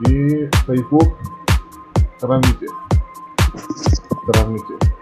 y Facebook transmite. Transmite.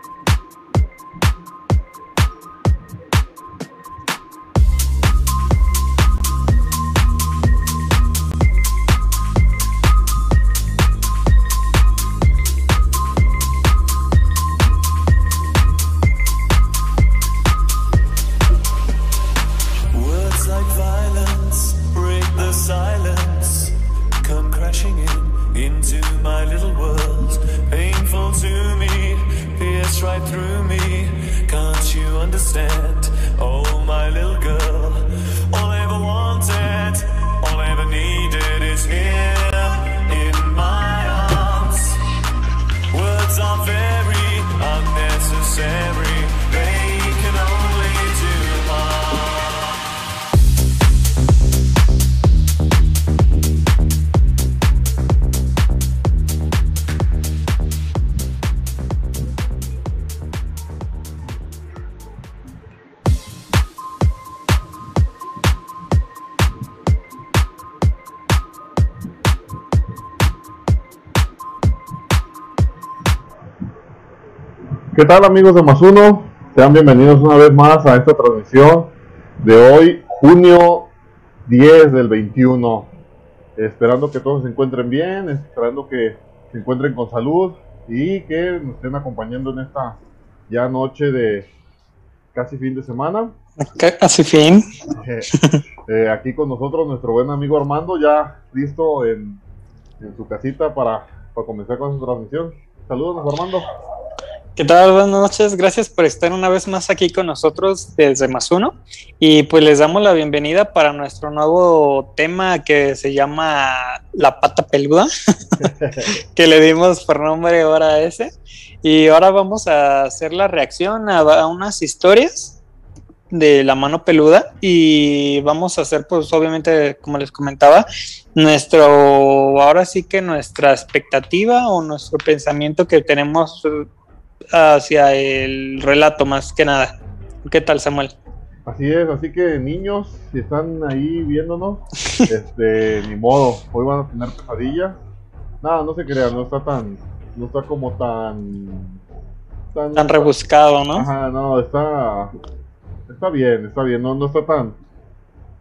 ¿Qué tal amigos de Más Uno? Sean bienvenidos una vez más a esta transmisión de hoy, junio 10 del 21. Esperando que todos se encuentren bien, esperando que se encuentren con salud y que nos estén acompañando en esta ya noche de casi fin de semana. Casi fin. Eh, eh, aquí con nosotros nuestro buen amigo Armando, ya listo en, en su casita para, para comenzar con su transmisión. Saludos Armando. ¿Qué tal? Buenas noches. Gracias por estar una vez más aquí con nosotros desde Más Uno. Y pues les damos la bienvenida para nuestro nuevo tema que se llama La Pata Peluda, que le dimos por nombre ahora ese. Y ahora vamos a hacer la reacción a, a unas historias de la mano peluda y vamos a hacer pues obviamente como les comentaba nuestro ahora sí que nuestra expectativa o nuestro pensamiento que tenemos hacia el relato más que nada. ¿Qué tal, Samuel? Así es, así que niños, si están ahí viéndonos, este, ni modo, hoy van a tener pesadillas. Nada, no se crean, no está tan, no está como tan, Tan rebuscado, ¿no? Ajá, no, está, está bien, está bien, no, no está tan,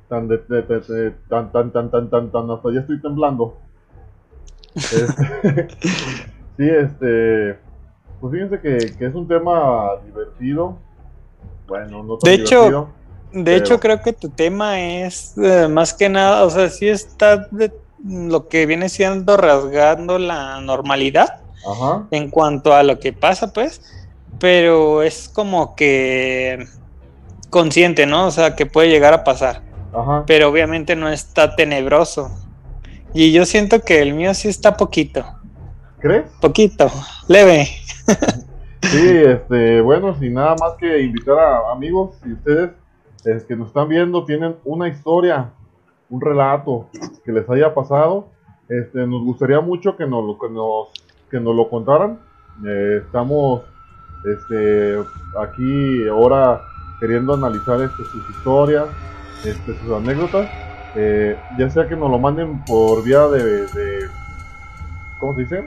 tan, de, de- de- de- tan, tan, tan, tan, tan, tan, hasta ya estoy temblando. Este, sí, este, pues fíjense que, que es un tema divertido, bueno, no tan De hecho, divertido. De Pero- hecho, creo que tu tema es eh, más que nada, o sea, sí está de lo que viene siendo rasgando la normalidad Ajá, en cuanto a lo que pasa, pues, pero es como que consciente, ¿no? O sea, que puede llegar a pasar, ajá. pero obviamente no está tenebroso. Y yo siento que el mío sí está poquito, ¿Crees? poquito, leve. Sí, este, bueno, sin nada más que invitar a amigos, si ustedes es, que nos están viendo tienen una historia, un relato que les haya pasado, este, nos gustaría mucho que nos, lo- que nos, que nos lo contaran. Eh, estamos este, aquí ahora queriendo analizar este, sus historias, este, sus anécdotas, eh, ya sea que nos lo manden por vía de, de ¿cómo se dice?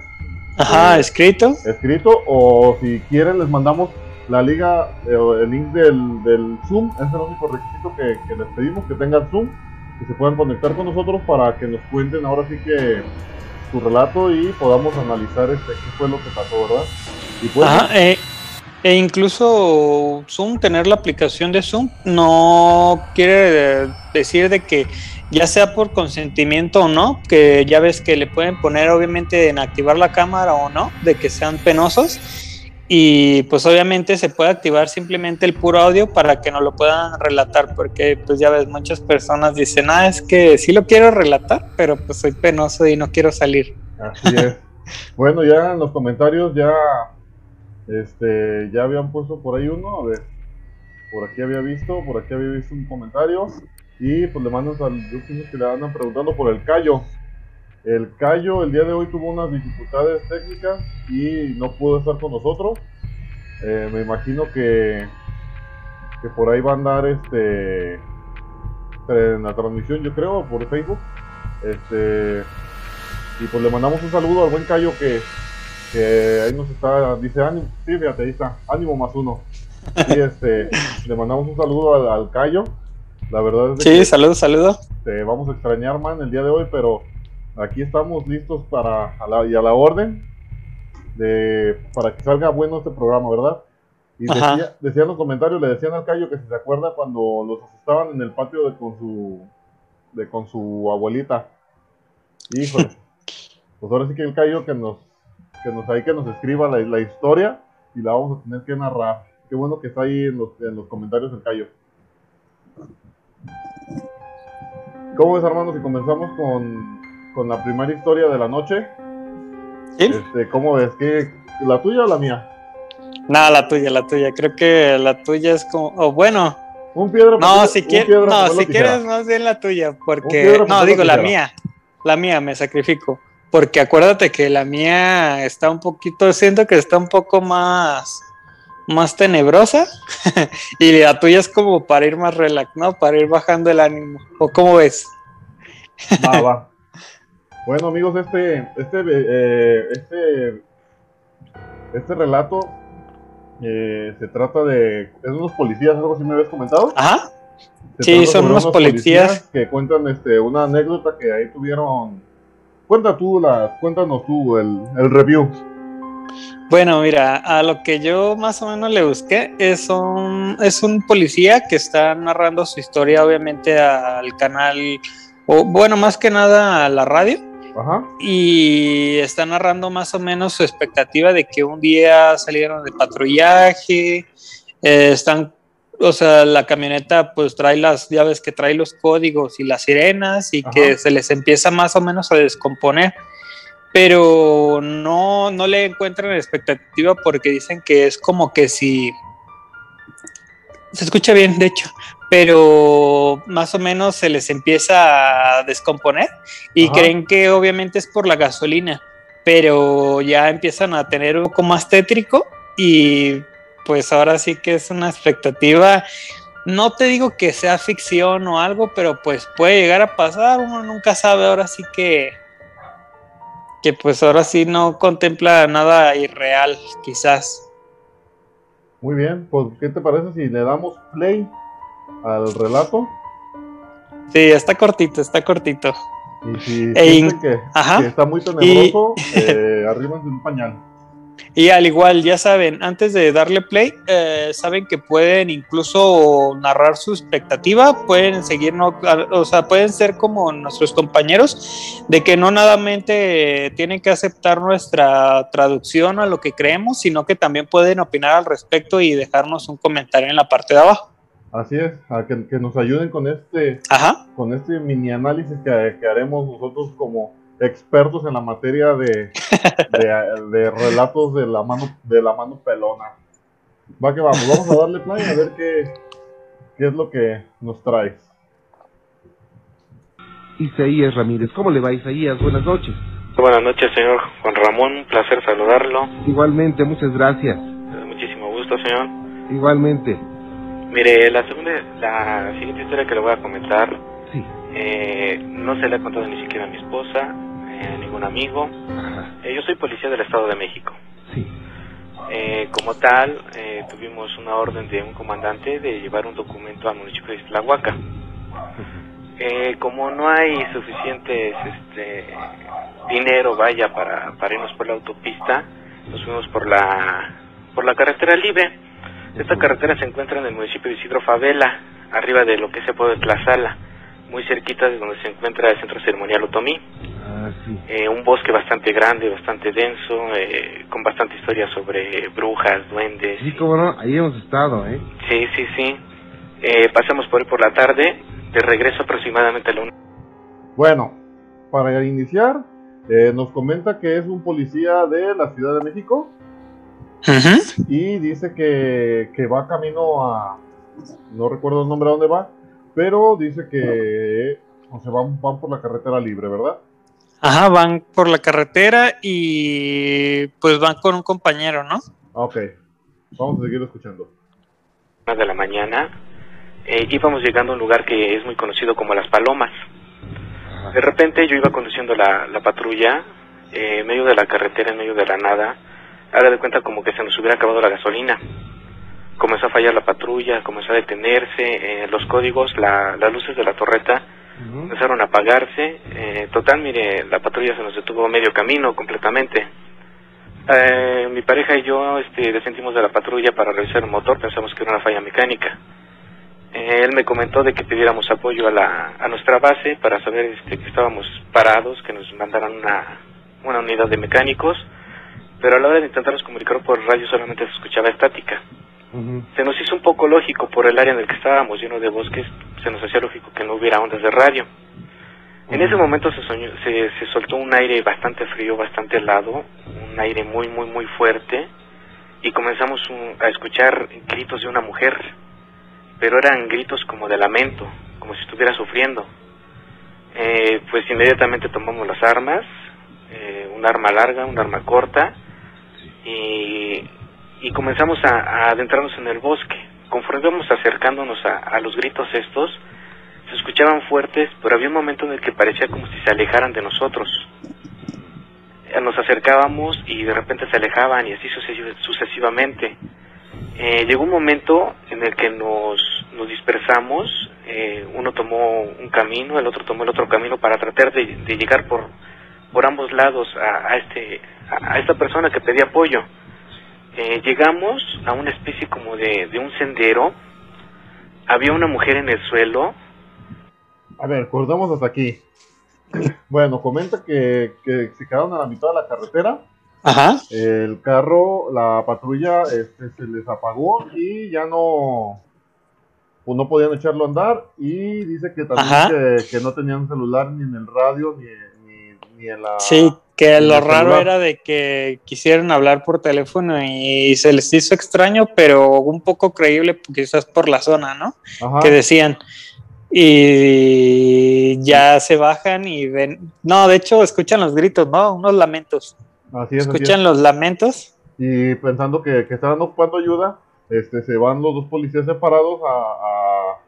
Ajá, Eh, escrito. escrito o si quieren les mandamos la liga, el link del, del Zoom, es el único requisito que, que les pedimos, que tengan Zoom, que se puedan conectar con nosotros para que nos cuenten ahora sí que su relato y podamos analizar este qué fue lo que pasó, ¿verdad? Y pues, Ajá, eh, e incluso Zoom, tener la aplicación de Zoom, no quiere decir de que ya sea por consentimiento o no, que ya ves que le pueden poner obviamente en activar la cámara o no, de que sean penosos. Y pues obviamente se puede activar simplemente el puro audio para que no lo puedan relatar, porque pues ya ves, muchas personas dicen, ah, es que sí lo quiero relatar, pero pues soy penoso y no quiero salir. Así es. bueno, ya en los comentarios ya este ya habían puesto por ahí uno, a ver. Por aquí había visto, por aquí había visto un comentario y pues le mandan saludos que le andan preguntando por el callo. El callo el día de hoy tuvo unas dificultades técnicas y no pudo estar con nosotros. Eh, me imagino que que por ahí va a andar este en la transmisión yo creo por Facebook este Y pues le mandamos un saludo al buen Cayo que, que ahí nos está, dice ánimo, sí, fíjate, ahí está, ánimo más uno. Y este, le mandamos un saludo al, al Cayo. La verdad es de Sí, que saludo, saludo. te vamos a extrañar, man, el día de hoy, pero aquí estamos listos para a la, y a la orden de para que salga bueno este programa, ¿verdad? Y Ajá. decía, decían los comentarios, le decían al Cayo que si se acuerda cuando los asustaban en el patio de con su de con su abuelita. Híjole. pues ahora sí que el Cayo que nos que nos ahí que nos escriba la, la historia y la vamos a tener que narrar. Qué bueno que está ahí en los, en los comentarios el Cayo. ¿Cómo ves, hermano, si comenzamos con, con la primera historia de la noche? ¿Sí? Este, ¿Cómo ves? ¿Qué, ¿La tuya o la mía? Nada, la tuya, la tuya. Creo que la tuya es como. O bueno, Un piedra, no, si piedra, no, si quieres más bien la tuya, porque no digo la mía, la mía me sacrifico, porque acuérdate que la mía está un poquito, siento que está un poco más, más tenebrosa y la tuya es como para ir más relax, ¿no? Para ir bajando el ánimo. ¿O cómo ves? Va, va. Bueno, amigos, este, este, eh, este, este relato eh, se trata de, es unos policías, algo así me habías comentado. Ajá. Se Sí, son unos policías. que cuentan, este, una anécdota que ahí tuvieron. Cuenta tú la, cuéntanos tú el, el review. Bueno, mira, a lo que yo más o menos le busqué es un, es un policía que está narrando su historia, obviamente, al canal, o bueno, más que nada a la radio, Ajá. y está narrando más o menos su expectativa de que un día salieron de patrullaje, eh, están, o sea, la camioneta pues trae las llaves que trae los códigos y las sirenas y Ajá. que se les empieza más o menos a descomponer, pero no, no le encuentran expectativa porque dicen que es como que si... Se escucha bien, de hecho, pero más o menos se les empieza a descomponer y Ajá. creen que obviamente es por la gasolina, pero ya empiezan a tener un poco más tétrico y pues ahora sí que es una expectativa. No te digo que sea ficción o algo, pero pues puede llegar a pasar, uno nunca sabe, ahora sí que que pues ahora sí no contempla nada irreal, quizás. Muy bien, pues ¿qué te parece si le damos play al relato? Sí, está cortito, está cortito. Y si E que, ajá. que está muy tenebroso, eh, arrímense un pañal. Y al igual, ya saben, antes de darle play, eh, saben que pueden incluso narrar su expectativa, pueden seguirnos, o sea, pueden ser como nuestros compañeros, de que no nadamente tienen que aceptar nuestra traducción a lo que creemos, sino que también pueden opinar al respecto y dejarnos un comentario en la parte de abajo. Así es, a que, que nos ayuden con este, Ajá. con este mini análisis que, que haremos nosotros como expertos en la materia de, de, de relatos de la mano de la mano pelona. Va que vamos, vamos a darle play a ver qué, qué es lo que nos traes. Isaías Ramírez. ¿Cómo le va, Isaías? Buenas noches. Buenas noches, señor Juan Ramón. Un placer saludarlo. Igualmente, muchas gracias. Eh, Muchísimo gusto, señor. Igualmente. Mire, la segunda, la siguiente historia que le voy a comentar, Sí. eh, no se le ha contado ni siquiera a mi esposa, eh, a ningún amigo. Ajá. Eh, yo soy policía del Estado de México. Sí. Eh, como tal, eh, tuvimos una orden de un comandante de llevar un documento al municipio de Tlahuaca. Eh, como no hay suficientes este, dinero, vaya, para, para irnos por la autopista, nos fuimos por la, por la carretera libre. Esta carretera se encuentra en el municipio de Isidro Favela, arriba de lo que es el pueblo de Tlazala, muy cerquita de donde se encuentra el centro ceremonial Otomí. Ah, sí. Eh, un bosque bastante grande, bastante denso, eh, con bastante historia sobre brujas, duendes. Sí, cómo no, ahí hemos estado, ¿eh? Sí, sí, sí. Eh, pasamos por ahí por la tarde, de regreso aproximadamente a la una. Bueno, para iniciar, eh, nos comenta que es un policía de la Ciudad de México Ujú. y dice que, que va camino a, no recuerdo el nombre a dónde va, pero dice que o sea, van, van por la carretera libre, ¿verdad? Ajá, van por la carretera y pues van con un compañero, ¿no? Ah, Ok, vamos a seguir escuchando. de la mañana, eh, íbamos llegando a un lugar que es muy conocido como Las Palomas. Ajá. De repente yo iba conduciendo la, la patrulla eh, en medio de la carretera, en medio de la nada, haga de cuenta como que se nos hubiera acabado la gasolina. Comenzó a fallar la patrulla, comenzó a detenerse, eh, los códigos, la- las luces de la torreta Ujú. empezaron a apagarse. eh, total, mire, la patrulla se nos detuvo a medio camino completamente. Eh, mi pareja y yo este, descendimos de la patrulla para revisar el motor, pensamos que era una falla mecánica. Eh, él me comentó de que pidiéramos apoyo a, la, a nuestra base para saber este, que estábamos parados, que nos mandaran una, una unidad de mecánicos, pero a la hora de intentarnos comunicar por radio solamente se escuchaba estática. Se nos hizo un poco lógico por el área en el que estábamos, lleno de bosques, se nos hacía lógico que no hubiera ondas de radio. En ese momento se, soñó- se, se soltó un aire bastante frío, bastante helado, un aire muy, muy, muy fuerte, y comenzamos un- a escuchar gritos de una mujer, pero eran gritos como de lamento, como si estuviera sufriendo. Eh, pues inmediatamente tomamos las armas, eh, un arma larga, un arma corta, y, y comenzamos a, adentrarnos en el bosque. Conforme íbamos acercándonos a, a los gritos estos, se escuchaban fuertes, pero había un momento en el que parecía como si se alejaran de nosotros. Eh, Nos acercábamos y de repente se alejaban y así sucesi- sucesivamente. Eh, llegó un momento en el que nos, nos dispersamos, eh, uno tomó un camino, el otro tomó el otro camino para tratar de, de llegar por, por ambos lados a, a este, a esta persona que pedía apoyo. Eh, llegamos a una especie como de, de un sendero, había una mujer en el suelo, A ver, cortamos hasta aquí. Bueno, comenta que, que se quedaron a la mitad de la carretera. Ajá. El carro, la patrulla, este, se les apagó y ya no, pues no podían echarlo a andar. Y dice que también que, que no tenían celular ni en el radio ni, ni, ni en la. Sí, que lo raro era de que quisieron hablar por teléfono y se les hizo extraño, pero un poco creíble quizás por la zona, ¿no? Ajá. Que decían. Y ya se bajan y ven. No, de hecho, escuchan los gritos, ¿no? Unos lamentos. Así es, así es. Escuchan los lamentos. Y pensando que, que estaban ocupando ayuda, este, se van los dos policías separados a, a-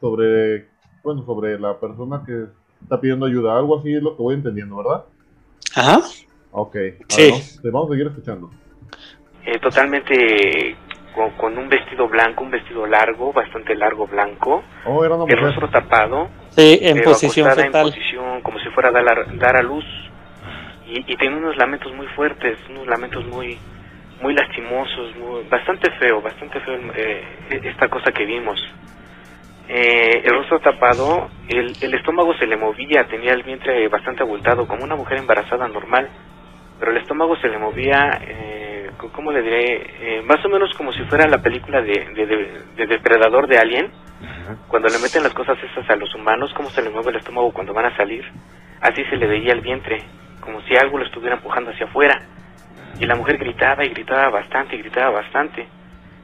sobre, bueno, sobre la persona que está pidiendo ayuda. Algo así es lo que voy entendiendo, ¿verdad? Ajá. Ok. A Sí. vamos, te vamos a seguir escuchando. eh, totalmente con, con un vestido blanco, un vestido largo, bastante largo blanco, Oh, era una el rostro tapado, Sí, en posición fetal. en posición como si fuera a dar, a- dar a luz. Y, y tiene unos lamentos muy fuertes, unos lamentos muy muy lastimosos, muy, bastante feo, bastante feo eh, esta cosa que vimos. Eh, el rostro tapado, el, el estómago se le movía, tenía el vientre bastante abultado, como una mujer embarazada normal, pero el estómago se le movía, eh, ¿cómo le diré? Eh, más o menos como si fuera la película de, de, de- de Depredador de Alien, cuando le meten las cosas esas a los humanos, cómo se le mueve el estómago cuando van a salir, así se le veía el vientre, como si algo lo estuviera empujando hacia afuera. Y la mujer gritaba y gritaba bastante y gritaba bastante.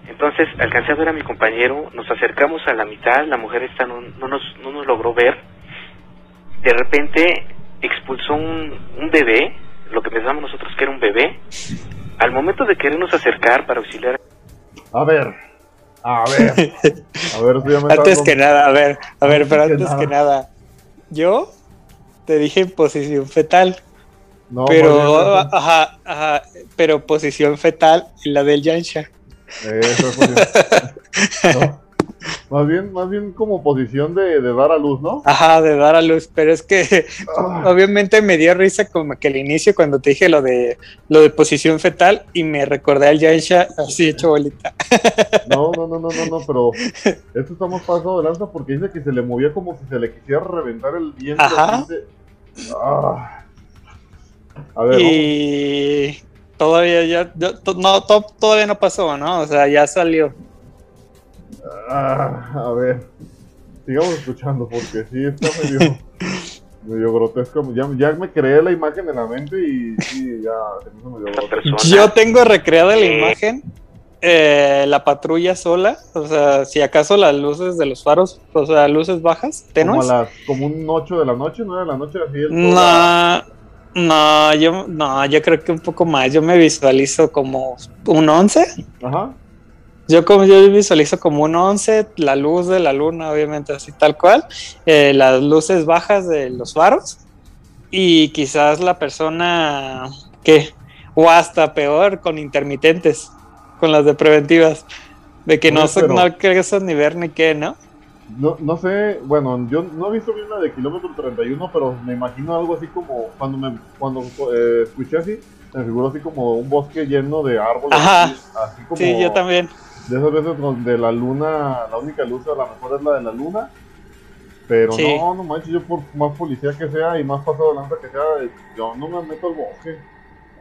Entonces alcancé a ver a mi compañero, nos acercamos a la mitad, la mujer esta no, no, nos, no nos logró ver. De repente expulsó un, un bebé, lo que pensamos nosotros que era un bebé. Al momento de querernos acercar para auxiliar A ver. A ver. A ver, me está Antes que nada, a ver, a ver, Antes pero que antes nada. que nada, yo te dije en posición fetal, No, pero, ajá, ajá, pero posición fetal la del Yansha. Eso es no. Más bien, más bien como posición de, de dar a luz, ¿no? Ajá, de dar a luz, pero es que Ah, obviamente me dio risa como que al inicio cuando te dije lo de lo de posición fetal y me recordé al Yansha así hecho bolita. No, no, no, no, no, no, pero esto está más pasado de lanza porque dice que se le movía como si se le quisiera reventar el diente. Ajá. de- Ah. A ver, vamos. Todavía ya no to- todavía no pasó, ¿no? O sea, ya salió. Ah, a ver, sigamos escuchando porque sí está medio, medio grotesco. Ya, ya me creé la imagen en la mente y sí, ya se me hizo medio grotesco. Yo tengo recreada la imagen, eh, la patrulla sola, o sea, si acaso las luces de los faros, o sea, luces bajas, Como, tenues. a las, como un 8 de la noche, ¿no era la noche así? el- toda- No, no, yo, no, yo creo que un poco más. Yo me visualizo como un 11. Ajá. Yo como yo visualizo como un 11, la luz de la luna, obviamente así tal cual, eh, las luces bajas de los faros y quizás la persona que o hasta peor con intermitentes, con las de preventivas, de que no, sé, pero- no alcanzas ni ver ni qué, ¿no? No, no sé, bueno, yo no he visto bien la de kilómetro 31, pero me imagino algo así como, cuando me cuando eh, escuché así, me figuró así como un bosque lleno de árboles. Ajá. Así, así como Sí, yo también. de esas veces donde la luna, la única luz a lo mejor es la de la luna. Pero Sí. no, no manches, yo por más policía que sea y más pasado de lanza que sea, yo no me meto al bosque.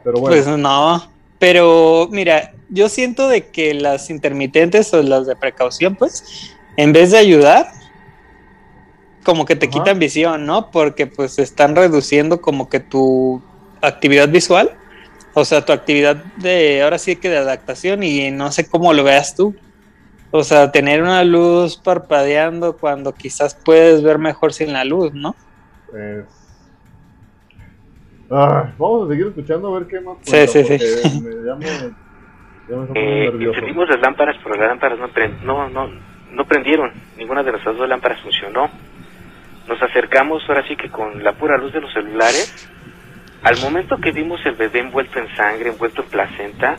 Pero bueno, Pues no. Pero mira, yo siento de que las intermitentes o las de precaución, pues, en vez de ayudar, como que te Ajá. quitan visión, ¿no? Porque pues están reduciendo como que tu actividad visual, o sea, tu actividad de, ahora sí que de adaptación y no sé cómo lo veas tú. O sea, tener una luz parpadeando cuando quizás puedes ver mejor sin la luz, ¿no? pues... Ah, vamos a seguir escuchando a ver qué más. Sí, cuenta, sí, sí. me- ya me, ya me está poniendo Eh, nervioso. encendimos las lámparas, pero las lámparas no, no, no, no prendieron. Ninguna de nuestras dos lámparas funcionó. Nos acercamos ahora sí que con la pura luz de los celulares. Al momento que vimos el bebé envuelto en sangre, envuelto en placenta,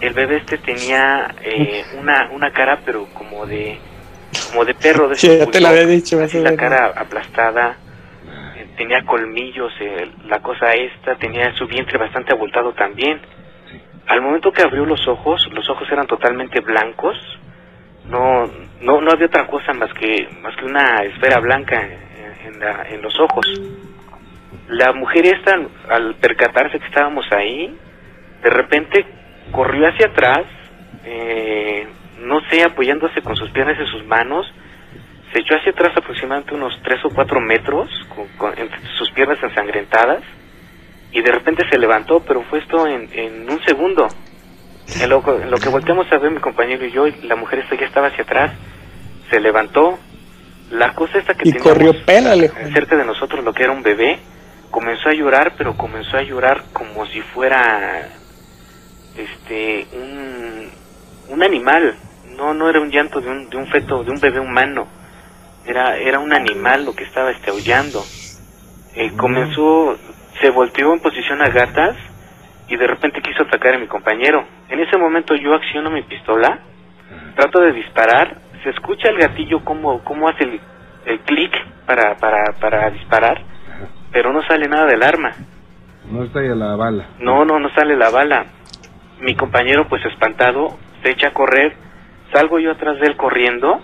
el bebé este tenía eh, una, una cara pero como de como de perro de Sí, ya te lo bulldog. había dicho. Así vas a la ver. cara aplastada, eh, tenía colmillos, eh, la cosa esta, tenía su vientre bastante abultado también. Al momento que abrió los ojos, los ojos eran totalmente blancos, no, no, no había otra cosa más que, más que una esfera blanca en, los ojos. La mujer esta, al percatarse que estábamos ahí, de repente corrió hacia atrás, eh, no sé, apoyándose con sus piernas en sus manos, se echó hacia atrás aproximadamente unos 3 o 4 metros, con, con- sus piernas ensangrentadas, y de repente se levantó, pero fue esto en, en un segundo. En lo, en lo que volteamos a ver mi compañero y yo, la mujer esta ya estaba hacia atrás, se levantó, la cosa esta que Y corrió, Juan. cerca de nosotros, lo que era un bebé, comenzó a llorar, pero comenzó a llorar como si fuera este un, un animal, no no era un llanto de un, de un feto, de un bebé humano, era era un animal lo que estaba este aullando. Eh, comenzó, se volteó en posición a gatas y de repente quiso atacar a mi compañero. En ese momento yo acciono mi pistola, trato de disparar, se escucha el gatillo como cómo hace el, el clic para, para, para disparar, pero no sale nada del arma. No está ahí la bala. No, no, no sale la bala. Mi compañero, pues espantado, se echa a correr. Salgo yo atrás de él corriendo.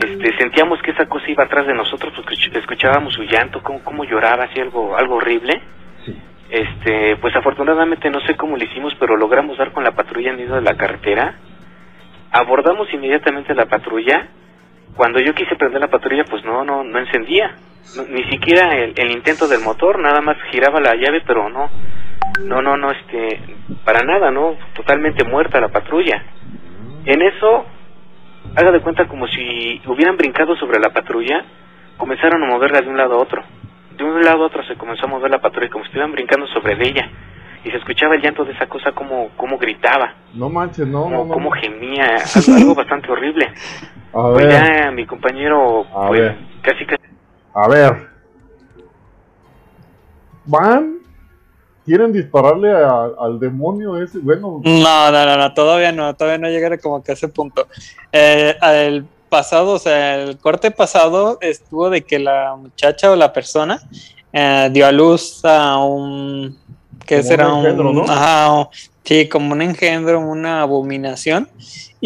Este, sentíamos que esa cosa iba atrás de nosotros porque escuch- escuchábamos su llanto, cómo, cómo lloraba, así algo, algo horrible. Sí. Este, pues afortunadamente no sé cómo lo hicimos, pero logramos dar con la patrulla en medio de la carretera. Abordamos inmediatamente la patrulla. Cuando yo quise prender la patrulla, pues no, no, no encendía. Ni siquiera el, el intento del motor, nada más giraba la llave, pero no, no, no, no, este, para nada, no, totalmente muerta la patrulla. En eso, haga de cuenta como si hubieran brincado sobre la patrulla, comenzaron a moverla de un lado a otro. De un lado a otro se comenzó a mover la patrulla como si estuvieran brincando sobre de ella. Y se escuchaba el llanto de esa cosa como, como gritaba, no manches, no, no, como, no. como gemía, algo, algo bastante horrible. A Pues ya mi compañero, A pues ver. casi casi a ver. ¿Van? ¿Quieren dispararle a- al demonio ese? Bueno, No, no, no, no, todavía no, todavía no llegaré como que a ese punto. Eh, el pasado, o sea, el corte pasado estuvo de que la muchacha o la persona eh, dio a luz a un, ¿qué Como será? un engendro, ¿no? ajá, sí, como un engendro, una abominación.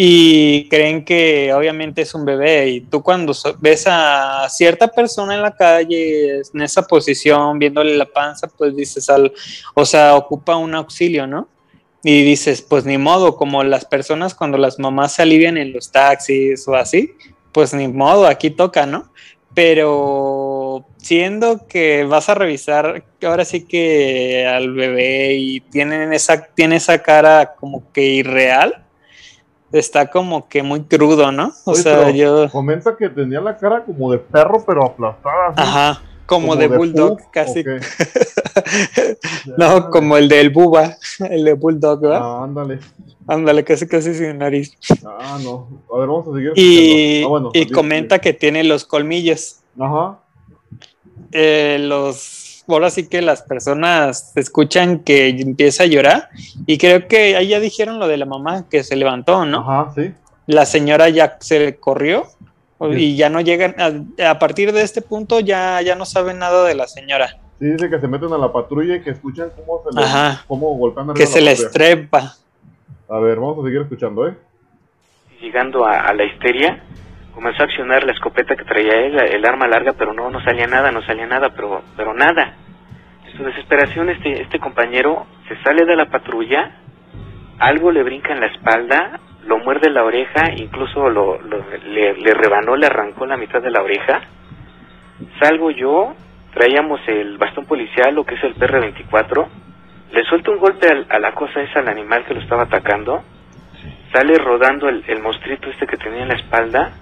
Y creen que obviamente es un bebé. Y tú cuando so- ves a cierta persona en la calle en esa posición, viéndole la panza, pues dices, al, o sea, ocupa un auxilio, ¿no? Y dices, pues ni modo, como las personas cuando las mamás se alivian en los taxis o así, pues ni modo, aquí toca, ¿no? Pero siendo que vas a revisar ahora sí que al bebé y tienen esa, tiene esa cara como que irreal, está como que muy crudo, ¿no? O Oye, sea, yo, comenta que tenía la cara como de perro, pero aplastada. ajá, como, de, bulldog pug, casi. No, como el del buba, el de bulldog, ¿verdad? Ah, ándale. Ándale, casi casi sin nariz. Ah, no. A ver, vamos a seguir. Y. Ah, bueno, y comenta que tiene los colmillos. Ajá. Eh, los ahora sí que las personas escuchan que empieza a llorar y creo que ahí ya dijeron lo de la mamá que se levantó, ¿no? Ajá, sí. La señora ya se corrió. Y ya no llegan, a, a partir de este punto ya, ya no saben nada de la señora, Sí, dice que se meten a la patrulla y que escuchan cómo se le, Ajá. cómo golpean arriba que la se les trepa. A ver, vamos a seguir escuchando, ¿eh? llegando a, a la histeria, comenzó a accionar la escopeta que traía él, el arma larga, pero no, no salía nada, no salía nada, pero, pero nada. En su desesperación, este, este compañero se sale de la patrulla, algo le brinca en la espalda, lo muerde la oreja, incluso lo, lo- le, le rebanó, le arrancó la mitad de la oreja. Salgo yo, traíamos el bastón policial, lo que es el PR-24, le suelto un golpe al- a la cosa esa, al animal que lo estaba atacando, sale rodando el, el monstruito este que tenía en la espalda,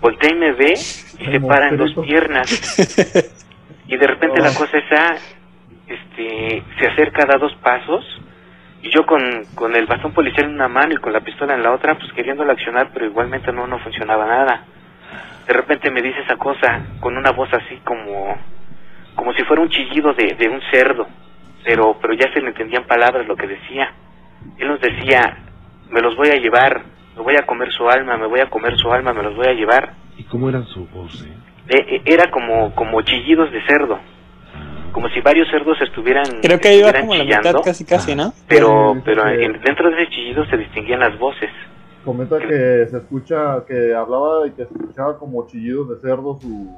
voltea y me ve y se para en dos piernas. Y de repente la Oh. cosa esa este, se acerca, da dos pasos, yo con, con el bastón policial en una mano y con la pistola en la otra, pues queriéndola accionar, pero igualmente no, no funcionaba nada. De repente me dice esa cosa con una voz así como, como si fuera un chillido de, de un cerdo, pero, pero ya se le entendían palabras lo que decía. Él nos decía, me los voy a llevar, me voy a comer su alma, me voy a comer su alma, me los voy a llevar. ¿Y cómo era su voz? eh? Eh, eh, era como, como chillidos de cerdo, como si varios cerdos estuvieran, Creo que iba como la chillando, mitad casi casi, ¿no? pero, Sí, pero sí. en- dentro de ese chillido se distinguían las voces. Comenta que se escucha, que hablaba y que se escuchaba como chillidos de cerdo su,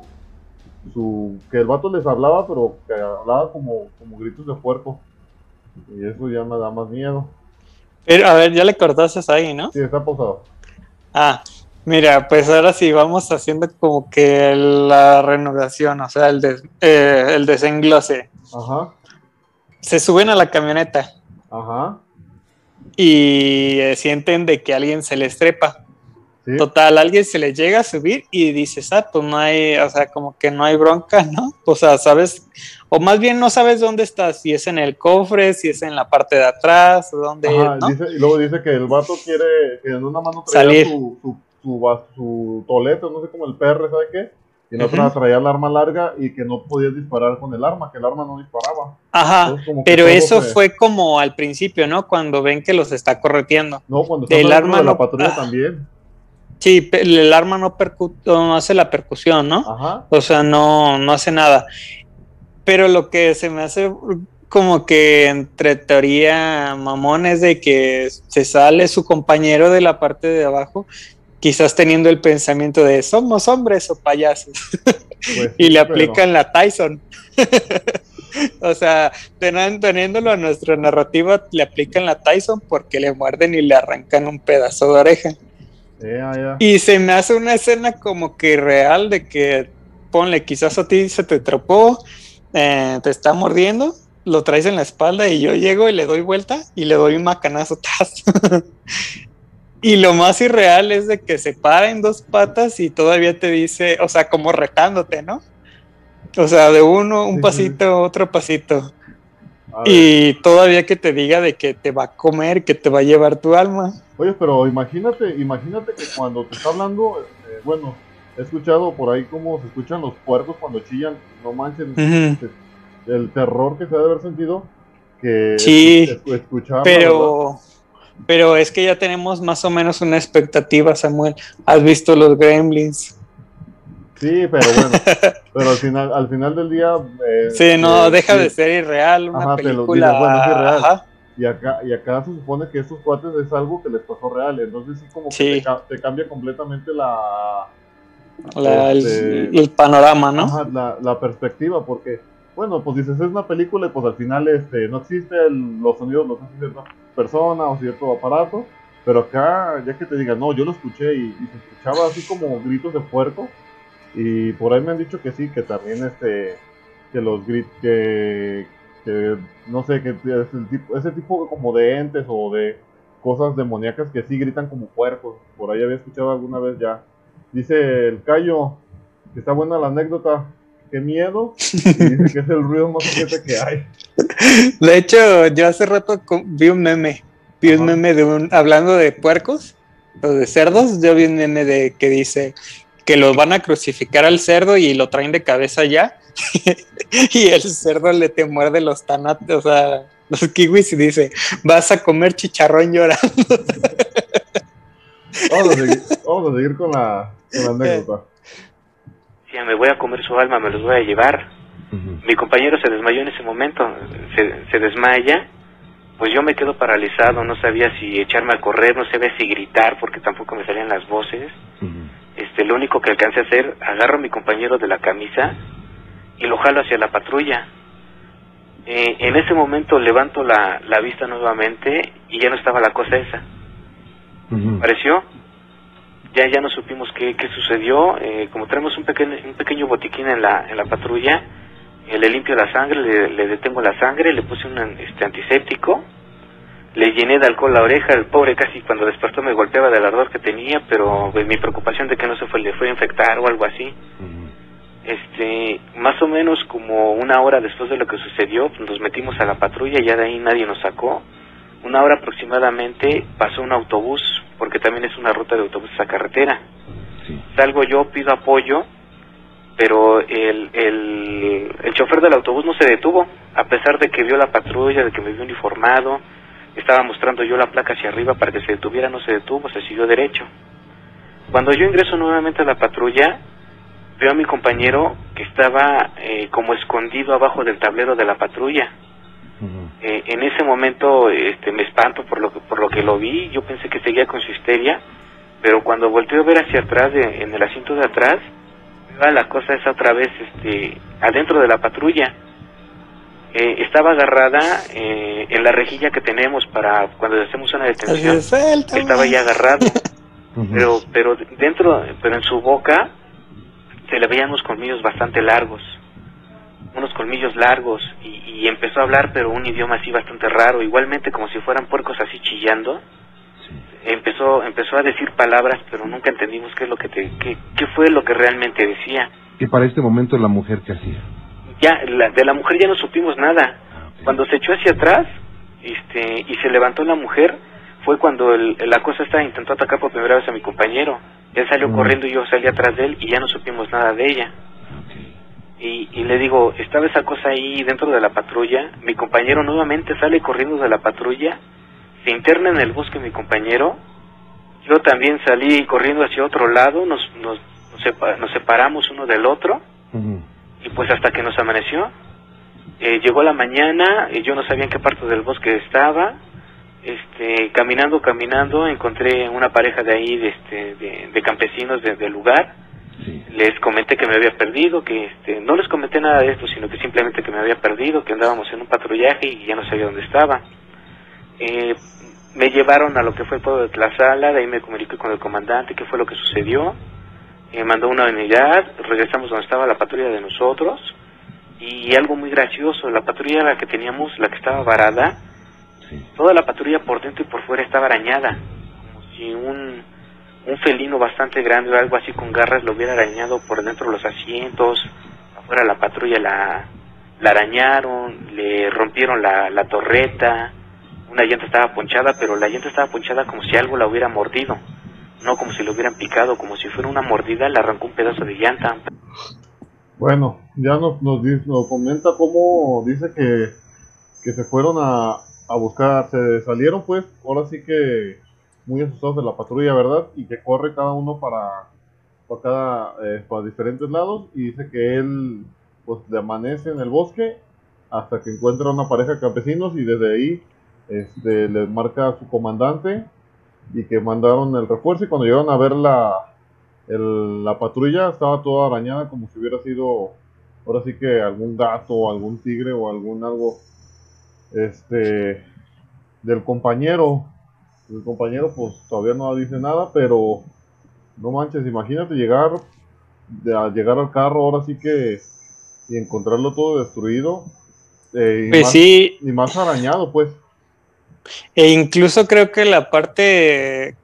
su, que el vato les hablaba, pero que hablaba como, como gritos de puerco. Y eso ya me da más miedo. Pero, a ver, ya le cortaste ahí, ¿no? Sí, está pausado. Ah, mira, pues ahora sí vamos haciendo como que la renovación, o sea, el, des- eh, el desenglose. Ajá, Se suben a la camioneta ajá. y eh, sienten de que alguien se les trepa. Sí, Total, alguien se le llega a subir y dices, ah, pues no hay, o sea, como que no hay bronca, ¿no? O sea, sabes, o más bien no sabes dónde estás, si es en el cofre, si es en la parte de atrás, dónde, Ajá, ¿no? dice, y luego dice que el vato quiere, que en una mano traía Salir. su, su, su, su tolete, no sé como el PR, ¿sabe qué? Y en otra Ujú. traía el arma larga y que no podía disparar con el arma, que el arma no disparaba. Ajá, Entonces, pero eso se- fue como al principio, ¿no? Cuando ven que los está correteando. No, cuando está dentro arma de la no- patrulla ah. también. Sí, el arma no, percu- no hace la percusión, ¿no? Ajá. O sea, no, no hace nada. Pero lo que se me hace como que entre teoría mamón es de que se sale su compañero de la parte de abajo, quizás teniendo el pensamiento de somos hombres o payasos, Pues, y le pero- aplican la Tyson. o sea, teniéndolo a nuestra narrativa, le aplican la Tyson porque le muerden y le arrancan un pedazo de oreja. Ah. Y se me hace una escena como que real de que, ponle, quizás a ti se te tropó, eh, te está mordiendo, lo traes en la espalda y yo llego y le doy vuelta y le doy un macanazo. y lo más irreal es de que se para en dos patas y todavía te dice, o sea, como retándote, ¿no? O sea, de uno, un pasito, otro pasito. Y todavía que te diga de que te va a comer, que te va a llevar tu alma. Oye, pero imagínate, imagínate que cuando te está hablando, eh, bueno, he escuchado por ahí cómo se escuchan los puercos cuando chillan, no manchen, Ujú. el terror que se ha de haber sentido, que Sí, escu- escuchar. Pero, pero es que ya tenemos más o menos una expectativa, Samuel. ¿Has visto los Gremlins? Sí, pero bueno, pero al final, al final del día... eh, Sí, no, eh, deja sí, de ser irreal una Ajá, te lo película. bueno, es irreal. ajá. Y acá, y acá se supone que estos cuates es algo que les pasó real, entonces sí como que te, ca- te cambia completamente la... La- el, este, el panorama, ¿no? Ajá, la, la perspectiva, porque, bueno, pues dices, es una película y pues al final este, no existe los sonidos, los hace cierta persona o cierto aparato, pero acá, ya que te digan, no, yo lo escuché y, y se escuchaba así como gritos de puerco, y por ahí me han dicho que sí, que también este, que los gritos, que, que, no sé, que es el tipo, ese tipo como de entes o de cosas demoníacas que sí gritan como puercos, por ahí había escuchado alguna vez ya. Dice el Cayo, que está buena la anécdota, qué miedo, y dice que es el ruido más fuerte que hay. De hecho, yo hace rato vi un meme. Vi un meme de un. Hablando de puercos o de cerdos, yo vi un meme de que dice que los van a crucificar al cerdo y lo traen de cabeza ya. y el cerdo le te muerde los tanates, o sea, los kiwis y dice, vas a comer chicharrón llorando. Vamos a seguir, vamos a seguir con, la, con la anécdota. Me voy a comer su alma, me los voy a llevar. Mi compañero se desmayó en ese momento, se, se desmaya, pues yo me quedo paralizado, no sabía si echarme a correr, no sabía si gritar porque tampoco me salían las voces. Este, lo único que alcancé a hacer, agarro a mi compañero de la camisa y lo jalo hacia la patrulla. Eh, en ese momento levanto la, la vista nuevamente y ya no estaba la cosa esa. Ujú. Apareció, ya ya no supimos qué, qué sucedió. eh, como tenemos un pequeño, un pequeño botiquín en la, en la patrulla, eh, le limpio la sangre, le, le detengo la sangre, le puse un este, antiséptico, le llené de alcohol la oreja, el pobre casi cuando despertó me golpeaba del ardor que tenía, pero pues, mi preocupación de que no se fue, le fue a infectar o algo así. Este, más o menos como una hora después de lo que sucedió, nos metimos a la patrulla, ya de ahí nadie nos sacó. Una hora aproximadamente pasó un autobús, porque también es una ruta de autobuses a carretera. Sí. Salgo yo, pido apoyo, pero el, el, el chofer del autobús no se detuvo, a pesar de que vio la patrulla, de que me vio uniformado, estaba mostrando yo la placa hacia arriba para que se detuviera, no se detuvo, se siguió derecho. Cuando yo ingreso nuevamente a la patrulla, veo a mi compañero que estaba eh, como escondido abajo del tablero de la patrulla. Eh, en ese momento este, me espanto por lo, que, por lo que lo vi, yo pensé que seguía con su histeria, pero cuando volteo a ver hacia atrás, de- en el asiento de atrás, veo la cosa esa otra vez este, adentro de la patrulla. Eh, estaba agarrada eh, en la rejilla que tenemos para cuando hacemos una detención. Estaba ya agarrado, Ujú. pero, pero dentro, pero en su boca se le veían unos colmillos bastante largos, unos colmillos largos, y, y empezó a hablar, pero un idioma así bastante raro, igualmente como si fueran puercos así chillando. Sí. Empezó, empezó a decir palabras, pero nunca entendimos qué es lo que te, qué, qué fue lo que realmente decía. Y para este momento la mujer que hacía. Ya, la- de la mujer ya no supimos nada. Ah. Cuando se echó hacia atrás, este, y se levantó la mujer, fue cuando el, la cosa esta intentó atacar por primera vez a mi compañero. Él salió Mm. corriendo y yo salí atrás de él y ya no supimos nada de ella. Y, y le digo, estaba esa cosa ahí dentro de la patrulla, mi compañero nuevamente sale corriendo de la patrulla, se interna en el bosque mi compañero, yo también salí corriendo hacia otro lado, nos, nos, nos, nos separamos uno del otro, y pues hasta que nos amaneció. Eh, llegó la mañana, y yo no sabía en qué parte del bosque estaba. Este, caminando, caminando, encontré una pareja de ahí, de, este, de, de campesinos de- del lugar. Sí. Les comenté que me había perdido, que este, no les comenté nada de esto, sino que simplemente que me había perdido, que andábamos en un patrullaje y ya no sabía dónde estaba. Eh, me llevaron a lo que fue el pueblo de Tlazala, de ahí me comuniqué con el comandante, qué fue lo que sucedió. Eh, mandó una unidad, regresamos donde estaba la patrulla de nosotros. Y algo muy gracioso, la patrulla la que teníamos, la que estaba varada, Sí. toda la patrulla por dentro y por fuera estaba arañada, como si un, un felino bastante grande algo así con garras lo hubiera arañado por dentro de los asientos, afuera la patrulla la, la arañaron, le rompieron la, la torreta, una llanta estaba ponchada, pero la llanta estaba ponchada como si algo la hubiera mordido, no como si lo hubieran picado, como si fuera una mordida, le arrancó un pedazo de llanta. Bueno, ya nos, nos, nos comenta cómo dice que, que se fueron a, a buscar, se salieron pues, ahora sí que muy asustados de la patrulla, ¿verdad? Y que corre cada uno para, para, cada, eh, para diferentes lados y dice que él pues le amanece en el bosque hasta que encuentra una pareja de campesinos y desde ahí este, le marca a su comandante y que mandaron el refuerzo y cuando llegaron a ver la, el- la patrulla estaba toda arañada como si hubiera sido ahora sí que algún gato o algún tigre o algún algo este del compañero el compañero pues todavía no dice nada pero no manches imagínate llegar de, a llegar al carro ahora sí que y encontrarlo todo destruido eh, y, Pues más, sí, y más arañado pues. E incluso creo que la parte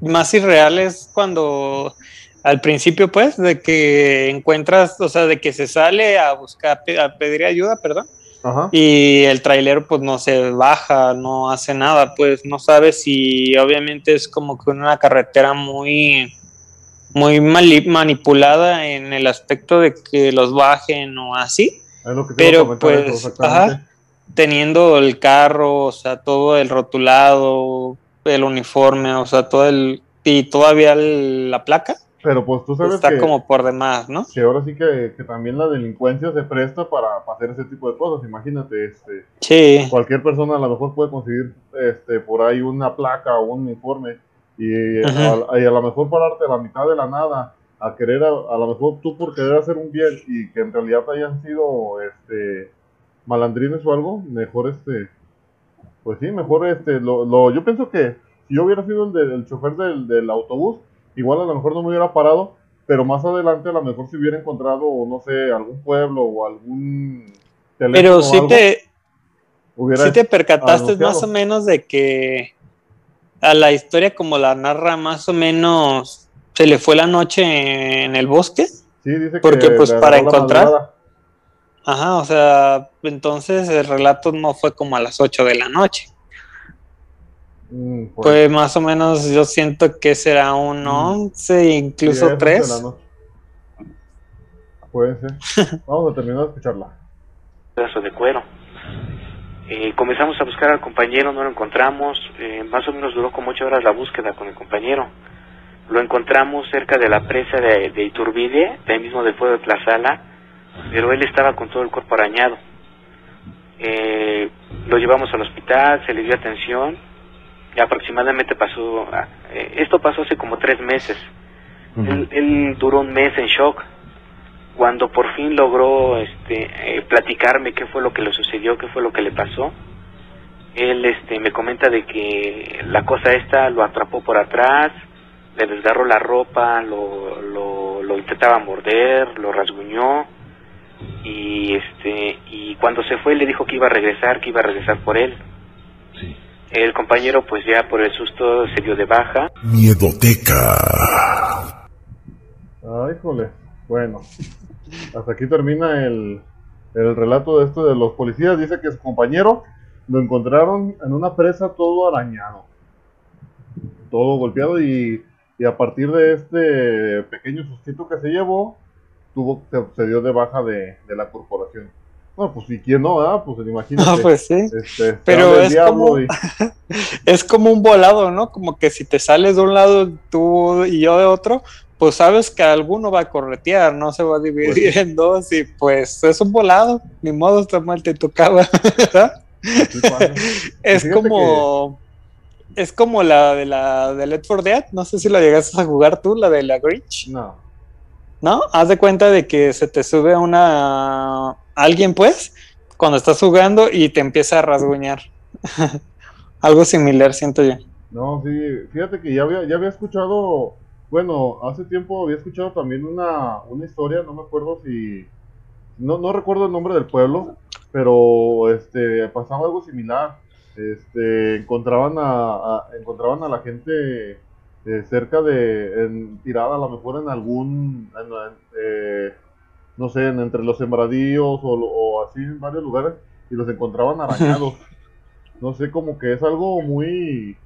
más irreal es cuando al principio, pues, de que encuentras, o sea, de que se sale a buscar, a pedir ayuda, perdón, ajá. Y el trailero pues no se baja, no hace nada, pues no sabe si obviamente es como que una carretera muy muy manipulada en el aspecto de que los bajen o así, Es lo que pero eso, pues, ajá, teniendo el carro, o sea, todo el rotulado, el uniforme, o sea, todo el y todavía el- la placa Pero pues tú sabes está que, como por demás, ¿no? que ahora sí que, que también la delincuencia se presta para, para hacer ese tipo de cosas. Imagínate, este, Sí, cualquier persona a lo mejor puede conseguir este, por ahí una placa o un uniforme y, a, y a lo mejor pararte a la mitad de la nada a querer, a, a lo mejor tú por querer hacer un bien y que en realidad hayan sido este, malandrines o algo, mejor este, pues sí, mejor este, lo, lo, yo pienso que si yo hubiera sido el, del el chofer del, del autobús, igual a lo mejor no me hubiera parado, pero más adelante a lo mejor si hubiera encontrado, no sé, algún pueblo o algún teléfono pero algo, te, sí te percataste anunciado. más o menos de que a la historia como la narra más o menos se le fue la noche en el bosque. Sí, dice Porque, que pues, para encontrar- madrugada. Ajá, o sea, entonces el relato no fue como a las 8 de la noche. Mm, Pues más o menos yo siento que será un Mm. 11, sí, incluso la 3. noche. Puede ser. Vamos a terminar de escucharla. pedazo de cuero. Eh, comenzamos a buscar al compañero, no lo encontramos. eh, más o menos duró como ocho horas la búsqueda con el compañero. Lo encontramos cerca de la presa de, de Iturbide, de ahí mismo del pueblo de Tlazala, pero él estaba con todo el cuerpo arañado. Eh, lo llevamos al hospital, se le dio atención. Aproximadamente pasó, ah, eh, esto pasó hace como tres meses. Él, él duró un mes en shock. Cuando por fin logró este, eh, platicarme qué fue lo que le sucedió, qué fue lo que le pasó, él este, me comenta de que la cosa esta lo atrapó por atrás, le desgarró la ropa, lo, lo, lo intentaba morder, lo rasguñó y este y cuando se fue le dijo que iba a regresar, que iba a regresar por él. El compañero pues ya por el susto se dio de baja Miedoteca. Ay, híjole. Bueno, hasta aquí termina el, el relato de esto de los policías. Dice que su compañero lo encontraron en una presa todo arañado, todo golpeado y, y a partir de este pequeño sustito que se llevó, tuvo se, se dio de baja de, de la corporación. Bueno, pues y quién no, ¿verdad? Pues imagínate. No, pues sí. este, Pero es como- y- Es como un volado, ¿no? Como que si te sales de un lado tú y yo de otro, pues sabes que alguno va a corretear, no se va a dividir Pues en dos y pues es un volado, ni modo, está mal te tocaba, pasa. Es como es como la de la de Let for Dead, no sé si la llegaste a jugar tú, la de la Grinch, No. ¿no? Haz de cuenta de que se te sube una alguien pues cuando estás jugando y te empieza a rasguñar. Algo similar siento yo. No, sí, fíjate que ya había, ya había escuchado, bueno, hace tiempo había escuchado también una, una historia, no me acuerdo si, no, no recuerdo el nombre del pueblo, pero este, pasaba algo similar. Este, encontraban a, encontraban a la gente eh, cerca de, en- tirada a lo mejor en algún, en, eh, no sé, en- entre los sembradíos o, o así en varios lugares y los encontraban arañados. No sé, como que es algo muy,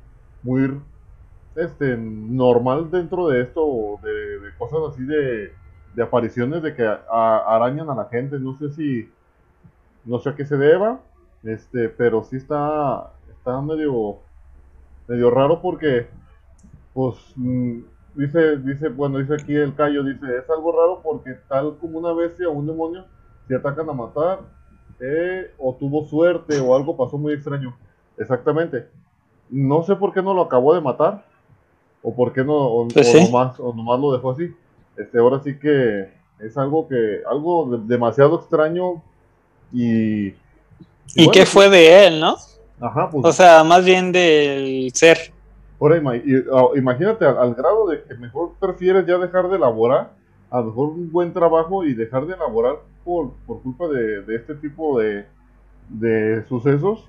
muy este normal dentro de esto de, de cosas así de, de apariciones de que a- arañan a la gente no sé si no sé a qué se deba este pero sí está está medio medio raro porque pues mm, dice dice bueno dice aquí el callo dice es algo raro porque tal como una bestia o un demonio se atacan a matar eh, o tuvo suerte o algo pasó muy extraño exactamente no sé por qué no lo acabó de matar. O por qué no, o, Pues o sí. nomás, o nomás lo dejó así. Este, ahora sí que es algo que, algo de- demasiado extraño y... ¿Y bueno, qué pues, fue de él, no? Ajá, pues, O sea, más bien del ser. Ahora ah, imagínate al, grado de que mejor prefieres ya dejar de elaborar, a lo mejor un buen trabajo y dejar de elaborar por, por culpa de, de este tipo de, de sucesos,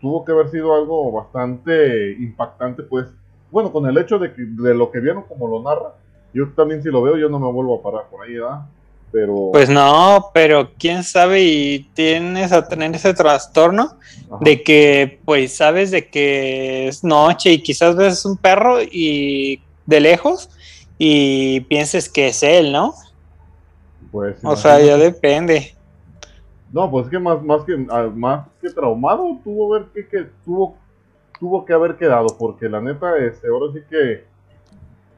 tuvo que haber sido algo bastante impactante, pues. Bueno, con el hecho de, que, de lo que vieron como lo narra, yo también si lo veo, yo no me vuelvo a parar por ahí, ¿verdad? Pero... Pues no, pero quién sabe y tienes a tener ese trastorno ajá. de que pues sabes de que es noche y quizás ves un perro y de lejos y pienses que es él, ¿no? Pues, O sea, ya depende. No, pues es que más, más que ah, más que traumado tuvo ver que, que tuvo tuvo que haber quedado porque la neta este ahora sí que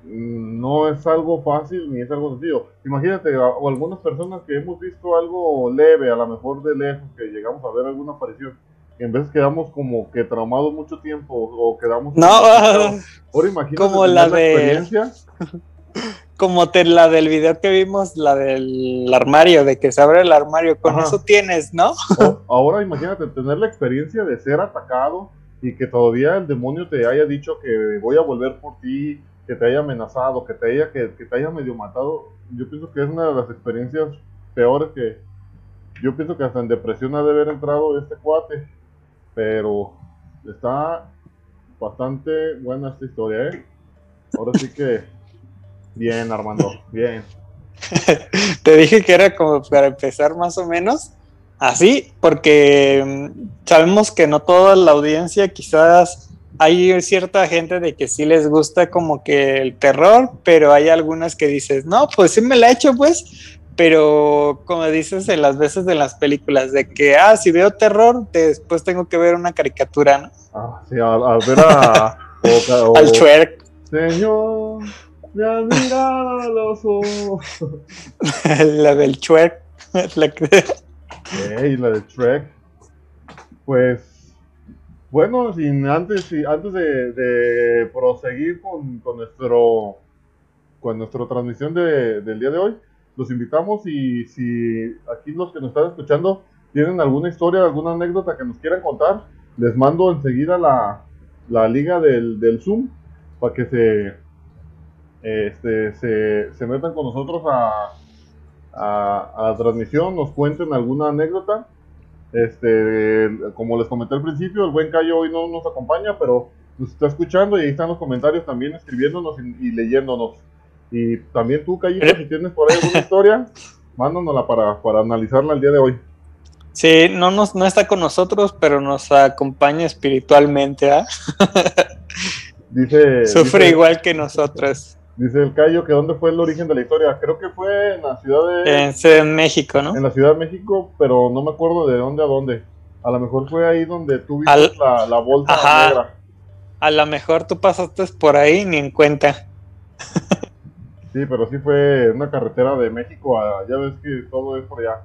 no es algo fácil ni es algo sencillo. Imagínate a- o algunas personas que hemos visto algo leve, a lo mejor de lejos que llegamos a ver alguna aparición, en veces quedamos como que traumados mucho tiempo o quedamos No, Ahora imagínate como tener la de- experiencia Como te, la del video que vimos, la del armario, de que se abre el armario, con Ajá. eso tienes, ¿no? O- ahora imagínate tener la experiencia de ser atacado y que todavía el demonio te haya dicho que voy a volver por ti, que te haya amenazado, que te haya, que, que te haya medio matado. Yo pienso que es una de las experiencias peores que yo pienso que hasta en depresión ha de haber entrado este cuate. Pero está bastante buena esta historia, ¿eh? Ahora sí que bien, Armando, bien. Te dije que era como para empezar más o menos así, porque mm, sabemos que no toda la audiencia, quizás hay cierta gente de que sí les gusta como que el terror, pero hay algunas que dices, no, pues sí me la he hecho pues, pero como dices en las veces de las películas, de que, ah, si veo terror, después tengo que ver una caricatura, ¿no? Ah, sí, a, a ver a... o- o- Al Shrek, Señor, me has mirado los ojos. la del Shrek, la que- Ey, la de Trek. Pues, bueno, sin antes, antes de, proseguir con, con nuestro con nuestra transmisión de- del día de hoy, los invitamos y si aquí los que nos están escuchando tienen alguna historia, alguna anécdota que nos quieran contar, les mando enseguida la, la liga del, del Zoom para que se, este, se, se metan con nosotros a, a la transmisión, nos cuenten alguna anécdota. Este, como les comenté al principio, el buen Cayo hoy no nos acompaña, pero nos está escuchando y ahí están los comentarios también escribiéndonos y, y leyéndonos. Y también tú, Cayito, si tienes por ahí alguna historia, mándanosla para, para analizarla el día de hoy. Sí, no, nos, no está con nosotros, pero nos acompaña espiritualmente, ¿ah? Dice, Sufre dice- igual que nosotros. Dice el Cayo que dónde fue el origen de la historia. Creo que fue en la ciudad de, En, en México, ¿no? en la Ciudad de México, pero no me acuerdo de dónde a dónde. A lo mejor fue ahí donde tú viste Al- la, la bolsa Ajá. negra. A lo mejor tú pasaste por ahí ni en cuenta. Sí, pero sí fue una carretera de México a, ya ves que todo es por allá.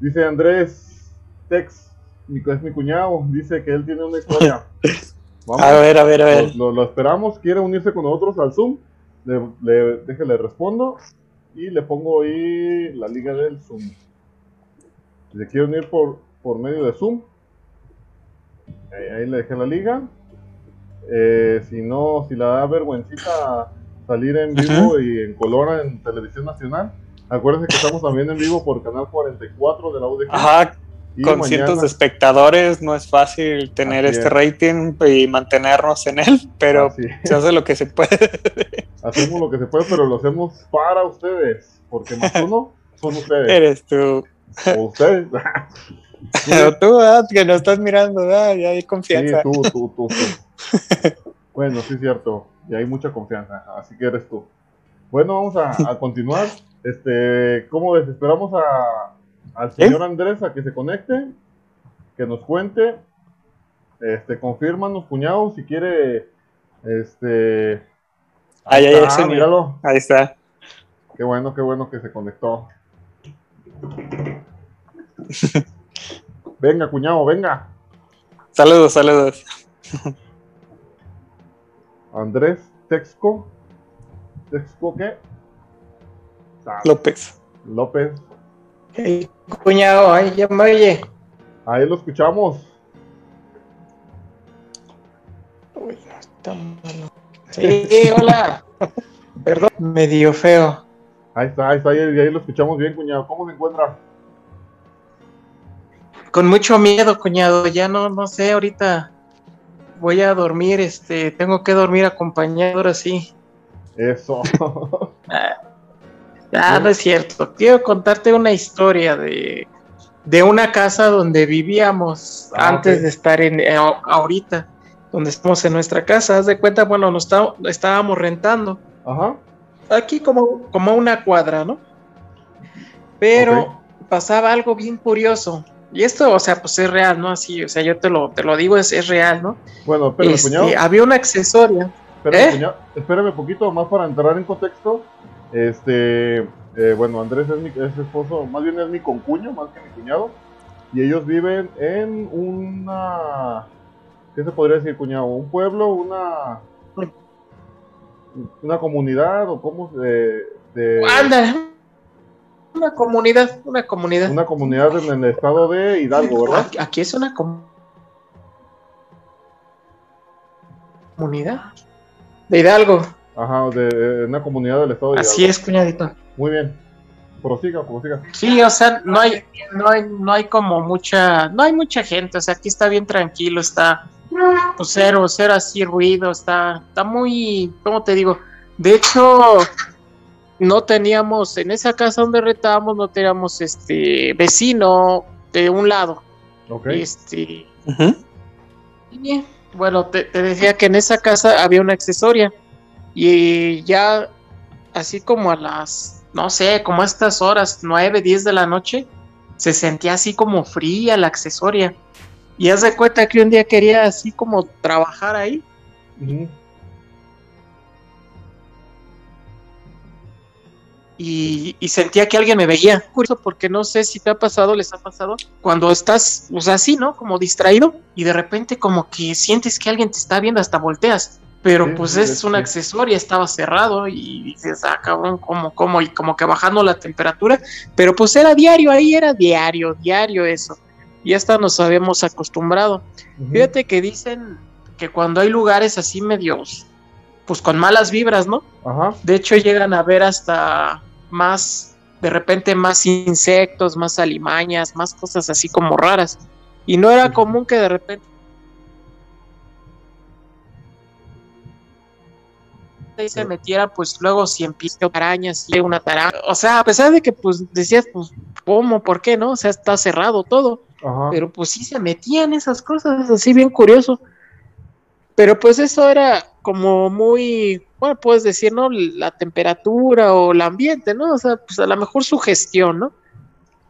Dice Andrés Tex, mi, es mi cuñado, dice que él tiene una historia. Vamos, A ver, a ver, a ver. Lo, lo- lo esperamos, quiere unirse con nosotros al Zoom. Le, le, respondo y le pongo ahí la liga del Zoom. Si se quiere unir por, por medio de Zoom, ahí, ahí le dejé la liga. Eh, si no, si la da vergüencita salir en vivo y en color en televisión nacional, acuérdense que estamos también en vivo por canal 44 de la UDG. Ajá, y con mañana- cientos de espectadores no es fácil tener Así este es. rating y mantenernos en él, pero Así se hace lo que se puede. Hacemos lo que se puede, pero lo hacemos para ustedes, porque más uno son ustedes. Eres tú. o ustedes. Pero tú, ah, que nos estás mirando, ah, ya hay Sí, confianza. tú, tú, tú, tú. Bueno, sí es cierto. Y hay mucha confianza, así que eres tú. Bueno, vamos a, a continuar. Este, ¿cómo ves? Esperamos a, al señor Andrés a que se conecte, que nos cuente. Este, confírmanos, cuñado, si quiere. Este. Ay, ay, ah, ese ni- míralo. Ahí está. Qué bueno, qué bueno que se conectó. Venga, cuñado, venga. Saludos, saludos. Andrés Texco. ¿Texco qué? López. López. Hey, cuñado, ay, ya me oye. Ahí lo escuchamos. Uy, no está malo. Sí, hola. Perdón, medio feo. Ahí está, ahí está, ahí, ahí lo escuchamos bien, cuñado. ¿Cómo se encuentra? Con mucho miedo, cuñado. Ya no, no sé, ahorita voy a dormir, este, tengo que dormir acompañado ahora sí. Eso. Ah, no es cierto. Quiero contarte una historia de, de una casa donde vivíamos Ah, antes de estar en eh, ahorita, donde estamos en nuestra casa. Haz de cuenta, bueno, nos está- estábamos rentando. Ajá. aquí como, como una cuadra, ¿no? Pero pasaba algo bien curioso. Y esto, o sea, pues es real, ¿no? Así, o sea, yo te lo, te lo digo, es, es real, ¿no? Bueno, espérame, Este, cuñado. había una accesoria. Espérame, ¿Eh? cuñado, espérame un poquito más para entrar en contexto. Este, eh, bueno, Andrés es mi es esposo, más bien es mi concuño, más que mi cuñado. Y ellos viven en una. ¿Qué se podría decir, cuñado? ¿Un pueblo? ¿Una. Una comunidad? ¿O cómo? De, Anda, una comunidad, una comunidad. una comunidad en el estado de Hidalgo, ¿verdad? Aquí, aquí es una com- comunidad de Hidalgo. Ajá, de, de una comunidad del estado de Hidalgo. Así es, cuñadito. Muy bien. Prosiga, prosiga. Sí, o sea, no hay, no hay, no hay como mucha, no hay mucha gente, o sea, aquí está bien tranquilo, está pues cero, cero así ruido, está, está muy, ¿cómo te digo? De hecho, no teníamos, en esa casa donde rentábamos, no teníamos este vecino de un lado. Ok. Este, Ujú. y, bueno, te, te decía que en esa casa había una accesoria y ya así como a las, no sé, como a estas horas, 9, 10 de la noche, se sentía así como fría la accesoria. Y haz de cuenta que un día quería así como trabajar ahí y, y sentía que alguien me veía. Curioso porque no sé si te ha pasado, les ha pasado, cuando estás, o sea, así, ¿no? Como distraído y de repente como que sientes que alguien te está viendo, hasta volteas. Pero Sí, pues sí, es un accesorio, estaba cerrado y dices, ah, cabrón, ¿cómo, cómo? Y como que bajando la temperatura. Pero pues era diario, ahí era diario, diario eso. Y hasta nos habíamos acostumbrado. Fíjate que dicen que cuando hay lugares así medios, pues con malas vibras, ¿no? Ajá. De hecho, llegan a ver hasta más, de repente, más insectos, más alimañas, más cosas así como raras. Y no era común que de repente ahí se metiera, pues luego cien pies de arañas y una taranja. O sea, a pesar de que, pues, decías, pues, ¿cómo? ¿Por qué no? O sea, está cerrado todo Ajá. pero pues sí se metían esas cosas, así bien curioso. Pero pues eso era como muy, bueno, puedes decir, ¿no? La temperatura o el ambiente, ¿no? O sea, pues a lo mejor su gestión, ¿no?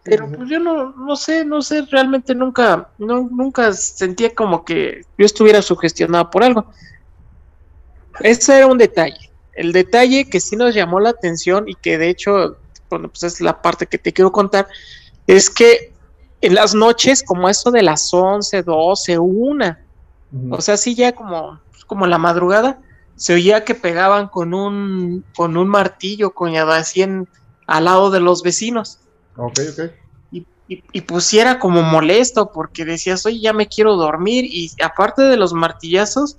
Pero pues yo no, no sé, no sé, realmente nunca, no, nunca sentía como que yo estuviera sugestionado por algo. Ese era un detalle. El detalle que sí nos llamó la atención y que de hecho, bueno, pues es la parte que te quiero contar, es que en las noches, como eso de las 11, 12, 1, Ujú. o sea, sí ya como, como la madrugada, se oía que pegaban con un, con un martillo, coñado, así en, al lado de los vecinos. Ok, ok. Y, y, y pues sí era como molesto porque decías, oye, ya me quiero dormir. Y aparte de los martillazos,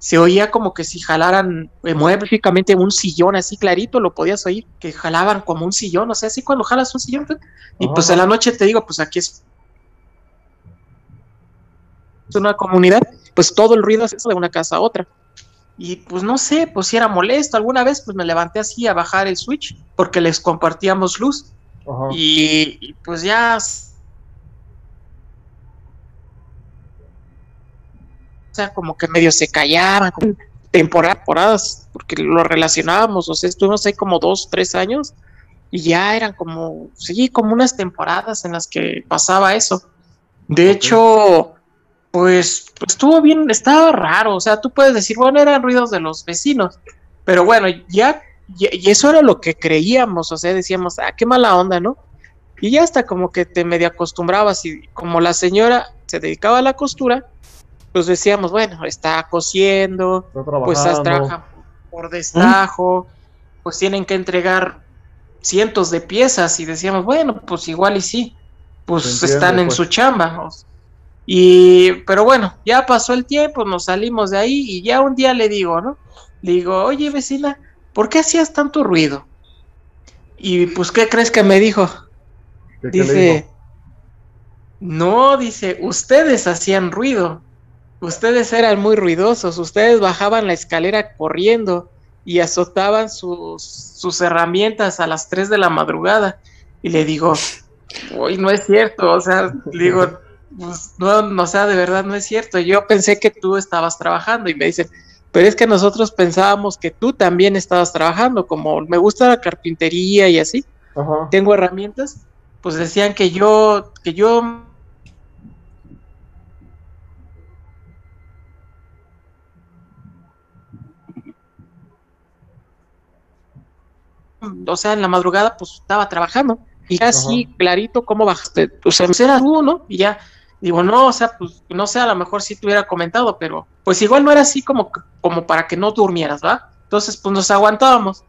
se oía como que si jalaran eh, mueblíficamente un sillón así clarito, lo podías oír, que jalaban como un sillón, o sea, así cuando jalas un sillón. pues, Y pues en la noche te digo, pues aquí es una comunidad, pues todo el ruido es eso de una casa a otra. Y pues no sé, pues si era molesto. Alguna vez pues me levanté así a bajar el switch porque les compartíamos luz. Y, y, pues ya. O sea, como que medio se callaban, temporadas, porque lo relacionábamos, o sea, estuvimos ahí como dos, tres años y ya eran como, sí, como unas temporadas en las que pasaba eso. De hecho, pues, pues estuvo bien, estaba raro, o sea, tú puedes decir, bueno, eran ruidos de los vecinos, pero bueno, ya, y, y eso era lo que creíamos, o sea, decíamos, ah, qué mala onda, ¿no? Y ya hasta como que te medio acostumbrabas y como la señora se dedicaba a la costura, pues decíamos, bueno, está cosiendo, Está pues trabaja por destajo, pues tienen que entregar cientos de piezas y decíamos, bueno, pues igual y sí, pues están en pues. su chamba. Y, pero bueno, ya pasó el tiempo, nos salimos de ahí y ya un día le digo, ¿no? Le digo, oye vecina, ¿por qué hacías tanto ruido? Y pues, ¿qué crees que me dijo? ¿Qué- qué le Dice, dijo? no, dice, ustedes hacían ruido, ustedes eran muy ruidosos, ustedes bajaban la escalera corriendo y azotaban sus, sus herramientas a las 3 de la madrugada. Y le digo, uy, no es cierto, o sea, le digo, pues no, no, o sea, de verdad no es cierto. Yo pensé que tú estabas trabajando y me dicen, pero es que nosotros pensábamos que tú también estabas trabajando, como me gusta la carpintería y así, Ajá. tengo herramientas, pues decían que yo, que yo o sea, en la madrugada pues estaba trabajando y ya así clarito cómo bajaste, o sea, pues era tú, ¿no? Y ya digo, no, o sea, pues no sé, a lo mejor sí te hubiera comentado, pero pues igual no era así como, como para que no durmieras, ¿va? Entonces pues nos aguantábamos.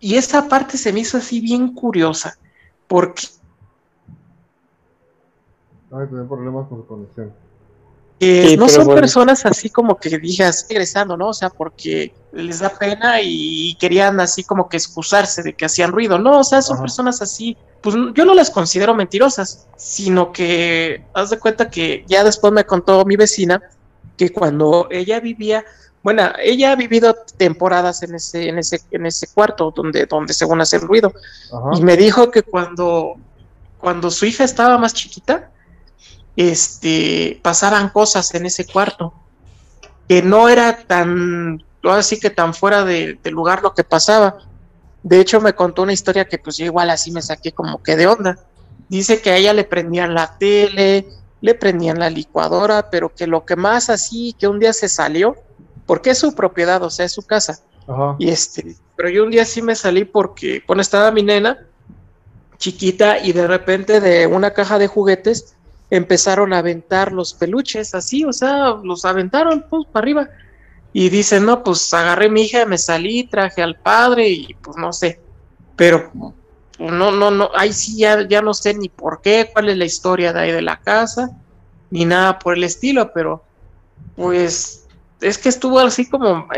Y esa parte se me hizo así bien curiosa, porque Ay, tener problemas con su conexión. Eh, Sí, no son bueno. personas así como que digas regresando, ¿no? O sea, porque les da pena y querían así como que excusarse de que hacían ruido. No, o sea, son Ajá. personas así, pues yo no las considero mentirosas, sino que haz de cuenta que ya después me contó mi vecina que cuando ella vivía, bueno, ella ha vivido temporadas en ese, en ese, en ese cuarto donde, donde según hace ruido. Ajá. Y me dijo que cuando, cuando su hija estaba más chiquita, este, pasaban cosas en ese cuarto, que no era tan, así que tan fuera de, de lugar lo que pasaba. De hecho, me contó una historia que pues yo igual así me saqué como que de onda. Dice que a ella le prendían la tele, le prendían la licuadora, pero que lo que más así, que un día se salió, porque es su propiedad, o sea, es su casa. Ajá. Y este, pero yo un día sí me salí porque, bueno, estaba mi nena chiquita y de repente de una caja de juguetes empezaron a aventar los peluches así, o sea, los aventaron pues para arriba. Y dicen, no, pues agarré a mi hija, me salí, traje al padre y pues no sé. Pero no, no, no, ahí sí ya, ya no sé ni por qué, cuál es la historia de ahí de la casa, ni nada por el estilo, pero pues es que estuvo así como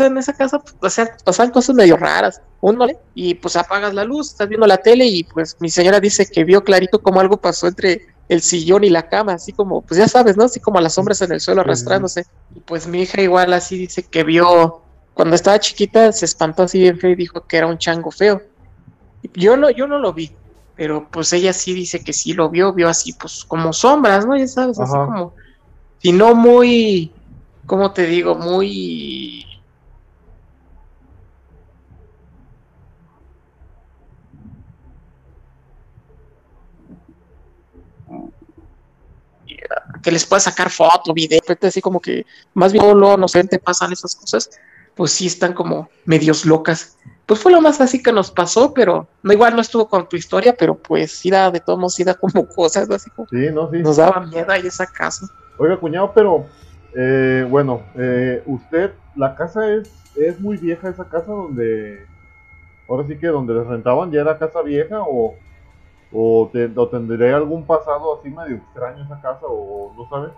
en esa casa, pues, o sea, pasan cosas medio raras. Uno lee y pues apagas la luz, estás viendo la tele y pues mi señora dice que vio clarito como algo pasó entre el sillón y la cama, así como, pues ya sabes, ¿no? Así como las sombras en el suelo arrastrándose. Y pues mi hija igual así dice que vio, cuando estaba chiquita se espantó así bien feo y dijo que era un chango feo. Yo no, yo no lo vi, pero pues ella sí dice que sí lo vio, vio así pues como sombras, ¿no? Ya sabes, así como, si no muy, ¿cómo te digo? Muy que les puedas sacar foto, video, así como que más bien luego no sé, te pasan esas cosas, pues sí están como medios locas. Pues fue lo más así que nos pasó, pero no igual no estuvo con tu historia, pero pues sí da de todos modos, sí da como cosas así como Sí, no, sí. nos daba miedo ahí esa casa. Oiga, cuñado, pero eh, bueno, eh, usted, la casa es, es muy vieja, esa casa donde, ahora sí que donde les rentaban, ya era casa vieja o, o, te- o tendría algún pasado así medio extraño esa casa o no sabes.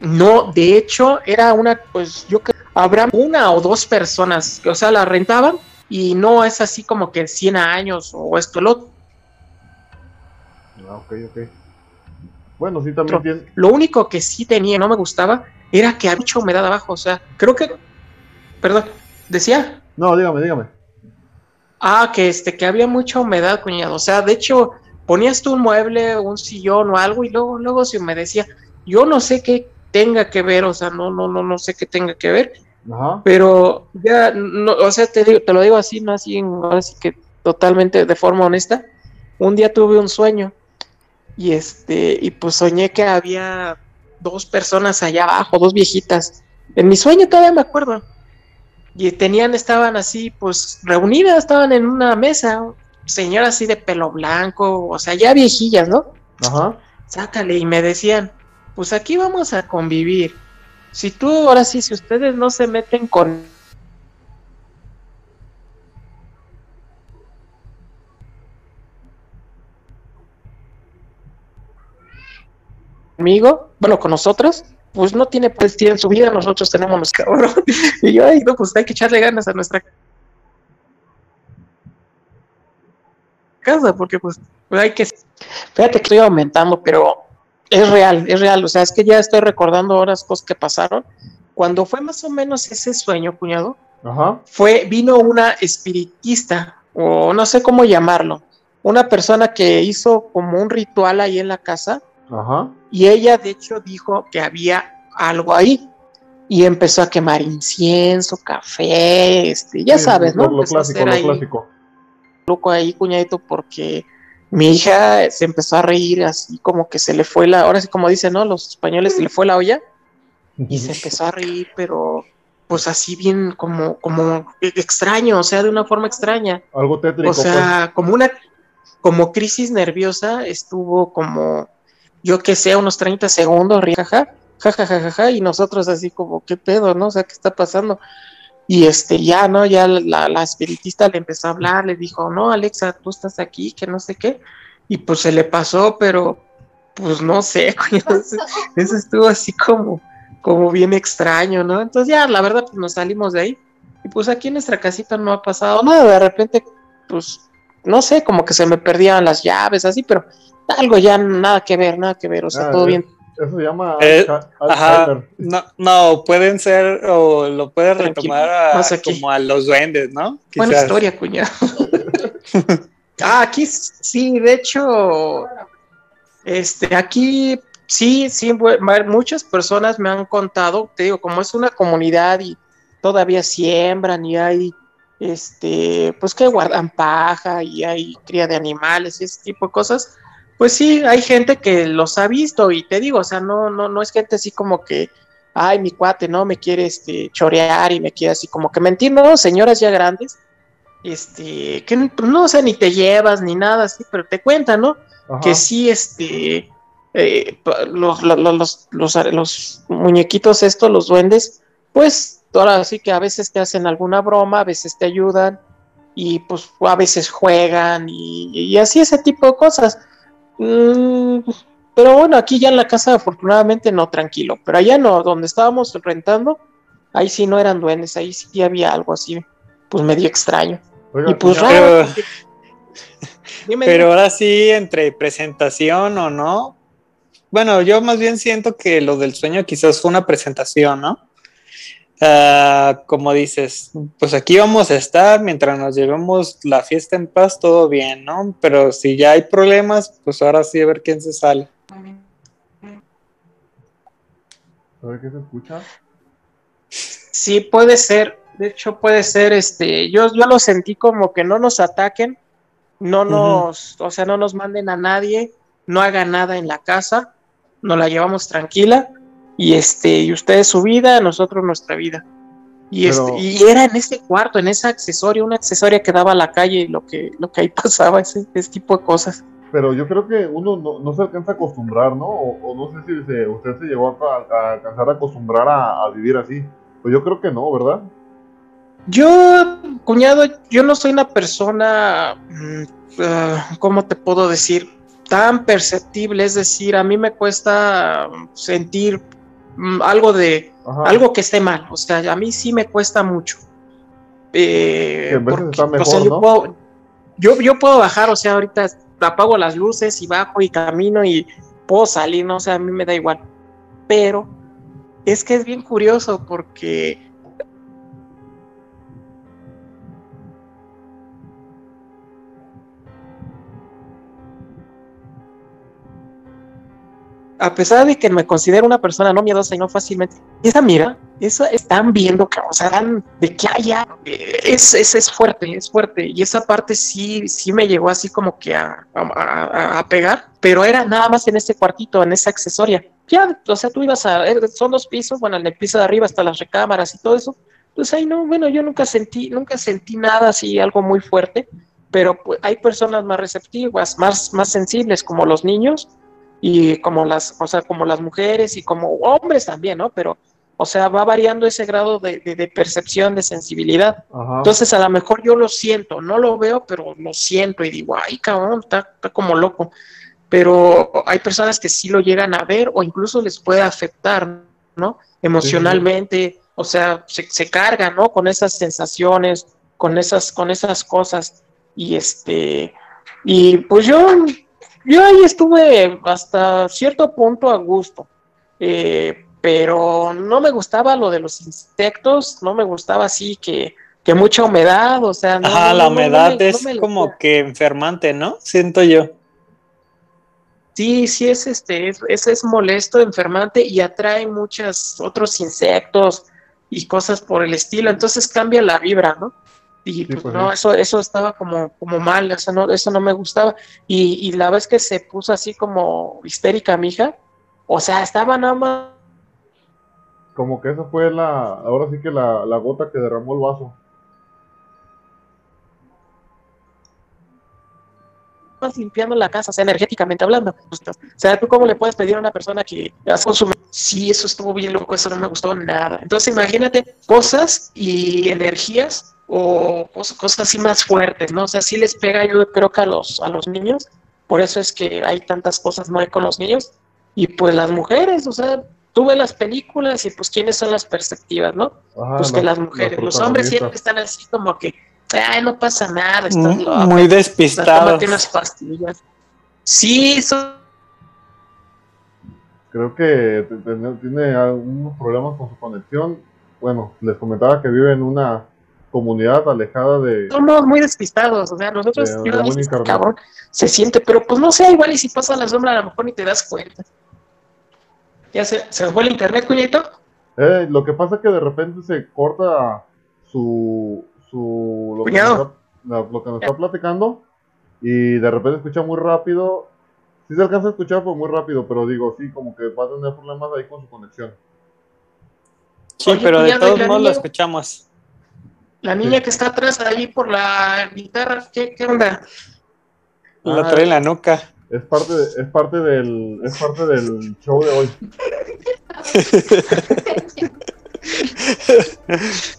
No, de hecho, era una, pues yo creo, habrá una o dos personas que, o sea, la rentaban y no es así como que 100 años o esto, lo otro. Ah, ok, ok. Bueno, sí, también tiene... Lo único que sí tenía, no me gustaba, era que había mucha humedad abajo. O sea, creo que. Perdón, decía. No, dígame, dígame. Ah, que este, que había mucha humedad, cuñado. O sea, de hecho, ponías tú un mueble, un sillón o algo, y luego, luego se humedecía. Yo no sé qué tenga que ver, o sea, no, no, no, no sé qué tenga que ver, Ajá. pero ya, no, o sea, te, digo- te lo digo así, no así, en- ahora sí que totalmente de forma honesta. Un día tuve un sueño y este, y pues soñé que había dos personas allá abajo, dos viejitas. En mi sueño todavía me acuerdo. Y tenían, estaban así, pues reunidas, estaban en una mesa, señoras así de pelo blanco, o sea, ya viejillas, ¿no? Ajá. sácale y me decían, pues aquí vamos a convivir. Si tú, ahora sí, si ustedes no se meten con... conmigo, bueno, con nosotros, pues no tiene pues tienen su vida, nosotros tenemos nuestra cabrón. y yo, ay, no, pues hay que echarle ganas a nuestra casa, porque pues hay que... Fíjate que estoy aumentando, pero es real, es real. O sea, es que ya estoy recordando ahora las cosas que pasaron. Cuando fue más o menos ese sueño, cuñado, Ajá. fue, vino una espiritista, o no sé cómo llamarlo, una persona que hizo como un ritual ahí en la casa, Ajá. Y ella de hecho dijo que había algo ahí. Y empezó a quemar incienso, café, este, ya Sí, sabes, ¿no? Lo, Empezó clásico, lo ahí clásico. loco ahí, cuñadito, porque mi hija se empezó a reír así como que se le fue la, ahora sí como dicen, ¿no? Los españoles se le fue la olla y se empezó a reír, pero pues así bien como, como extraño, o sea, de una forma extraña. Algo tétrico, O sea, como una, como crisis nerviosa, estuvo como, yo que sé, unos 30 segundos, jaja, jaja, y nosotros así como, ¿qué pedo, no? O sea, ¿qué está pasando? Y este, ya, ¿no? Ya la, la espiritista le empezó a hablar, le dijo, no, Alexa, tú estás aquí, que no sé qué. Y pues se le pasó, pero pues no sé, eso estuvo así como, como bien extraño, ¿no? Entonces ya, la verdad, pues nos salimos de ahí. Y pues aquí en nuestra casita no ha pasado nada, de repente, pues, no sé, como que se me perdían las llaves, así, pero algo ya nada que ver, nada que ver, o sea, Ah, todo bien. Eso se llama Eh, Ajá, no, no, pueden ser, o lo puedes Tranquilo, retomar a- como a los duendes, ¿no? Buena historia, cuñado. ah, aquí sí, de hecho, este, aquí sí, sí, muchas personas me han contado, te digo, como es una comunidad y todavía siembran y hay, este, pues que guardan paja y hay cría de animales y ese tipo de cosas, pues sí, hay gente que los ha visto y te digo, o sea, no, no, no es gente así como que, ay, mi cuate, no, me quiere, este, chorear y me quiere así como que mentir, no, señoras ya grandes, este, que no, o sea, ni te llevas ni nada así, pero te cuentan, ¿no? Ajá. que sí, este, eh, los, los, los, los muñequitos estos, los duendes, pues ahora sí que a veces te hacen alguna broma, a veces te ayudan y pues a veces juegan y, y así ese tipo de cosas. Mm, pero bueno, aquí ya en la casa afortunadamente no, tranquilo, pero allá no, donde estábamos rentando, ahí sí no eran duendes, ahí sí había algo así, pues medio extraño. Oiga, Y pues raro. Dime, Pero dime. ahora sí, entre presentación o no. Bueno, yo más bien siento que lo del sueño quizás fue una presentación, ¿no? Ah, como dices, pues aquí vamos a estar mientras nos llevemos la fiesta en paz, todo bien, ¿no? Pero si ya hay problemas, pues ahora sí a ver quién se sale. a ver qué se escucha. Sí, puede ser. De hecho, puede ser, este, yo, yo lo sentí como que no nos ataquen, no nos, o sea, no nos manden a nadie, no hagan nada en la casa, nos la llevamos tranquila, y este, y ustedes su vida, nosotros nuestra vida. Y, Pero- este, y era en ese cuarto, en ese accesorio, una accesoria que daba a la calle lo que, lo que ahí pasaba, ese, ese tipo de cosas. Pero yo creo que uno no, no se alcanza a acostumbrar, ¿no? O, o no sé si se- usted se llegó a, a alcanzar a acostumbrar a, a vivir así. Pues yo creo que no, ¿verdad? Yo, cuñado, yo no soy una persona, ah, ¿cómo te puedo decir? Tan perceptible, es decir, a mí me cuesta mm, sentir algo de, Ajá. algo que esté mal, o sea, a mí sí me cuesta mucho. Eh, mejor, o sea, yo, puedo, yo, yo puedo bajar, o sea, ahorita apago las luces y bajo y camino y puedo salir, no o sea, a mí me da igual. Pero es que es bien curioso porque a pesar de que me considero una persona no miedosa y no fácilmente, esa mira, esa están viendo que, o sea, de que haya, es, es, es fuerte, es fuerte. Y esa parte sí, sí me llegó así como que a, a, a- a pegar, pero era nada más en ese cuartito, en esa accesoria. Ya, o sea, tú ibas a, eh, son dos pisos, bueno, en el piso de arriba hasta las recámaras y todo eso. Pues ahí no, bueno, yo nunca sentí, nunca sentí nada así, algo muy fuerte, pero pues, hay personas más receptivas, más, más sensibles, como los niños, y como las, o sea, como las mujeres y como hombres también, ¿no? Pero, o sea, va variando ese grado de, de- de percepción, de sensibilidad. Ajá. Entonces, a lo mejor yo lo siento, no lo veo, pero lo siento y digo, ay, cabrón, está, está como loco. Pero hay personas que sí lo llegan a ver o incluso les puede afectar, ¿no? Emocionalmente, o sea, se, se cargan, ¿no? Con esas sensaciones, con esas, con esas cosas. Y este, y pues yo, yo ahí estuve hasta cierto punto a gusto. Eh, pero no me gustaba lo de los insectos, no me gustaba así que, que mucha humedad, o sea, no, Ajá, no, la no humedad me- es como que enfermante, ¿no? Siento yo. Sí, sí es este, es, es, es molesto, enfermante y atrae muchos otros insectos y cosas por el estilo, entonces cambia la vibra, ¿no? Y pues, pues, no, sí. eso, eso estaba como, como mal, eso no, eso no me gustaba. Y, y la vez que se puso así como histérica mi hija, o sea, estaba nada más Como que esa fue la, ahora sí que la, la gota que derramó el vaso. Limpiando la casa, o sea, energéticamente hablando. O sea, ¿tú cómo le puedes pedir a una persona que has consumido? Sí, eso estuvo bien loco, eso no me gustó nada. Entonces, imagínate cosas y energías o cos- cosas así más fuertes, ¿no? O sea, sí les pega, yo creo que a los, a los niños, por eso es que hay tantas cosas mal con los niños. Y pues las mujeres, o sea, tú ves las películas y pues quiénes son las perspectivas, ¿no? Ajá, Pues que la- las mujeres, la los hombres siempre están así como que, ay, no pasa nada, estás Muy, loco. muy O sea, despistados. tómate unas pastillas. Sí, eso. Creo que tiene algunos problemas con su conexión. Bueno, les comentaba que vive en una comunidad alejada de... Somos muy despistados. O sea, nosotros, De- yo cabrón, se siente, pero pues no sé, igual y si pasa la sombra, a lo mejor ni te das cuenta. Ya se, se nos fue el internet, cuñito. Eh, lo que pasa es que de repente se corta su... su lo, que nos está, lo que nos está platicando y de repente escucha muy rápido. Sí se alcanza a escuchar, pero muy rápido, pero digo, sí, como que va a tener problemas ahí con su conexión. Sí, Oye, pero de cuñado, ¿y todos modos lo niña? escuchamos. La niña que está atrás ahí por la guitarra, ¿qué, qué onda? Lo Ah. trae en la nuca. Es parte, de- es parte del, es parte del show de hoy.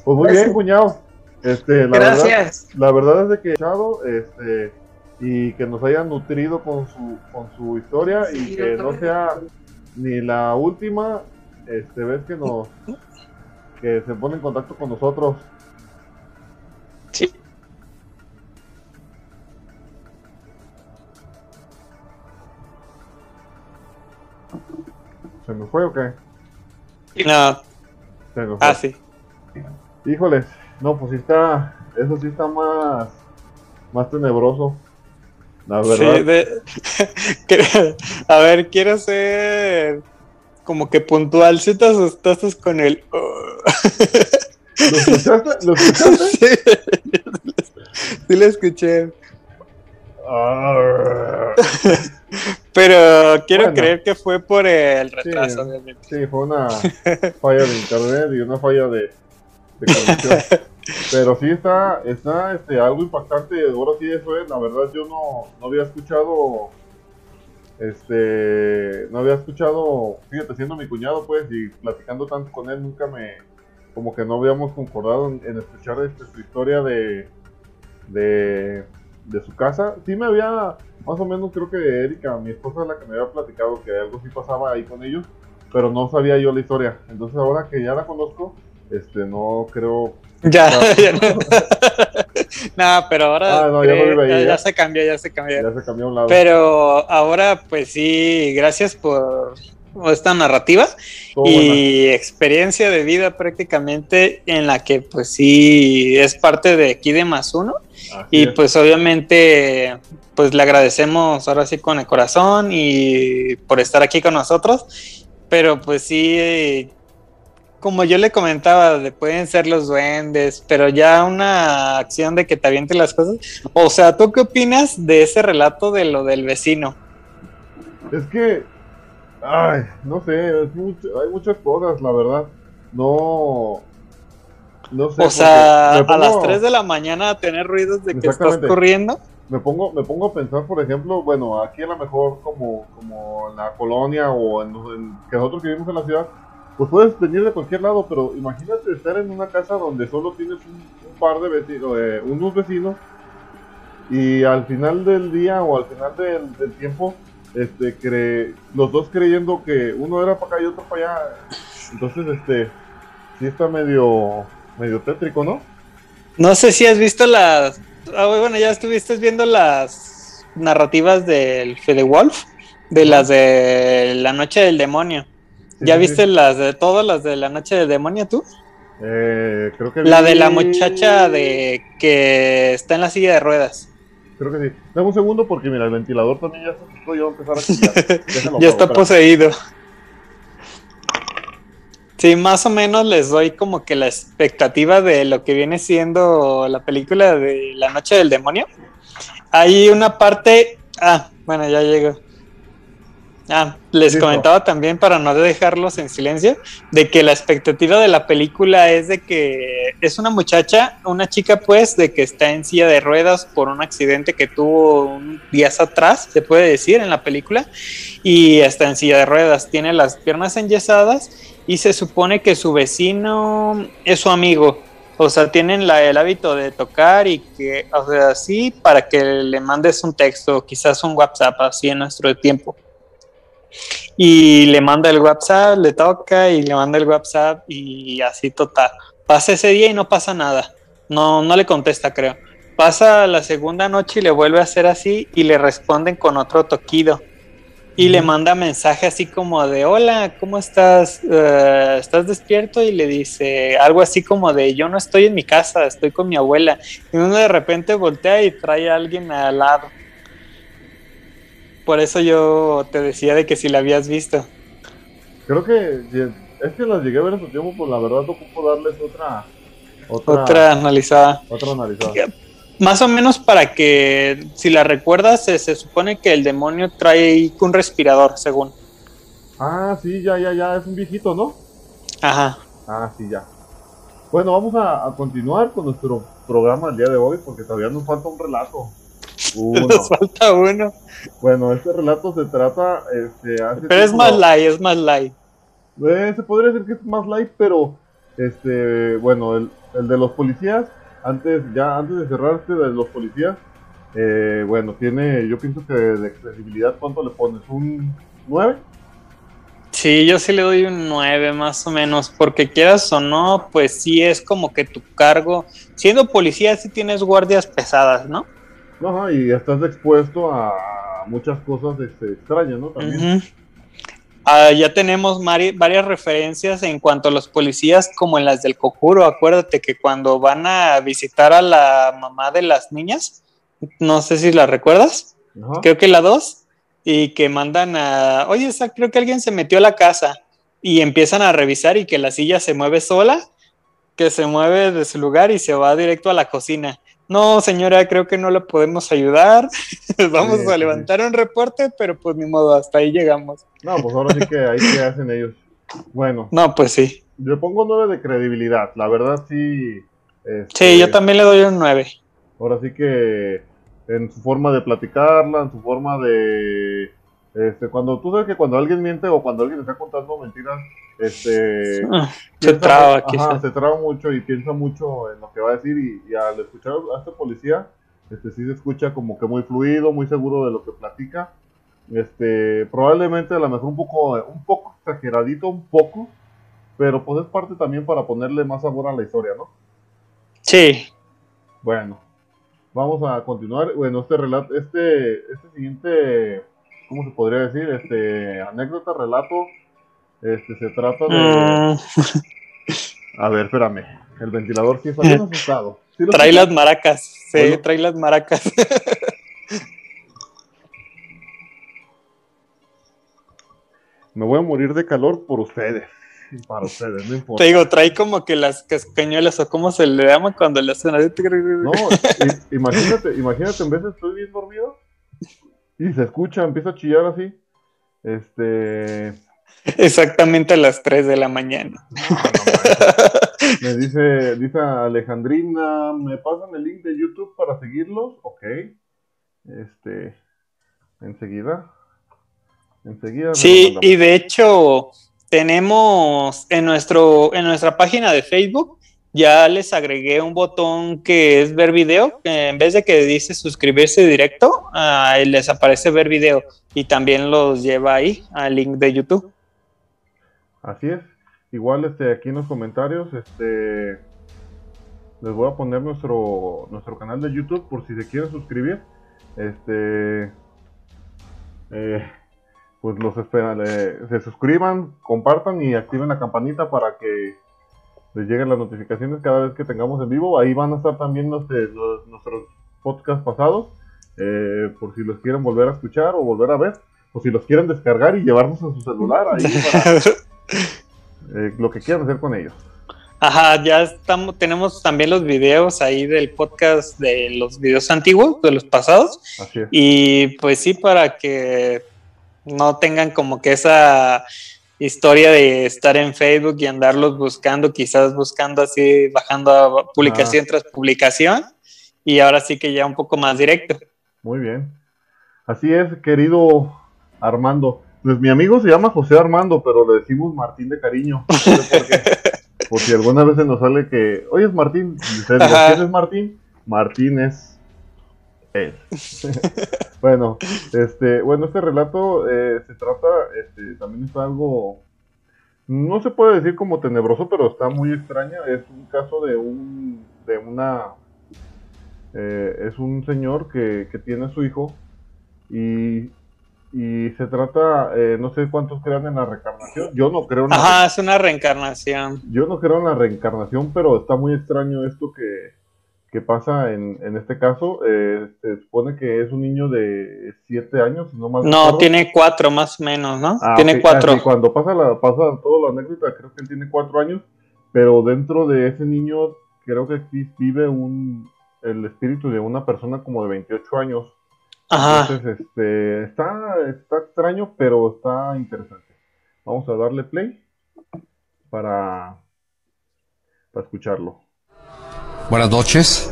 Pues muy bien, cuñado. Este, la verdad, Gracias. la verdad es de que echado, este, y que nos hayan nutrido con su, con su historia y que no sea ni la última, este, vez que nos, que se pone en contacto con nosotros. Sí. ¿Se me fue o qué? No, Se me fue. ah, sí. Híjoles, no, pues sí está, eso sí está más, más tenebroso. La verdad. Sí, de- a ver, quiero ser como que puntual. Si te asustaste con el. ¿Lo escuchaste? ¿Lo escuchaste? sí, sí lo escuché. Pero quiero Bueno. creer que fue por el retraso, sí, fue una falla de internet y una falla de, de conexión. Pero sí está, está este, algo impactante. Ahora sí, eso es. La verdad, yo no, no había escuchado. Este. No había escuchado. Fíjate, siendo mi cuñado, pues, y platicando tanto con él, nunca me. Como que no habíamos concordado en, escuchar este, su historia de. De. De su casa. Sí me había. Más o menos, creo que Erika, mi esposa, es la que me había platicado que algo sí pasaba ahí con ellos. Pero no sabía yo la historia. Entonces, ahora que ya la conozco. Este, no creo Ya, No. ya no. no, pero ahora Ah, no, ya no creo- vive ahí, ya, ya se cambió, ya se cambió. Ya se cambió a un lado. Pero ahora, pues sí, gracias por esta narrativa Todo buena. y experiencia de vida prácticamente en la que pues sí es parte de aquí de más uno Así y es. pues obviamente pues le agradecemos ahora sí con el corazón y por estar aquí con nosotros pero pues sí eh, como yo le comentaba de pueden ser los duendes pero ya una acción de que te avienten las cosas o sea tú qué opinas de ese relato de lo del vecino Es que, ay, no sé, es mucho- hay muchas cosas, la verdad. No, no sé. o sea a las pongo- 3 de la mañana tener ruidos de que estás corriendo Me pongo, me pongo a pensar, por ejemplo, bueno, aquí a lo mejor como, como en la colonia o en, en- que nosotros vivimos en la ciudad, pues puedes venir de cualquier lado, pero imagínate estar en una casa donde solo tienes un, un par de vecinos, eh, unos vecinos, y al final del día o al final del, del tiempo, este, cre- los dos creyendo que uno era para acá y otro para allá, entonces, este, sí está medio, medio tétrico, ¿no? No sé si has visto las. ah, bueno, ya estuviste viendo las narrativas del Fede Wolf, de las de La Noche del Demonio. ¿Ya viste las de todas las de la noche del demonio tú? Eh, creo que La de la muchacha de que está en la silla de ruedas. Creo que sí. Dame un segundo porque mira, el ventilador también ya se a empezar a ya está poseído. Sí, más o menos les doy como que la expectativa de lo que viene siendo la película de La Noche del Demonio. Hay una parte. Ah, bueno, ya llegó. Ah, les comentaba también para no dejarlos en silencio, de que la expectativa de la película es de que es una muchacha, una chica pues, de que está en silla de ruedas por un accidente que tuvo días atrás, se puede decir en la película, y está en silla de ruedas, tiene las piernas enyesadas y se supone que su vecino es su amigo. O sea, tienen la- el hábito de tocar y que, o sea, sí, para que le mandes un texto, quizás un WhatsApp, así en nuestro tiempo. Y le manda el WhatsApp, le toca y le manda el WhatsApp y así total. Pasa ese día y no pasa nada. No, no le contesta, creo. Pasa la segunda noche y le vuelve a hacer así y le responden con otro toquido. Y le manda mensaje así como de, hola, ¿cómo estás? Eh, ¿Estás despierto? Y le dice algo así como de, yo no estoy en mi casa, estoy con mi abuela. Y uno de repente voltea y trae a alguien al lado. Por eso yo te decía de que si la habías visto. Creo que es que las llegué a ver en su tiempo, pues la verdad ocupo darles otra. Otra. Otra analizada. Otra analizada. Más o menos para que, si la recuerdas, se, se supone que el demonio trae un respirador, según. Ah, sí, ya, ya, ya. Es un viejito, ¿no? Ajá. Ah, sí, ya. Bueno, vamos a, a continuar con nuestro programa el día de hoy porque todavía nos falta un relato. Uno. Nos falta uno. Bueno, este relato se trata. Este, hace Pero es más light, es más light. Eh, se podría decir que es más light, pero este, bueno, el, el de los policías, antes, ya antes de cerrar este de los policías, eh, bueno, tiene, yo pienso que de credibilidad, ¿cuánto le pones? ¿Un 9? Sí, yo sí le doy un 9 más o menos, porque quieras o no, pues sí es como que tu cargo, siendo policía sí tienes guardias pesadas, ¿no? Ajá, y estás expuesto a muchas cosas este, extrañas, ¿no? También. Ah, ya tenemos varias referencias en cuanto a los policías, como en las del Cocuro. Acuérdate que cuando van a visitar a la mamá de las niñas, no sé si la recuerdas, creo que la 2, y que mandan a, oye, creo que alguien se metió a la casa y empiezan a revisar y que la silla se mueve sola, que se mueve de su lugar y se va directo a la cocina. No, señora, creo que no la podemos ayudar. Vamos Sí, a sí, levantar un reporte, pero pues ni modo, hasta ahí llegamos. No, pues ahora sí que ahí que hacen ellos. Bueno, No, pues sí. le pongo 9 de credibilidad, la verdad sí. este, Sí, yo también le doy un 9. Ahora sí que en su forma de platicarla, en su forma de... Este, cuando tú sabes que cuando alguien miente o cuando alguien está contando mentiras, este... Ah, Se traba, ajá, se traba mucho y piensa mucho en lo que va a decir y, y al escuchar a este policía, este sí se escucha como que muy fluido, muy seguro de lo que platica. Este, probablemente a lo mejor un poco, un poco exageradito, un poco, pero pues es parte también para ponerle más sabor a la historia, ¿no? Sí, Bueno, vamos a continuar. Bueno, este relato, este, este siguiente, ¿cómo se podría decir? Este anécdota, relato, este se trata de. Mm, A ver, espérame. El ventilador sí está bien asustado. ¿Sí lo trae las maracas. Sí, Bueno. trae las maracas. Me voy a morir de calor por ustedes. Para ustedes, no importa. Te digo, trae como que las cascañuelas o cómo se le llama cuando le hacen así. No, imagínate, imagínate, en vez de estoy bien dormido y se escucha, empieza a chillar así. Este. Exactamente a las 3 de la mañana. No, no manches. Me dice, dice Alejandrina, ¿me pasan el link de YouTube para seguirlos? Ok. Este, enseguida. Enseguida. Sí, y de hecho tenemos en nuestro en nuestra página de Facebook ya les agregué un botón que es ver video, en vez de que dice suscribirse directo, ah, les aparece ver video y también los lleva ahí al link de YouTube. Así es. Igual este, aquí en los comentarios, este, les voy a poner nuestro, nuestro canal de YouTube por si se quieren suscribir. Este, eh, pues los espera, le- se suscriban, compartan y activen la campanita para que les lleguen las notificaciones cada vez que tengamos en vivo. Ahí van a estar también los, eh, los- nuestros podcasts pasados, eh, por si los quieren volver a escuchar o volver a ver, o si los quieren descargar y llevarnos a su celular ahí para eh, lo que quieran hacer con ellos. Ajá, ya estamos, tenemos también los videos ahí del podcast de los videos antiguos, de los pasados. Así es. Y pues sí, para que no tengan como que esa historia de estar en Facebook y andarlos buscando, quizás buscando así, bajando a publicación tras publicación. Y ahora sí que ya un poco más directo. Muy bien. Así es, querido Armando. Pues mi amigo se llama José Armando, pero le decimos Martín de cariño. No sé por qué. Por si alguna vez se nos sale que, oye, es Martín. Dice. ¿quién es Martín? Martín es. bueno, este, bueno, este relato eh, se trata, este, también está algo, no se puede decir como tenebroso, pero está muy extraña. Es un caso de un, de una, eh, es un señor que, que tiene a su hijo y, y se trata, eh, no sé cuántos crean en la reencarnación. Yo no creo en la Ajá, es una reencarnación. yo no creo en la reencarnación, pero está muy extraño esto que, que pasa en, en este caso. Eh, se supone que es un niño de 7 años, no más No, tiene cuatro más o menos, ¿no? Ah, tiene ok. cuatro. Ah, sí, cuando pasa la pasa toda la anécdota, creo que él tiene 4 años, pero dentro de ese niño creo que vive un el espíritu de una persona como de 28 años. Ajá. Entonces, este, está, está extraño, pero está interesante. Vamos a darle play para, para escucharlo. Buenas noches.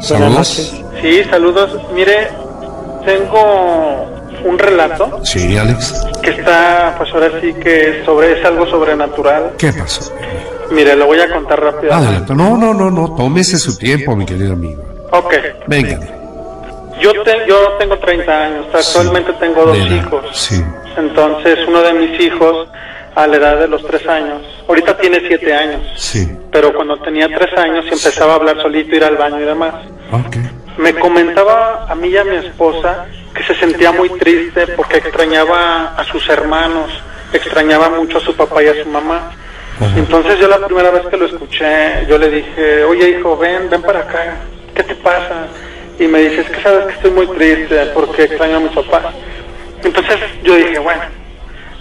Saludos. Sí, saludos. Mire, tengo un relato Sí, Alex. que está, pues ahora sí que sobre es algo sobrenatural. ¿Qué pasó? Mire, lo voy a contar rápido. Adelante. No, no, no, no. Tómese su tiempo, mi querido amigo. Ok, Venga. yo, te- yo tengo 30 años, actualmente tengo dos hijos. Sí. Entonces, uno de mis hijos, a la edad de los 3 años, ahorita tiene 7 años, Sí. pero cuando tenía 3 años y empezaba a hablar solito, ir al baño y demás. Ok. Me comentaba a mí y a mi esposa que se sentía muy triste porque extrañaba a sus hermanos, extrañaba mucho a su papá y a su mamá. Ajá. Entonces yo la primera vez que lo escuché, yo le dije, oye hijo, ven, ven para acá, ¿qué te pasa? Y me dice, es que sabes que estoy muy triste porque extraño a mis papás. Entonces yo dije, bueno.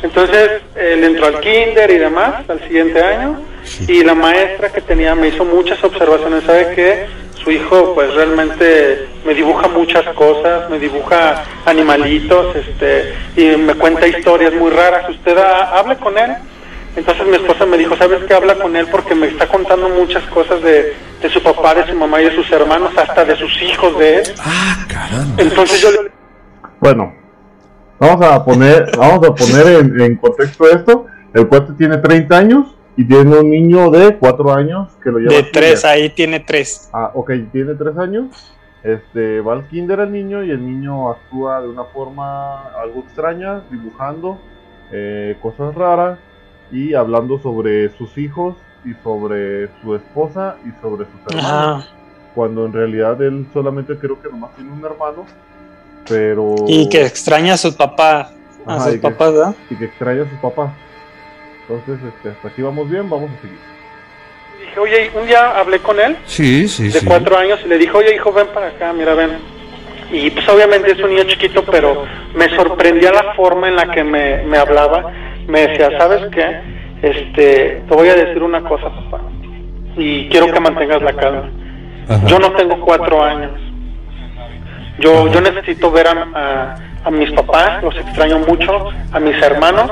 Entonces él entró al kinder y demás al siguiente año y la maestra que tenía me hizo muchas observaciones, ¿sabe qué? Su hijo pues realmente me dibuja muchas cosas, me dibuja animalitos, este, y me cuenta historias muy raras. Usted ha- hable con él. Entonces mi esposa me dijo, ¿sabes qué? Habla con él porque me está contando muchas cosas de, de su papá, de su mamá y de sus hermanos, hasta de sus hijos de él. Ah, caramba. Entonces yo le Bueno, vamos a poner, vamos a poner en, en contexto esto. El cuate tiene 30 años y tiene un niño de 4 años que lo lleva De al tres, kinder. ahí tiene tres. Ah, ok, tiene 3 años. Este, va al kinder el niño y el niño actúa de una forma algo extraña, dibujando eh, cosas raras y hablando sobre sus hijos y sobre su esposa y sobre sus hermanos. Cuando en realidad él solamente creo que nomás tiene un hermano, pero... Y que extraña a su papá. A sus y que- papás, ¿verdad? y que extraña a su papá. Entonces, este, hasta aquí vamos bien, vamos a seguir. dije, oye, un día hablé con él Sí, sí, de sí. cuatro años y le dije, oye hijo, ven para acá, mira, ven. Y pues obviamente es un niño chiquito, pero me sorprendía la forma en la que me, me hablaba. Me decía, ¿sabes qué? Este, te voy a decir una cosa, papá. Y quiero que mantengas la calma. Ajá. Yo no tengo cuatro años. Yo, yo necesito ver a, a- a mis papás, los extraño mucho, a mis hermanos.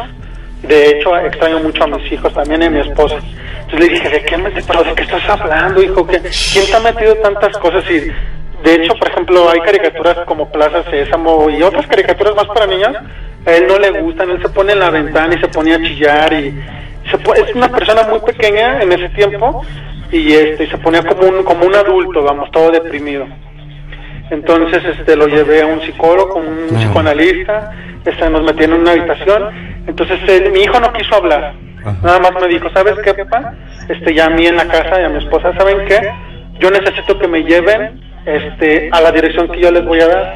De hecho, extraño mucho a mis hijos también y a mi esposa. Entonces le dije, ¿de qué, me, pero ¿de qué estás hablando, hijo? ¿Qué- ¿Quién te ha metido tantas cosas? Y de hecho, por ejemplo, hay caricaturas como Plaza Sésamo y otras caricaturas más para niños. A él no le gustan, él se pone en la ventana y se pone a chillar y se po- es una persona muy pequeña en ese tiempo y este y se ponía como un como un adulto, vamos, todo deprimido. Entonces este lo llevé a un psicólogo, un Ajá. psicoanalista, este nos metí en una habitación. Entonces él- mi hijo no quiso hablar. Ajá. Nada más me dijo, ¿sabes qué, papá? Este ya a mí en la casa y a mi esposa, ¿saben qué? Yo necesito que me lleven este a la dirección que yo les voy a dar.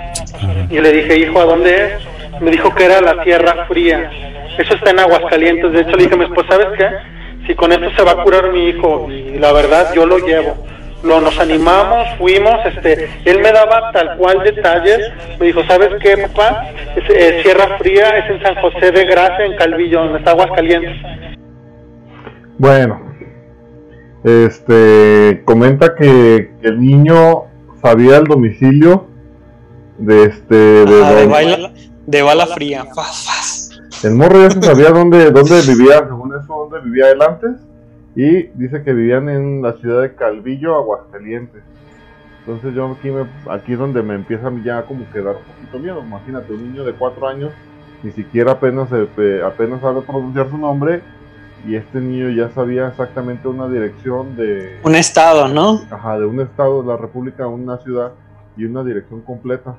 Y le dije, hijo, ¿a dónde es? Me dijo que era la Tierra Fría. Eso está en Aguascalientes. De hecho, le dije a mi esposa, ¿sabes qué? Si con esto se va a curar mi hijo, y la verdad yo lo llevo. Lo, nos animamos, fuimos, este, él me daba tal cual detalles, me dijo, ¿sabes qué, papá? Es, eh, Sierra Fría es en San José de Gracia, en Calvillo, donde está Aguascalientes. Bueno, este comenta que, que el niño sabía el domicilio de este de, Ah, de, baila- de bala fría. Fas, fas. el morro ya se sabía dónde dónde vivía según eso dónde vivía él antes y dice que vivían en la ciudad de Calvillo Aguascalientes entonces yo aquí me, aquí es donde me empieza ya como que dar un poquito miedo imagínate un niño de cuatro años ni siquiera apenas eh, apenas sabe pronunciar su nombre y este niño ya sabía exactamente una dirección de Un estado, ¿no? Ajá, de un estado de la república una ciudad y una dirección completa.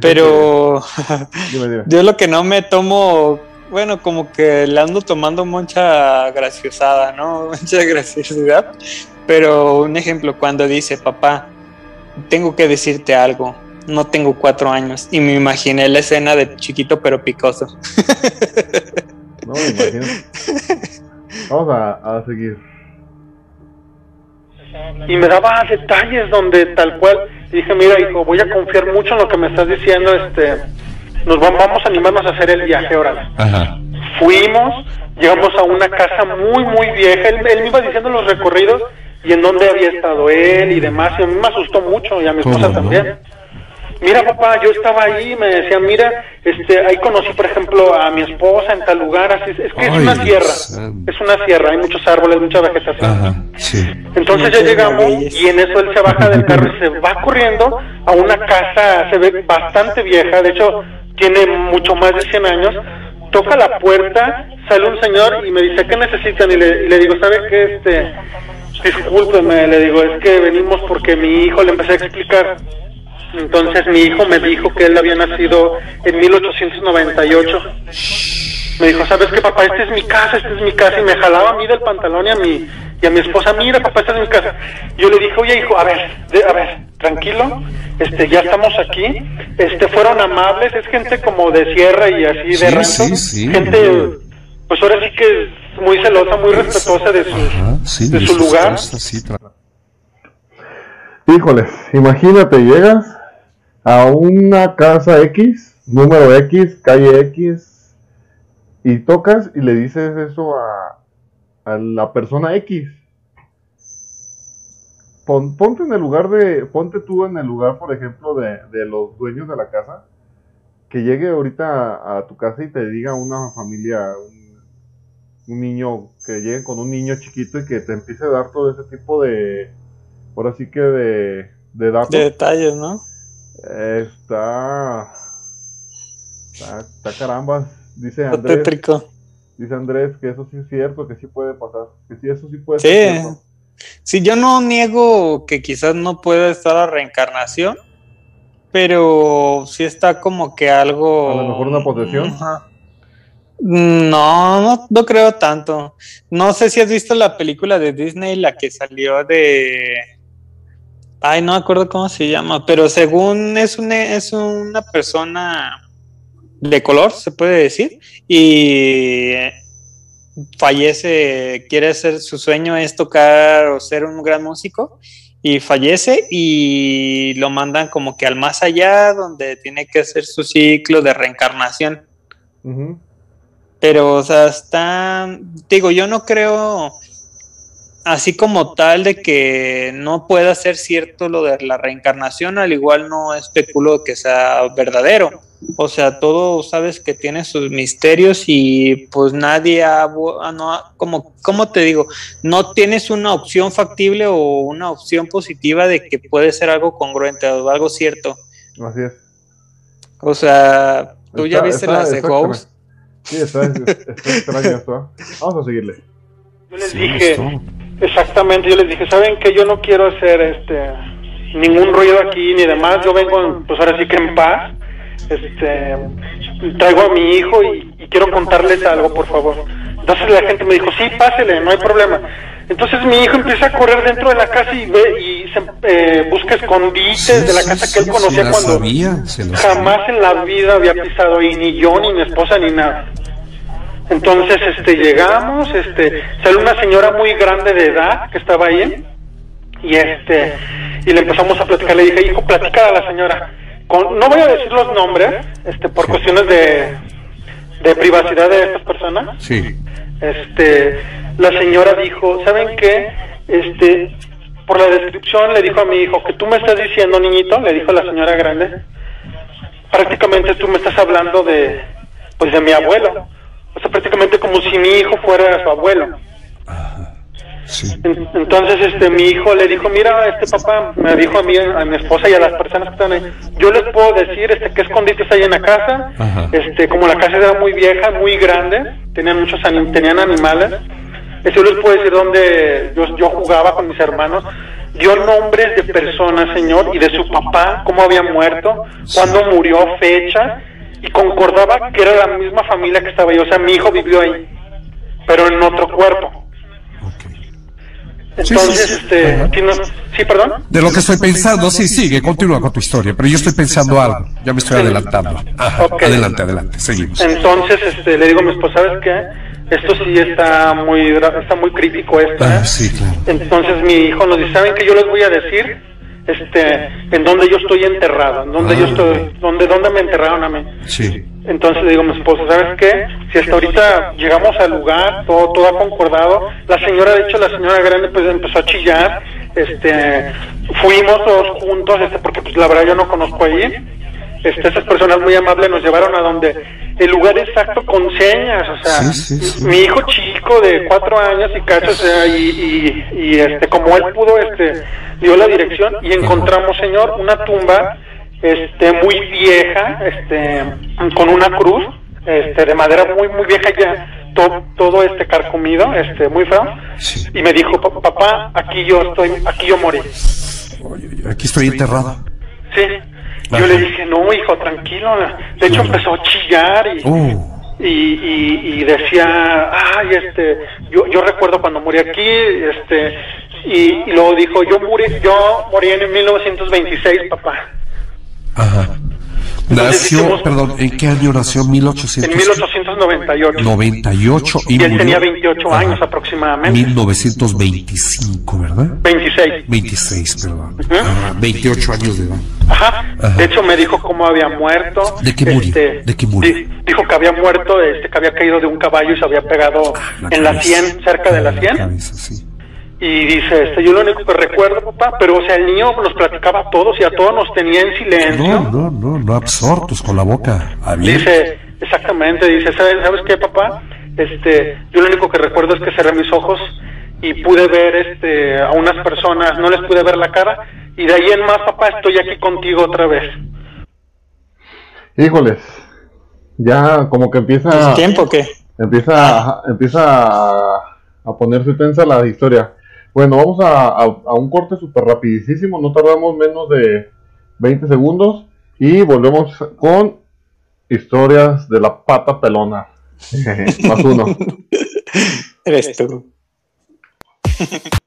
Pero que- dime, dime. yo lo que no me tomo, bueno, como que le ando tomando mucha graciosada, ¿no? Mucha graciosidad. Pero un ejemplo, cuando dice, papá, tengo que decirte algo, no tengo cuatro años. Y me imaginé la escena de chiquito pero picoso. No, imagínate. Vamos a, a seguir. y me daba detalles donde tal cual dije mira hijo voy a confiar mucho en lo que me estás diciendo este nos va- vamos a animarnos a hacer el viaje ahora Ajá. fuimos llegamos a una casa muy muy vieja él, él me iba diciendo los recorridos y en dónde había estado él y demás y a mí me asustó mucho y a mi ¿Cómo esposa no? también mira papá yo estaba ahí me decía mira este ahí conocí por ejemplo a mi esposa en tal lugar así es que es una sierra es una sierra hay muchos árboles mucha vegetación Ajá. Sí. entonces ya llegamos y en eso él se baja del carro y se va corriendo a una casa, se ve bastante vieja, de hecho tiene mucho más de 100 años, toca la puerta, sale un señor y me dice, ¿qué necesitan? Y le, y le digo, ¿sabe qué? Este, discúlpeme, le digo, es que venimos porque mi hijo le empecé a explicar. Entonces mi hijo me dijo que él había nacido en 1898 me dijo, ¿sabes qué, papá? Esta es mi casa, esta es mi casa. Y me jalaba a mí del pantalón y a mi, y a mi esposa, mira, papá, esta es mi casa. Yo le dije, oye, hijo, a ver, de- a ver, tranquilo, este, ya estamos aquí. Este, fueron amables, es gente como de sierra y así de Sí, rancho. sí, sí. Gente, pues ahora sí que es muy celosa, muy respetuosa de su, Ajá. Sí. de su lugar. Híjoles, imagínate, llegas a una casa X, número X, calle X, y tocas y le dices eso a, a la persona X. Pon- ponte en el lugar de, ponte tú en el lugar, por ejemplo, de, de los dueños de la casa, que llegue ahorita a, a tu casa y te diga una familia, un, un niño, que llegue con un niño chiquito y que te empiece a dar todo ese tipo de, ahora sí que de, de datos. De detalles, ¿no? Está, está, está caramba, dice Andrés, tétrico. Dice Andrés que eso sí es cierto, que sí puede pasar, que sí eso sí puede Sí. ser cierto. Sí, yo no niego que quizás no pueda estar la reencarnación, pero sí está como que algo. A lo mejor una posesión. Ajá. No, no, no creo tanto. No sé si has visto la película de Disney, la que salió de. Ay, no me acuerdo cómo se llama, pero según es una, es una persona de color, se puede decir, y fallece, quiere ser, su sueño es tocar o ser un gran músico, y fallece y lo mandan como que al más allá, donde tiene que hacer su ciclo de reencarnación. Pero, o sea, está, digo, yo no creo así como tal de que no pueda ser cierto lo de la reencarnación, al igual no especulo que sea verdadero. O sea, todo sabes que tiene sus misterios y pues nadie ha, ah, no ha- como, ¿cómo te digo? No tienes una opción factible o una opción positiva de que puede ser algo congruente o algo cierto. Así es. O sea, tú ya viste está- las de Ghost. Sí, está, está extraño esto. Vamos a seguirle. Yo les dije. Exactamente, yo les dije, ¿saben que Yo no quiero hacer este ningún ruido aquí ni demás, yo vengo, en- pues ahora sí que en paz, este, traigo a mi hijo y, y quiero contarles algo, por favor. Entonces la gente me dijo, sí, pásele, no hay problema. Entonces mi hijo empieza a correr dentro de la casa y ve y se, eh, busca escondites de la casa que él conocía cuando sabía, jamás en la vida había pisado ahí, ni yo, ni mi esposa, ni nada. Entonces, este, llegamos, este, sale una señora muy grande de edad que estaba ahí, y este, y le empezamos a platicar, le dije, hijo, platica a la señora. Con, no voy a decir los nombres, este, por cuestiones de, de privacidad de estas personas. Sí. Este, la señora dijo, ¿saben qué? Este, por la descripción le dijo a mi hijo, que tú me estás diciendo, niñito, le dijo la señora grande, prácticamente tú me estás hablando de, pues de mi abuelo. O sea, prácticamente como si mi hijo fuera su abuelo. Sí. En- Entonces, este, mi hijo le dijo, mira, este papá, me dijo a mí, a mi esposa y a las personas que están ahí, yo les puedo decir, este, qué escondites hay en la casa, Ajá. este, como la casa era muy vieja, muy grande, tenían muchos, anim- tenían animales, este, yo les puedo decir dónde yo, yo jugaba con mis hermanos, dio nombres de personas, señor, y de su papá, cómo había muerto, cuándo murió, fecha, y concordaba que era la misma familia que estaba ahí, o sea, mi hijo vivió ahí, pero en otro cuerpo. Entonces, sí, sí. este. ¿sí, no- sí, perdón? De lo que estoy pensando, sí, sigue, continúa con tu historia, pero yo estoy pensando algo, ya me estoy adelantando. Ajá, Ok. adelante, adelante, seguimos. Entonces, este, le digo a mi esposa, ¿sabes qué? Esto sí está muy, está muy crítico esto, ¿eh? Ah, sí, claro. Entonces mi hijo nos dice, ¿saben qué yo les voy a decir? Este, en donde yo estoy enterrado, en donde Ah. yo estoy, donde, donde me enterraron a mí. Sí. Entonces le digo a mi esposa, ¿sabes qué? Si hasta ahorita llegamos al lugar, todo, todo ha concordado, la señora, de hecho, la señora grande pues empezó a chillar, este, fuimos todos juntos, este, porque pues la verdad yo no conozco allí, este, esas personas muy amables nos llevaron a donde el lugar exacto con señas, o sea, Sí, sí, sí. mi hijo chico de cuatro años y cacho, o sea, y, y, y, este, como él pudo, este, dio la dirección y encontramos, señor, una tumba, este, muy vieja, este, con una cruz, este, de madera muy, muy vieja ya, to- todo este carcomido, este, muy feo, y me dijo, "Pa- papá, aquí yo estoy, aquí yo morí. Aquí estoy enterrado. Sí. Yo le dije, no, hijo, tranquilo. De hecho, empezó a chillar y, Oh, y, y, y decía, ay, este, yo, yo recuerdo cuando morí aquí, este, y, y luego dijo, yo morí, yo morí en 1926, papá. ajá. Nació, hicimos- perdón, ¿en qué año nació? En 1898 1898. y, Y él murió tenía 28 años aproximadamente. 1925, ¿verdad? 26. 26, perdón. Ujú. Ajá, 28 años de edad. Ajá. Ajá. De hecho, me dijo cómo había muerto. Este, ¿De qué murió? ¿De qué murió? di- dijo que había muerto, este, que había caído de un caballo y se había pegado en la cabeza. 100, cerca de la Ah, 100. cabeza, sí. Y dice, este, yo lo único que recuerdo, papá, pero o sea, el niño nos platicaba a todos y a todos nos tenía en silencio. No, no, no, no absortos con la boca abierta. Dice, exactamente, dice, ¿sabes, ¿sabes qué, papá? Este, yo lo único que recuerdo es que cerré mis ojos y pude ver este a unas personas, no les pude ver la cara y de ahí en más, papá, estoy aquí contigo otra vez. Híjoles, ya como que empieza, ¿Es tiempo o qué? empieza, empieza a, a ponerse tensa la historia. Bueno, vamos a, a- a un corte súper rapidísimo, no tardamos menos de 20 segundos y volvemos con historias de la pata pelona. Más uno. Eres tú.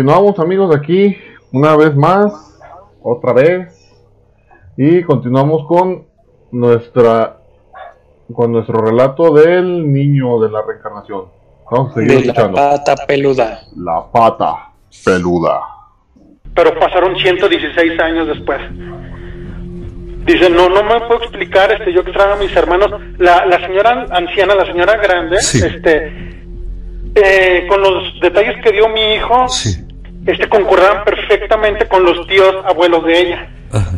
Continuamos amigos aquí una vez más, otra vez, y continuamos con nuestra con nuestro relato del niño de la reencarnación. Vamos a seguir De la escuchando. pata peluda. La pata peluda. pero pasaron 116 años después. Dice, no, no me puedo explicar, este, yo extraño a mis hermanos. La, la señora anciana, la señora grande, Sí. este, eh, con los detalles que dio mi hijo, Sí. Este, concurraban perfectamente con los tíos abuelos de ella. Ajá.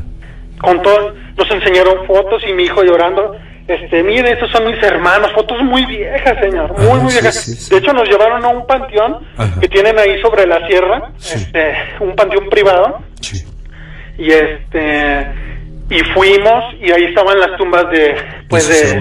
Con todo, nos enseñaron fotos y mi hijo llorando. Este, mire, estos son mis hermanos, fotos muy viejas, señor, muy, Ah, muy sí, viejas. sí, sí. De hecho, nos llevaron a un panteón Ajá. que tienen ahí sobre la sierra, este, un panteón privado y este y fuimos y ahí estaban las tumbas de pues ¿De de?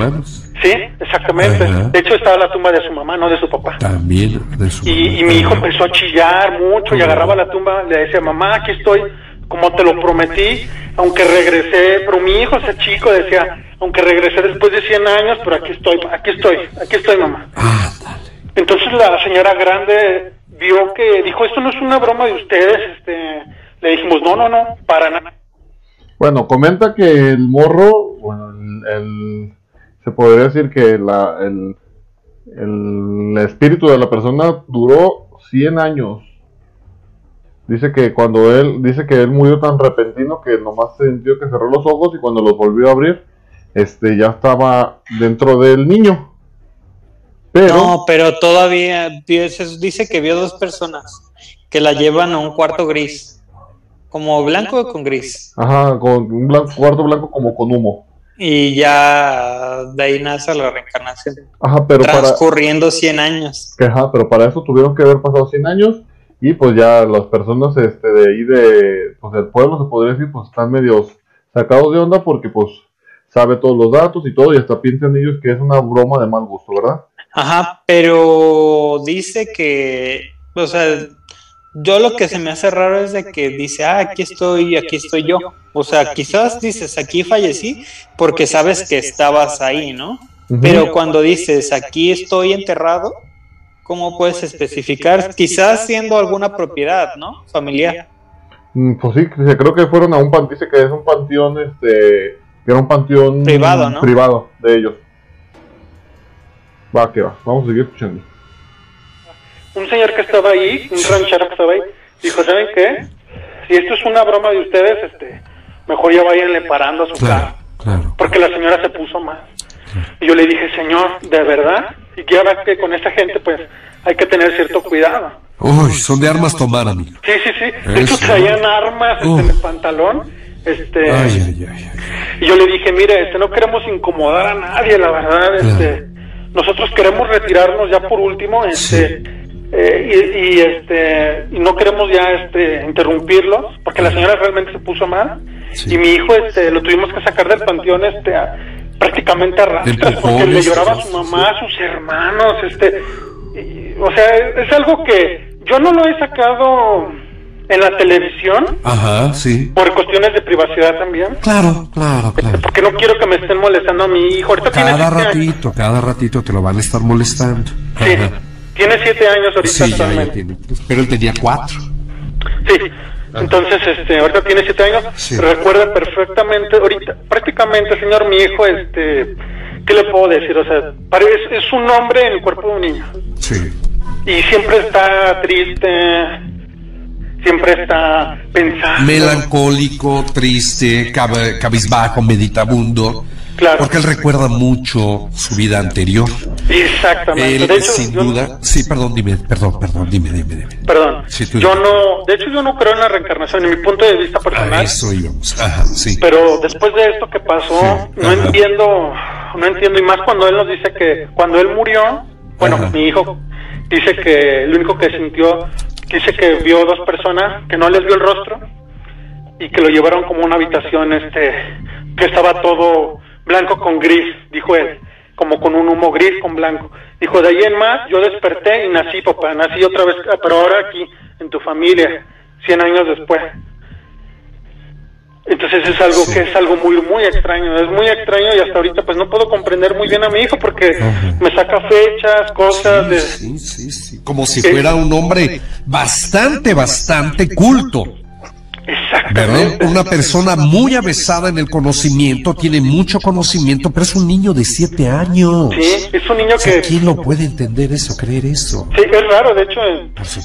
Sí exactamente. Ajá. de hecho estaba la tumba de su mamá no de su papá. También de su y, y mi hijo empezó a chillar mucho y agarraba la tumba le decía mamá aquí estoy como te lo prometí. Aunque regresé pero mi hijo ese chico decía aunque regresé después de 100 años pero aquí estoy aquí estoy aquí estoy mamá Ah, dale. entonces la señora grande vio que dijo esto no es una broma de ustedes este le dijimos no no no para nada Bueno, comenta que el morro, bueno, el, el- se podría decir que la, el, el espíritu de la persona duró 100 años. Dice que cuando él, dice que él murió tan repentino que nomás sintió que cerró los ojos y cuando los volvió a abrir, este, ya estaba dentro del niño. Pero, No, pero todavía dice, que vio dos personas que la llevan a un cuarto gris. Como blanco o con gris. ajá, con un blanco, cuarto blanco como con humo. Y ya de ahí nace la reencarnación. Ajá, pero para, transcurriendo 100 años. Ajá, pero para eso tuvieron que haber pasado 100 años y pues ya las personas este, de ahí de, pues del pueblo se podría decir, pues están medios sacados de onda porque pues sabe todos los datos y todo y hasta piensan ellos que es una broma de mal gusto, ¿verdad? Ajá, pero dice que, o sea, yo lo que se me hace raro es de que dice, ah, aquí estoy, aquí estoy yo. O sea, quizás dices, aquí fallecí porque sabes que estabas ahí, ¿no? Pero cuando dices, aquí estoy enterrado, ¿cómo puedes especificar? Quizás siendo alguna propiedad, ¿no? Familiar. Mm, Pues sí, creo que fueron a un panteón, dice que es un panteón, este, que era un panteón Privado, ¿no? privado de ellos. Va, que va, vamos a seguir escuchando. Un señor que estaba ahí, un ranchero que estaba ahí, dijo, ¿saben qué? Si esto es una broma de ustedes, este, mejor ya váyanle parando a su Claro, carro. claro. Porque la señora se puso mal. Y yo le dije, señor, ¿de verdad? Y que ahora que con esa gente, pues, hay que tener cierto cuidado. Uy, son de armas tomar, amigo. Sí, sí, sí. De hecho, traían armas este, en el pantalón. Este, Ay, ay, ay. ay. Y yo le dije, mire, este, no queremos incomodar a nadie, la verdad, este, nosotros queremos retirarnos ya por último, este, eh, y, y, este, y no queremos ya, este, interrumpirlos, porque la señora realmente se puso mal, Sí. y mi hijo, este, lo tuvimos que sacar del panteón, este, a- prácticamente a rastras, porque le lloraba a su mamá, a sus hermanos, este, y- o sea, es, es algo que yo no lo he sacado en la televisión, Ajá, sí. por cuestiones de privacidad también. Claro, claro, claro. Porque no quiero que me estén molestando a mi hijo. Ahorita Cada años. ratito, cada ratito te lo van a estar molestando. Sí, Ajá. Tiene siete años ahorita Sí, ya, tiene. Pero él tenía cuatro. Sí. Entonces, este, ahorita tiene siete años. Sí. Recuerda perfectamente, ahorita, prácticamente, señor, mi hijo, este, ¿qué le puedo decir? O sea, es, es un hombre en el cuerpo de un niño. Sí. Y siempre está triste, siempre está pensando. Melancólico, triste, cab- cabizbajo, meditabundo. Claro. Porque él recuerda mucho su vida anterior. Exactamente. Él, de hecho, sin yo- duda. Sí, perdón, dime, perdón, perdón, dime, dime, dime. Perdón. Sí, tú yo dime. no, de hecho, yo no creo en la reencarnación, en mi punto de vista A personal. eso íbamos. Ajá, sí. Pero después de esto que pasó, Sí, no ajá. entiendo, no entiendo, y más cuando él nos dice que cuando él murió, bueno, Ajá. mi hijo dice que el único que sintió, dice que vio dos personas, que no les vio el rostro, y que lo llevaron como a una habitación, este, que estaba todo blanco con gris, dijo él, como con un humo gris con blanco. Dijo, de ahí en más, yo desperté y nací, papá, nací otra vez, pero ahora aquí, en tu familia, 100 años después. Entonces es algo que es algo muy muy extraño, es muy extraño y hasta ahorita pues no puedo comprender muy bien a mi hijo porque Ajá. me saca fechas, cosas de Sí, sí, sí. Como si fuera un hombre bastante, bastante culto. ¿Verdad? Una persona muy avesada en el conocimiento, tiene mucho conocimiento, pero es un niño de siete años. Sí, es un niño O sea, que... ¿quién lo puede entender eso, creer eso? Sí, es raro, de hecho,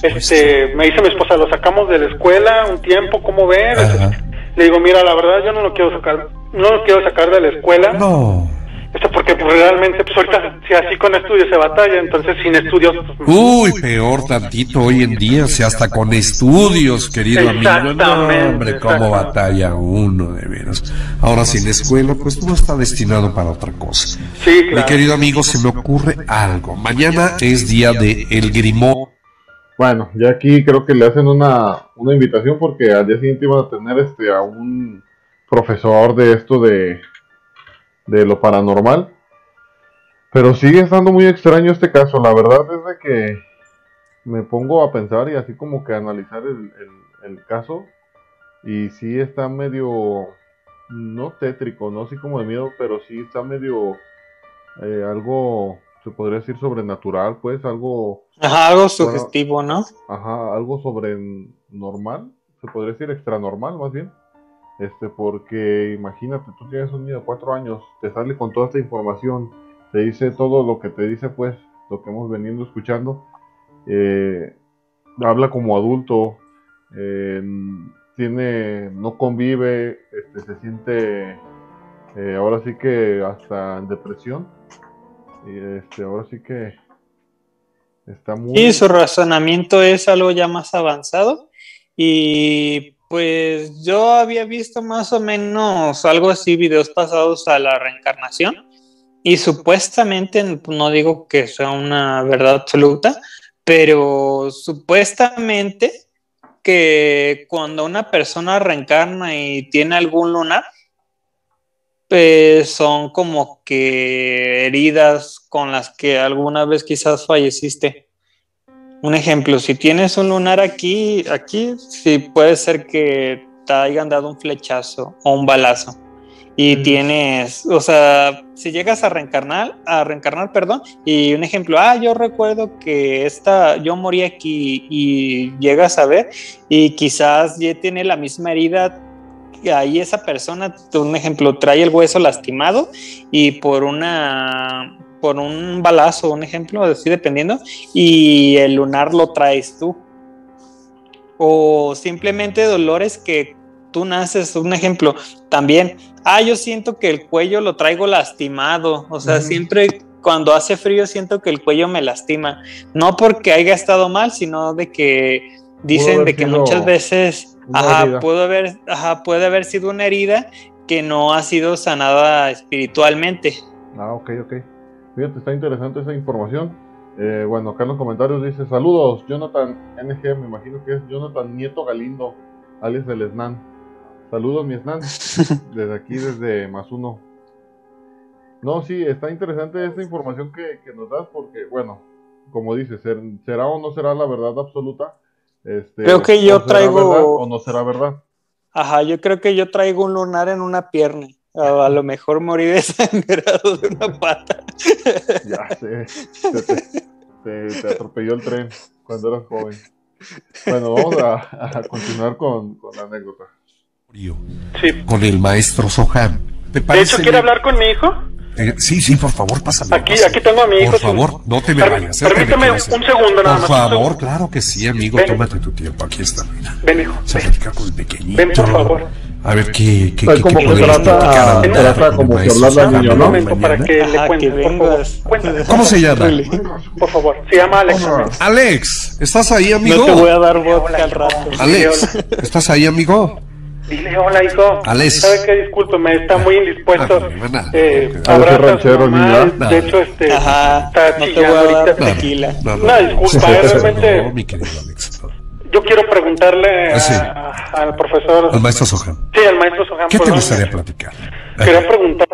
este, me dice mi esposa, lo sacamos de la escuela un tiempo, ¿cómo ven? Ajá. Le digo, mira, la verdad yo no lo quiero sacar, no lo quiero sacar de la escuela, No. Este, porque pues, realmente, pues ahorita, si así con estudios se batalla, entonces sin estudios, pues, Uy, peor tantito hoy en día, sea, hasta con estudios, querido amigo. No, Exactamente, hombre, cómo batalla uno, de veras. Ahora sin escuela, pues no está destinado para otra cosa. sí, Mi claro. querido amigo, se me ocurre algo. Mañana es día de El Grimó. Bueno, ya aquí creo que le hacen una, una invitación porque al día siguiente iban a tener este a un profesor de esto de, de lo paranormal. Pero sigue estando muy extraño este caso. La verdad es de que me pongo a pensar y así como que a analizar el, el- el caso. Y sí está medio, no tétrico, no así como de miedo, pero sí está medio eh, algo, se podría decir sobrenatural, pues algo Ajá, algo sugestivo, ¿no? Ajá, algo sobre normal, se podría decir extra normal más bien. Este, porque imagínate, tú tienes un niño de cuatro años, te sale con toda esta información, te dice todo lo que te dice, pues, lo que hemos venido escuchando. eh, habla como adulto, eh, tiene, no convive, este, se siente, eh, ahora sí que hasta en depresión. Y este, ahora sí que está muy. Y su razonamiento es algo ya más avanzado. Y pues yo había visto más o menos algo así, videos pasados a la reencarnación. Y supuestamente, no digo que sea una verdad absoluta, pero supuestamente que cuando una persona reencarna y tiene algún lunar, pues son como que heridas con las que alguna vez quizás falleciste. Un ejemplo, si tienes un lunar aquí, aquí sí puede ser que te hayan dado un flechazo o un balazo. Y Mm. tienes, o sea, si llegas a reencarnar, a reencarnar, perdón, y un ejemplo, ah, yo recuerdo que esta, yo morí aquí y llegas a ver y quizás ya tiene la misma herida ahí esa persona, un ejemplo, trae el hueso lastimado y por una por un balazo, un ejemplo, así dependiendo, y el lunar lo traes tú. O simplemente dolores que tú naces, un ejemplo, también, ah, yo siento que el cuello lo traigo lastimado, o sea, siempre cuando hace frío siento que el cuello me lastima, no porque haya estado mal, sino de que dicen de que muchas veces, ajá, pudo haber, ajá, puede haber sido una herida que no ha sido sanada espiritualmente. Ah, ok, ok. Fíjate, está interesante esa información. Eh, bueno, acá en los comentarios dice, saludos, Jonathan NG, me imagino que es Jonathan Nieto Galindo, alias el Snan. Saludos, mi Snan, desde aquí, desde más uno. No, sí, está interesante esta información que, que nos das porque, bueno, como dices, ser- ¿será o no será la verdad absoluta? Este, Creo que yo traigo- verdad o no será verdad. Ajá, yo creo que yo traigo un lunar en una pierna. A, a lo mejor morí desangrado de una pata. Ya sé, te, te- te- te atropelló el tren cuando eras joven. Bueno, vamos a, a continuar con, con la anécdota. Sí. Con el maestro Soham. ¿Te De hecho, ¿quiere hablar con mi hijo? Eh, sí, sí, por favor, pásame. Aquí, aquí tengo a mi hijo. Por favor, no te me vayas. eh, permíteme un segundo nada Por más, un favor, claro que sí, amigo. Ven. Tómate tu tiempo. Aquí está, mira. Ven, hijo. Vamos a platicar con el pequeñito. Ven, por favor. A ver qué, qué, Pues qué, como qué que podemos trata- la trata como que hablarle al niño, Un ¿no? momento para que le Ajá, cuente, que por favor. Cuéntale, ¿Cómo se llama? por favor. Se llama Alex. Alex, ¿estás ahí, amigo? No te voy a dar vodka al rato. Alex, ¿estás ahí, amigo? Dile hola, hijo. Alex. ¿Sabe qué? Discúlpeme, está muy indispuesto. Ah. Eh, a su ranchero, mamá. niña. De hecho, este, Ajá, está no te voy chillando a dar ahorita. tequila. No, No, disculpa, eh, realmente- No, mi querido Alex. Yo quiero preguntarle a- Ah, sí. a- al profesor. Al maestro Soham. Sí, al maestro Soham. ¿Qué te gustaría platicar? Quería preguntar.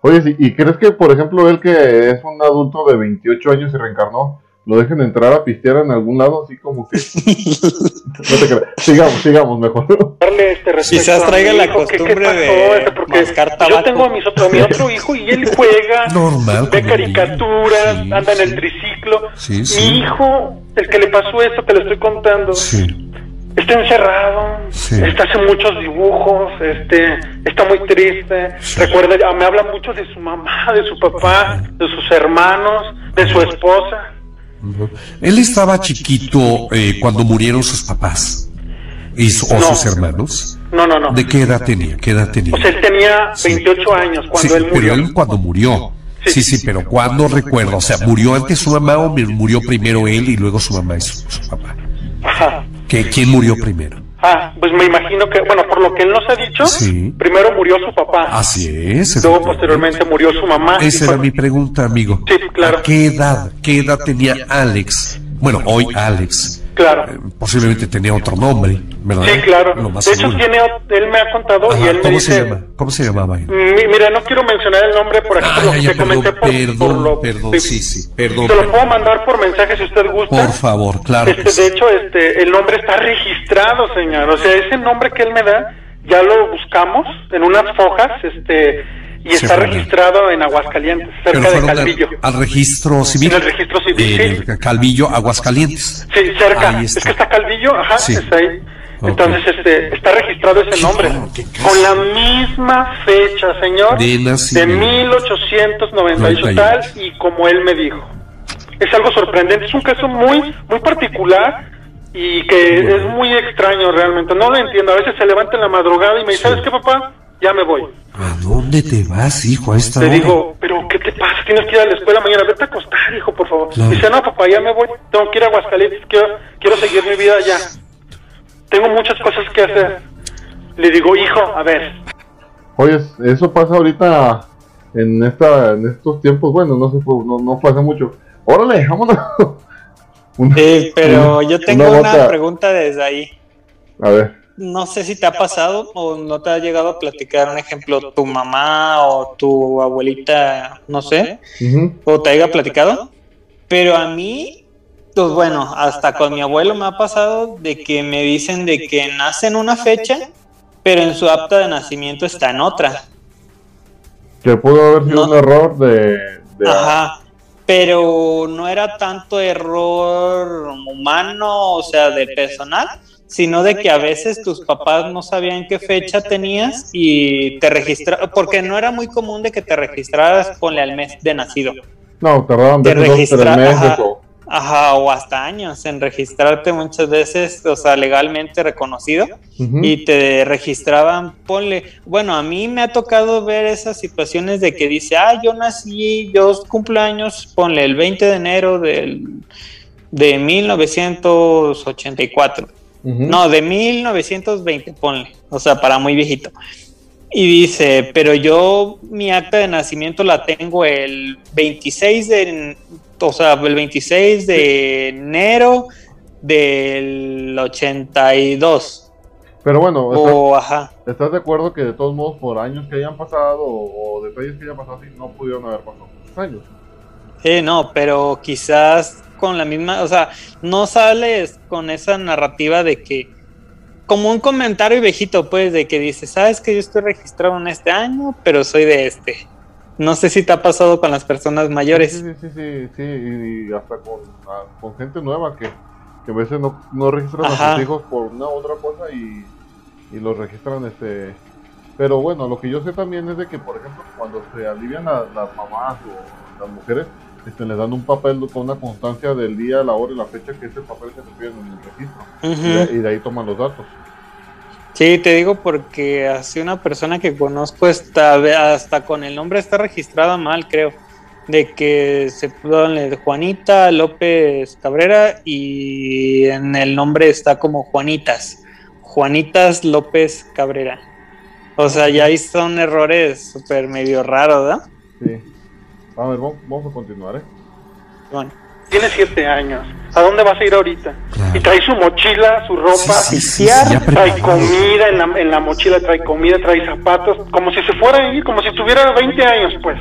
Oye, sí, ¿y crees que, por ejemplo, él que es un adulto de 28 años y reencarnó, lo dejen entrar a pistear en algún lado? Así como que... no te creas. Sigamos, sigamos mejor. darle este Quizás traiga la costumbre qué de este, porque yo tengo a, mis otro, a mi otro hijo y él juega, Normal, ve caricaturas, Sí, anda en el triciclo. Sí, sí. Mi hijo, el que le pasó esto que le estoy contando, Sí. está encerrado, Sí. está hace muchos dibujos, este, está muy triste. Recuerda, me habla mucho de su mamá, de su papá, de sus hermanos, de su esposa. Él estaba chiquito eh, cuando murieron sus papás y o No. sus hermanos. No, no, no. ¿De qué edad tenía? ¿Qué edad tenía? Sea, él tenía 28 años cuando Sí, él murió. pero él cuando murió. Sí, sí, pero cuando recuerdo, o sea, ¿murió antes su mamá o murió primero él y luego su mamá y su, su papá? Ajá. ¿Qué, ¿Quién murió primero? Ah, pues me imagino que, bueno, por lo que él nos ha dicho, Sí. primero murió su papá. Así es. Luego posteriormente murió su mamá. Esa fue- era mi pregunta, amigo. Sí, claro. ¿A qué edad? ¿Qué edad tenía Alex? Bueno, hoy Alex. Claro. Eh, posiblemente tenía otro nombre, ¿verdad? Sí, claro. De hecho, tiene, él me ha contado Ajá, y él me ¿Cómo dice... se llama? ¿Cómo se llamaba? Mi- Mira, no quiero mencionar el nombre por aquí, Ah, ya, ya, te perdón, por, perdón, por lo... perdón, sí, sí, perdón. Se lo puedo mandar por mensaje si usted gusta. Por favor, claro. Este, sí. de hecho, este, el nombre está registrado, señor. O sea, ese nombre que él me da, ya lo buscamos en unas fojas, este, y Sí, está registrado en Aguascalientes, cerca de al, Calvillo. al registro civil. En el registro civil, sí. el Calvillo, Aguascalientes. Sí, cerca. Ahí Es que está Calvillo, ajá, Sí. está ahí. Entonces, este, está registrado ese nombre. Con la misma fecha, señor. De nacimiento. 1898 tal y como él me dijo. Es algo sorprendente, es un caso muy, muy particular y que es muy extraño realmente. No lo entiendo. A veces se levanta en la madrugada y me dice, ¿sabes qué, papá? Ya me voy. ¿A dónde te vas, hijo, a esta Le hora? digo, pero ¿qué te pasa? Tienes que ir a la escuela mañana. Vete a acostar, hijo, por favor. Claro. Dice, no, papá, ya me voy. Tengo que ir a Aguascalientes. Quiero, quiero seguir mi vida allá. Tengo muchas cosas que hacer. Le digo, hijo, a ver. Oye, eso pasa ahorita en esta en estos tiempos, bueno, no se fue, no, no fue hace mucho. Órale, vámonos. Una- Sí, pero una- yo tengo una una pregunta desde ahí. A ver, No sé si te ha pasado o no te ha llegado a platicar un ejemplo, tu mamá o tu abuelita, no sé, o te haya platicado, pero a mí, pues bueno, hasta con mi abuelo me ha pasado de que me dicen de que nace en una fecha, pero en su acta de nacimiento está en otra. que pudo haber sido No. un error de, de- Ajá. Pero no era tanto error humano, o sea, de personal, sino de que a veces tus papás no sabían qué fecha tenías y te registraron, porque no era muy común de que te registraras, ponle al mes de nacido. No, tardaban de registrar, meses ajá. o... Ajá, o hasta años en registrarte muchas veces, o sea, legalmente reconocido y te registraban, ponle, bueno, a mí me ha tocado ver esas situaciones de que dice, ah, yo nací, yo cumplo años, ponle el 20 de enero del, de 1984, No, de 1920, ponle, o sea, para muy viejito. Y dice, pero yo mi acta de nacimiento la tengo el 26 de, o sea, el 26 de enero del 82. Pero bueno, ¿estás, O, ajá. estás de acuerdo que de todos modos por años que hayan pasado o, o detalles que hayan pasado así no pudieron haber pasado muchos años? Sí, no, pero quizás con la misma, o sea, no sales con esa narrativa de que, como un comentario viejito, pues, de que dices, sabes que yo estoy registrado en este año, pero soy de este. No sé si te ha pasado con las personas mayores. Sí, sí, sí, sí, sí, y, hasta con, ah, con gente nueva que, que a veces no, no registran a Ajá. sus hijos por una u otra cosa y, y los registran este pero bueno lo que yo sé también es de que por ejemplo cuando se alivian la- las mamás o las mujeres este, les dan un papel con una constancia del día, la hora y la fecha que es el papel que se pide en el registro y, Ujú. de, y de ahí toman los datos Sí, te digo porque así una persona que conozco está, hasta con el nombre está registrada mal, creo. De que se pone Juanita López Cabrera y en el nombre está como Juanitas. Juanitas López Cabrera. O sea, ya ahí son errores súper medio raros, ¿verdad? sí a ver vamos, vamos a continuar ¿eh? Bueno, Tiene siete años. ¿A dónde vas a ir ahorita? Claro. Y trae su mochila, su ropa. Sí, sí, sí, trae comida en la, en la mochila, trae comida, trae zapatos, como si se fuera a ir, como si tuviera 20 años, pues.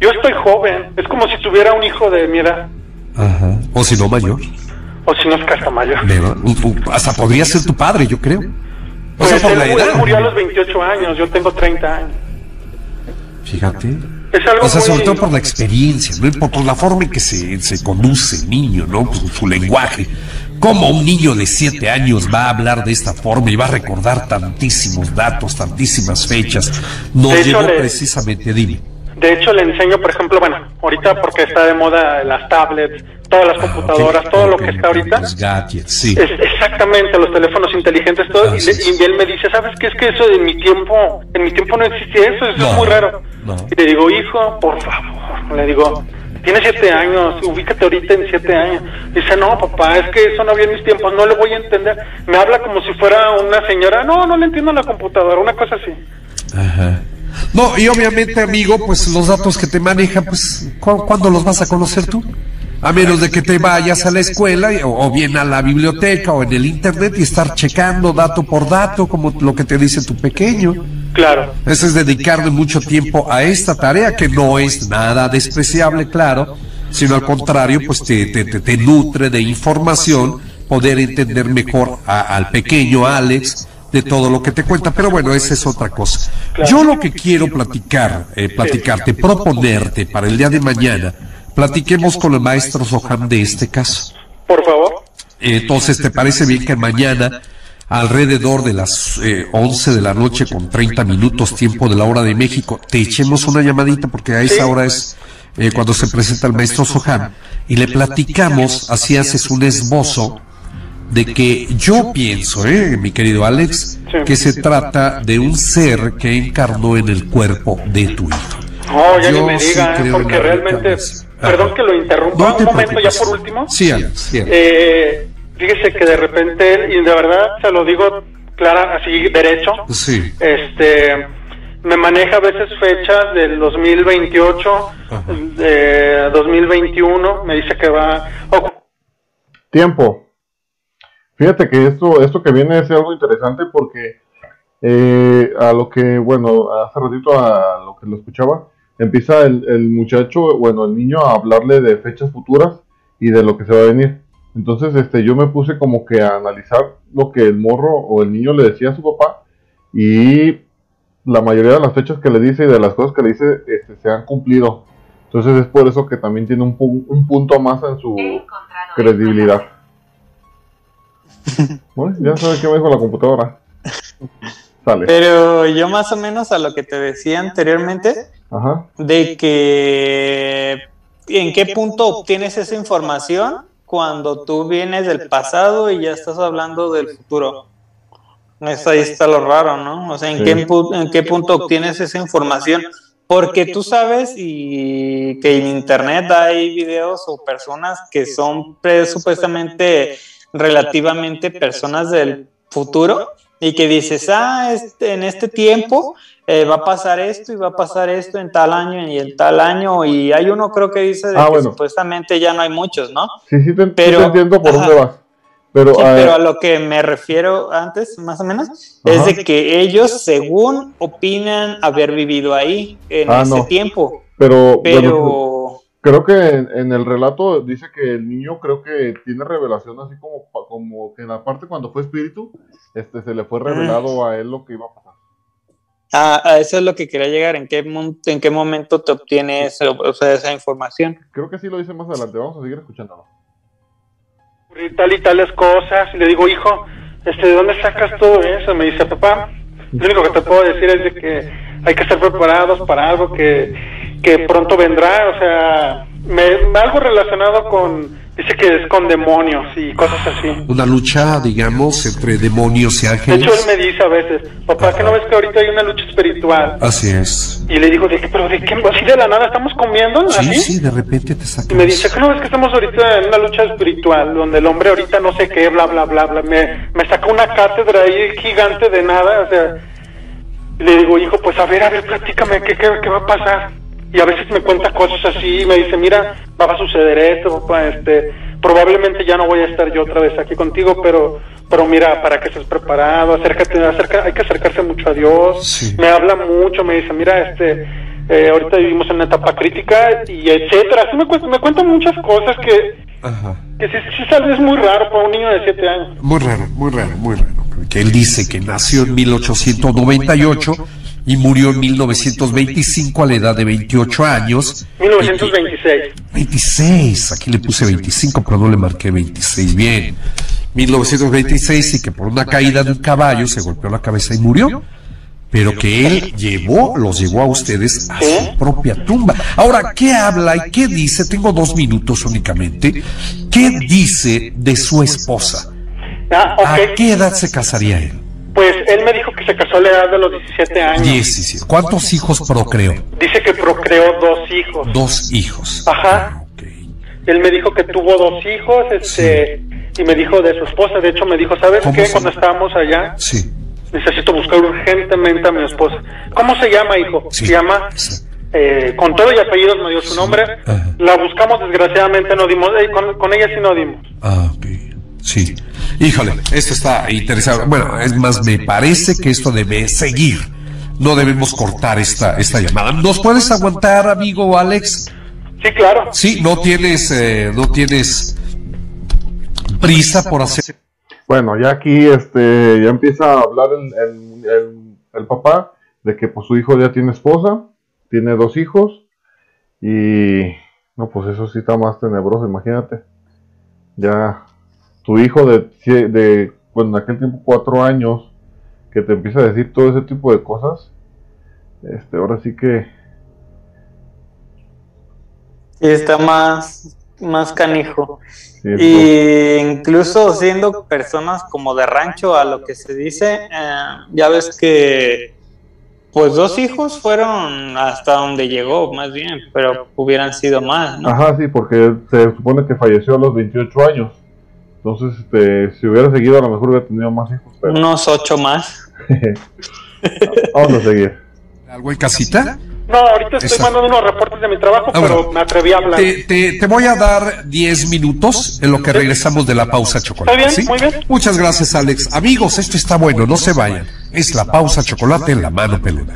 Yo estoy joven, es como si tuviera un hijo de mi edad, Ajá. O si no, mayor. o si no es hasta mayor. Hasta podría ser tu padre, yo creo. O Pues sea, por él, la él murió a los 28 años, yo tengo 30 años. Fíjate. Es algo O sea, muy- sobre todo por la experiencia, ¿no? por, por la forma en que se, se conduce el niño, ¿no? Por su lenguaje. ¿Cómo un niño de 7 años va a hablar de esta forma y va a recordar tantísimos datos, tantísimas fechas? Nos hecho, llevó le- precisamente, dime. De hecho, le enseño, por ejemplo, bueno, ahorita porque está de moda las tablets, todas las computadoras, Ok, todo lo ok, que está ahorita. Los gadgets, sí. Es exactamente los teléfonos inteligentes, todo. Y, le- es. y él me dice, ¿sabes qué? Es que eso en mi tiempo, en mi tiempo no existía eso, eso No, es muy raro. no. Y le digo, hijo, por favor, le digo, tienes siete años, ubícate ahorita en siete años. Dice, no, papá, es que eso no había en mis tiempos, no le voy a entender. Me habla como si fuera una señora, no, no le entiendo a la computadora, una cosa así. Ajá. No, y obviamente, amigo, pues los datos que te manejan, pues, ¿cu- ¿cuándo los vas a conocer tú? A menos de que te vayas a la escuela o, o bien a la biblioteca o en el internet y estar checando dato por dato, como lo que te dice tu pequeño. Claro. Eso es dedicarle mucho tiempo a esta tarea que no es nada despreciable, claro, sino al contrario, pues te, te, te- te nutre de información, poder entender mejor a- al pequeño Alex de todo lo que te cuenta. Pero bueno, esa es otra cosa. Yo lo que quiero platicar, eh, platicarte, proponerte para el día de mañana, platiquemos con el maestro Soham de este caso. Por favor. Entonces, ¿te parece bien que mañana, alrededor de las eh, 11 de la noche con 30 minutos tiempo de la hora de México, te echemos una llamadita porque a esa hora es eh, cuando se presenta el maestro Soham y le platicamos, así haces un esbozo de que yo pienso, eh, mi querido Alex, Sí. que se trata de un ser que encarnó en el cuerpo de tu hijo. No, ya Yo ni me sí ¿eh? porque realmente. Perdón que lo interrumpa, No un momento ya por último. Sí, sí. Eh, fíjese que de repente, y de verdad se lo digo clara, así derecho, Sí. este, me maneja a veces fechas del 2028, Ajá. de 2021, me dice que va... oh, Tiempo. Fíjate que esto, esto que viene es algo interesante porque eh, a lo que, bueno, hace ratito a lo que lo escuchaba, empieza el, el muchacho, bueno, el niño a hablarle de fechas futuras y de lo que se va a venir. Entonces, este, yo me puse como que a analizar lo que el morro o el niño le decía a su papá y la mayoría de las fechas que le dice y de las cosas que le dice este, se han cumplido. Entonces es por eso que también tiene un, pu- un punto más en su credibilidad. Bueno, ya sabes qué me dijo la computadora. Pero yo más o menos a lo que te decía anteriormente, Ajá. de que en qué punto obtienes esa información cuando tú vienes del pasado y ya estás hablando del futuro. Es, ahí está lo raro, ¿no? O sea, ¿en, Sí. qué, en qué punto obtienes esa información? Porque tú sabes y que en internet hay videos o personas que son pre- supuestamente relativamente personas del futuro y que dices, ah, este, en este tiempo eh, va a pasar esto y va a pasar esto en tal año y en tal año y hay uno creo que dice de Ah, que bueno. supuestamente ya no hay muchos, ¿no? Sí, sí te, sí Pero- te entiendo por dónde vas. Pero, Sí, a pero a lo que me refiero antes, más o menos, Ajá. es de que ellos, según opinan haber vivido ahí en Ah, ese no. tiempo, pero, pero creo que en, en el relato dice que el niño creo que tiene revelación así como, pa- como que en la parte cuando fue espíritu, este se le fue revelado a él lo que iba a pasar. ah, a eso es lo que quería llegar. ¿En qué, en qué momento te obtienes o sea, esa información? Creo que sí lo dice más adelante, vamos a seguir escuchándolo. tal y tales cosas. Y le digo, hijo, este, ¿de dónde sacas todo eso? Me dice, papá, lo único que te puedo decir es de que hay que estar preparados para algo que, que pronto vendrá. O sea, me, algo relacionado con, dice que es con demonios y cosas así. Una lucha, digamos, entre demonios y De hecho, ángeles. él me dice a veces, papá, ¿que no ves que ahorita hay una lucha espiritual? Así es. Y le digo, ¿de qué? ¿Pero de qué? ¿Así de la nada estamos comiendo? Sí, ¿Así? sí, de repente te Y sacan. me dice, ¿qué no ves que estamos ahorita en una lucha espiritual, donde el hombre ahorita no sé qué, bla, bla, bla, bla? Me, me saca una cátedra ahí gigante de nada, o sea, y le digo, hijo, pues a ver, a ver, platícame, ¿qué, qué, qué va a pasar? Y a veces me cuenta cosas así, y me dice, mira, va a suceder esto, papá, este, probablemente ya no voy a estar yo otra vez aquí contigo, pero, pero mira, para que estés preparado, acércate, acerca, hay que acercarse mucho a Dios. Sí. Me habla mucho, me dice, mira, este, eh, ahorita vivimos en una etapa crítica y etcétera. Así me, cu- me cuentan muchas cosas que, Ajá. que sí, sí sale- es muy raro para un niño de 7 años. Muy raro, muy raro, muy raro. Que él dice que nació en 1898 y murió en 1925 a la edad de 28 años. 1926. 26, aquí le puse 25, pero no le marqué 26. Bien. 1926 y que por una caída de un caballo se golpeó la cabeza y murió. Pero que él llevó, los llevó a ustedes a su propia tumba. Ahora, ¿qué habla y qué dice? Tengo dos minutos únicamente. ¿Qué dice de su esposa? Ah, ¿A qué edad se casaría él? Pues él me dijo que se casó a la edad de los 17 años. 17. ¿Cuántos hijos procreó? Dice que procreó dos hijos. Dos hijos. Ajá. Ok. Él me dijo que tuvo dos hijos, este, y me dijo de su esposa. De hecho, me dijo, ¿sabes ¿Cómo qué? se- Cuando estábamos allá, Sí. necesito buscar urgentemente a mi esposa. ¿Cómo se llama, hijo? Sí. Se llama, Sí. eh, con todo y apellidos me dio su nombre. Ajá. La buscamos, desgraciadamente no dimos, eh, con, con ella sí no dimos. Ah, ok. Sí. Híjole, esto está interesante. Bueno, es más, me parece que esto debe seguir. No debemos cortar esta, esta llamada. ¿Nos puedes aguantar, amigo Alex? Sí, claro. Sí, no tienes, eh, no tienes prisa por hacer. Bueno, ya aquí este, ya empieza a hablar el, el- el- el papá de que pues su hijo ya tiene esposa, tiene dos hijos y no, pues eso sí está más tenebroso, imagínate. Ya tu hijo de, de bueno, en aquel tiempo cuatro años que te empieza a decir todo ese tipo de cosas, este, ahora sí que está más, más canijo. sí, Y incluso siendo personas como de rancho a lo que se dice, eh, ya ves que pues dos hijos fueron hasta donde llegó, más bien, pero hubieran sido más, ¿no? Ajá, sí, porque se supone que falleció a los 28 años. Entonces, este, si hubiera seguido, a lo mejor hubiera tenido más hijos. Pero Unos ocho más. vamos a seguir. ¿Algo en casita? No, ahorita estoy Exacto. mandando unos reportes de mi trabajo, Ah, pero bueno. me atreví a hablar. Te, te- te voy a dar 10 minutos en lo que regresamos de la pausa chocolate. Está bien, ¿sí? muy bien. Muchas gracias, Alex. Amigos, esto está bueno, no se vayan. Es la pausa chocolate en la mano peluda.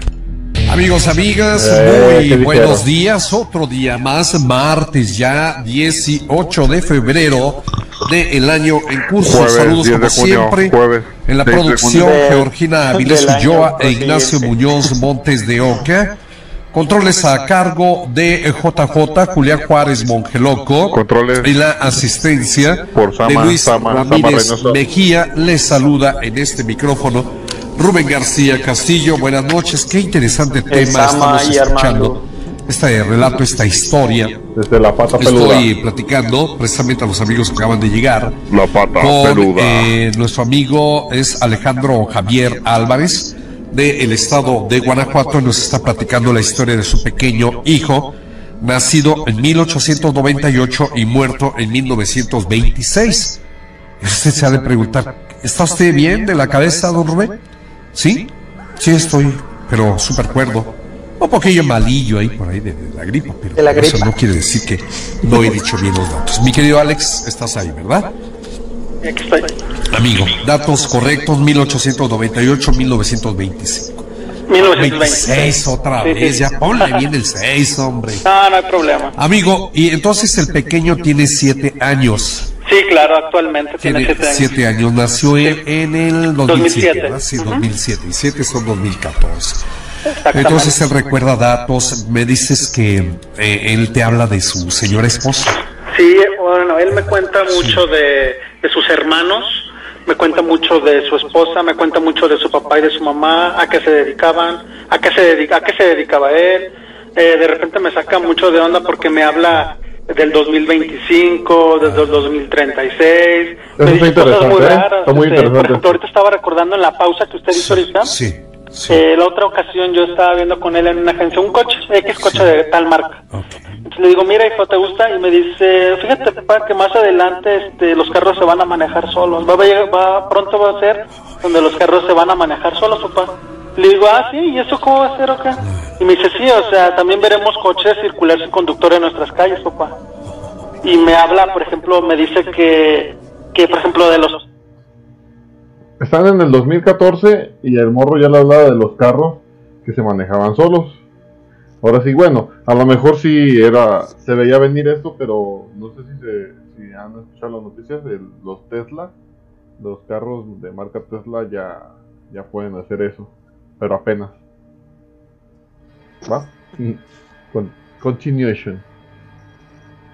Amigos, amigas, Eh, muy ¿qué buenos días. Otro día más, martes ya 18 de febrero del año en curso. Jueves, Saludos 10 como de junio, siempre. jueves, en la 6 de producción. Georgina Avilés Ulloa e. Ignacio Muñoz Montes de Oca. Controles a cargo de JJ Julián Juárez Mongeloco. Controles Y la asistencia por Sama- de Luis Sama- Ramírez. Mejía. Les saluda en este micrófono Rubén García Castillo. Buenas noches. Qué interesante tema Sama estamos escuchando. Armando. Este relato, esta historia. Desde la pata peluda. Estoy platicando precisamente a los amigos que acaban de llegar La pata con eh, nuestro amigo es Alejandro Javier Álvarez del estado de Guanajuato y nos está platicando la historia de su pequeño hijo nacido en 1898 y muerto en 1926. Usted se ha de preguntar, ¿está usted bien de la cabeza, don Rubén? ¿Sí? Sí estoy, pero súper cuerdo. Un poquillo malillo ahí por ahí de, de la gripa, pero De la eso gripa. no quiere decir que no he dicho bien los datos. Mi querido Alex, estás ahí, ¿verdad? Y aquí estoy. Amigo, datos correctos, 1898-1925. 1920. 26 otra Sí, vez, sí. ya ponle bien el 6, hombre. No, no hay problema. Amigo, y entonces el pequeño tiene 7 años. Sí, claro, actualmente tiene Tiene 7 años. 7 años, nació en, en el 2007, 2007. ¿verdad? Sí, Ujú. 2007, y 7 son 2014. Entonces él recuerda datos, me dices que eh, él te habla de su señora esposa. Sí, bueno, él me cuenta mucho de, de sus hermanos, me cuenta mucho de su esposa, me cuenta mucho de su papá y de su mamá, a qué se dedicaban, a qué se, dedica, a qué se dedicaba él. Eh, de repente me saca mucho de onda porque me habla del 2025, desde el 2036. Eso me dice cosas muy interesante, ¿eh? raras. Está muy Este, interesante. Por ejemplo, ahorita estaba recordando en la pausa que usted hizo ahorita. Sí, sí. Eh, la otra ocasión yo estaba viendo con él en una agencia un coche, X coche de tal marca. Entonces le digo, mira hijo, ¿te gusta? Y me dice, fíjate papá que más adelante este, los carros se van a manejar solos. Va, va, pronto va a ser donde los carros se van a manejar solos, papá. Le digo, ah, sí, ¿y eso cómo va a ser qué? Y me dice, sí, o sea, también veremos coches circular sin conductor en nuestras calles, papá. Y me habla, por ejemplo, me dice que, que por ejemplo, de los Están en el 2014 y el morro ya le hablaba de los carros que se manejaban solos. Ahora sí, bueno, a lo mejor sí era, se veía venir esto, pero no sé si, se, si han escuchado las noticias de los Tesla. Los carros de marca Tesla ya, ya pueden hacer eso, pero apenas. ¿Va? Mm, con- continuation.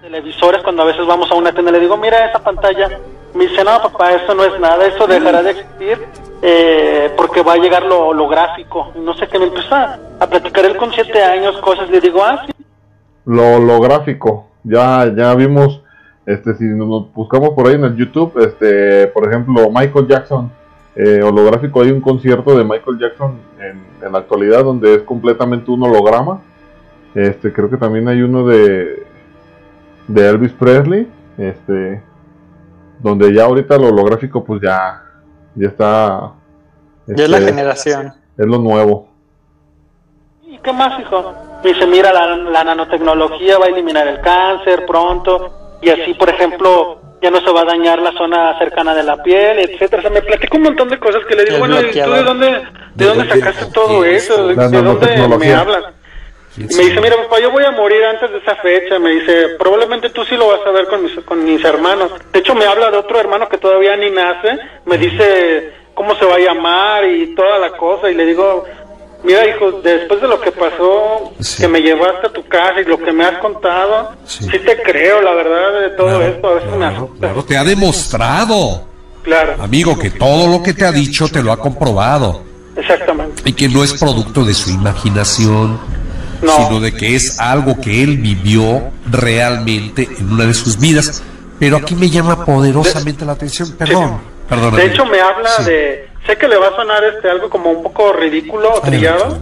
televisores cuando a veces vamos a una tienda y le digo, mira esa pantalla. Me dice, no, papá, eso no es nada, eso dejará de existir eh, porque va a llegar lo holográfico. No sé qué, me empieza a platicar él con siete años cosas. Le digo, ah, sí, Lo holográfico. Ya, ya vimos, este, si nos buscamos por ahí en el YouTube, este, por ejemplo, Michael Jackson, eh, holográfico, hay un concierto de Michael Jackson en, en la actualidad donde es completamente un holograma. Este, creo que también hay uno de, de Elvis Presley, este, donde ya ahorita lo holográfico pues ya, ya está, Ya es la este, generación. es lo nuevo. ¿y qué más, hijo? Me dice, mira, la, la nanotecnología va a eliminar el cáncer pronto. Y así, por ejemplo, ya no se va a dañar la zona cercana de la piel, etcétera. O sea, me platica un montón de cosas que le digo, bueno, ¿y tú de dónde, de ¿De dónde sacaste todo eso? ¿De, dónde me hablas? Me dice, mira papá, yo voy a morir antes de esa fecha. Me dice, probablemente tú sí lo vas a ver con mis, con mis hermanos. De hecho, me habla de otro hermano que todavía ni nace. Me dice cómo se va a llamar y toda la cosa. Y le digo, mira hijo, después de lo que pasó, Sí. que me llevaste a tu casa y lo que me has contado, Sí. sí, te creo, la verdad, de todo Claro, esto. A veces me claro, asusta. claro, te ha demostrado, Claro, amigo, que todo lo que te ha dicho te lo ha comprobado exactamente. y que no es producto de su imaginación, No. sino de que es algo que él vivió realmente en una de sus vidas. Pero aquí me llama poderosamente la atención. Perdón, perdón. De hecho, me habla de. Sé que le va a sonar este algo como un poco ridículo o trillado.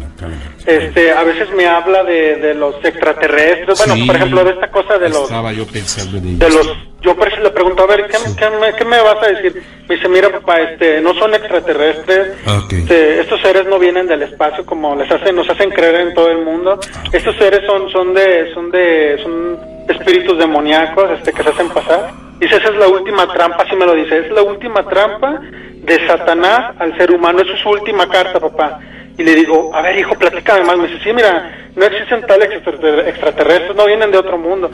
Este, a veces me habla de, de los extraterrestres. Bueno, por ejemplo, de esta cosa de los. Estaba yo pensando en De los. Yo por eso le pregunto, a ver, ¿qué, qué me, qué me vas a decir? Me dice, mira, papá, este, no son extraterrestres. Este, estos seres no vienen del espacio como les hacen, nos hacen creer en todo el mundo. Estos seres son, son de, son de, son espíritus demoníacos, este, que se hacen pasar. Dice, esa es la última trampa, así me lo dice, es la última trampa de Satanás al ser humano, es su última carta, papá. Y le digo, a ver, hijo, platícame más. Me dice, sí, mira, no existen tales extrater- extraterrestres, no vienen de otro mundo.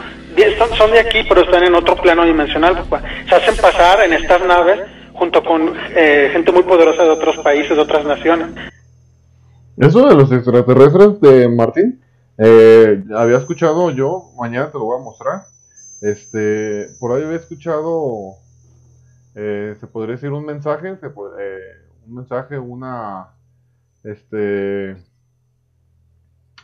Son de aquí, pero están en otro plano dimensional, papá. Se hacen pasar en estas naves junto con eh, gente muy poderosa de otros países, de otras naciones. Eso de los extraterrestres de Martín, eh, había escuchado yo, mañana te lo voy a mostrar. Este, por ahí había escuchado, eh, se podría decir un mensaje, se po- eh, un mensaje, una, este,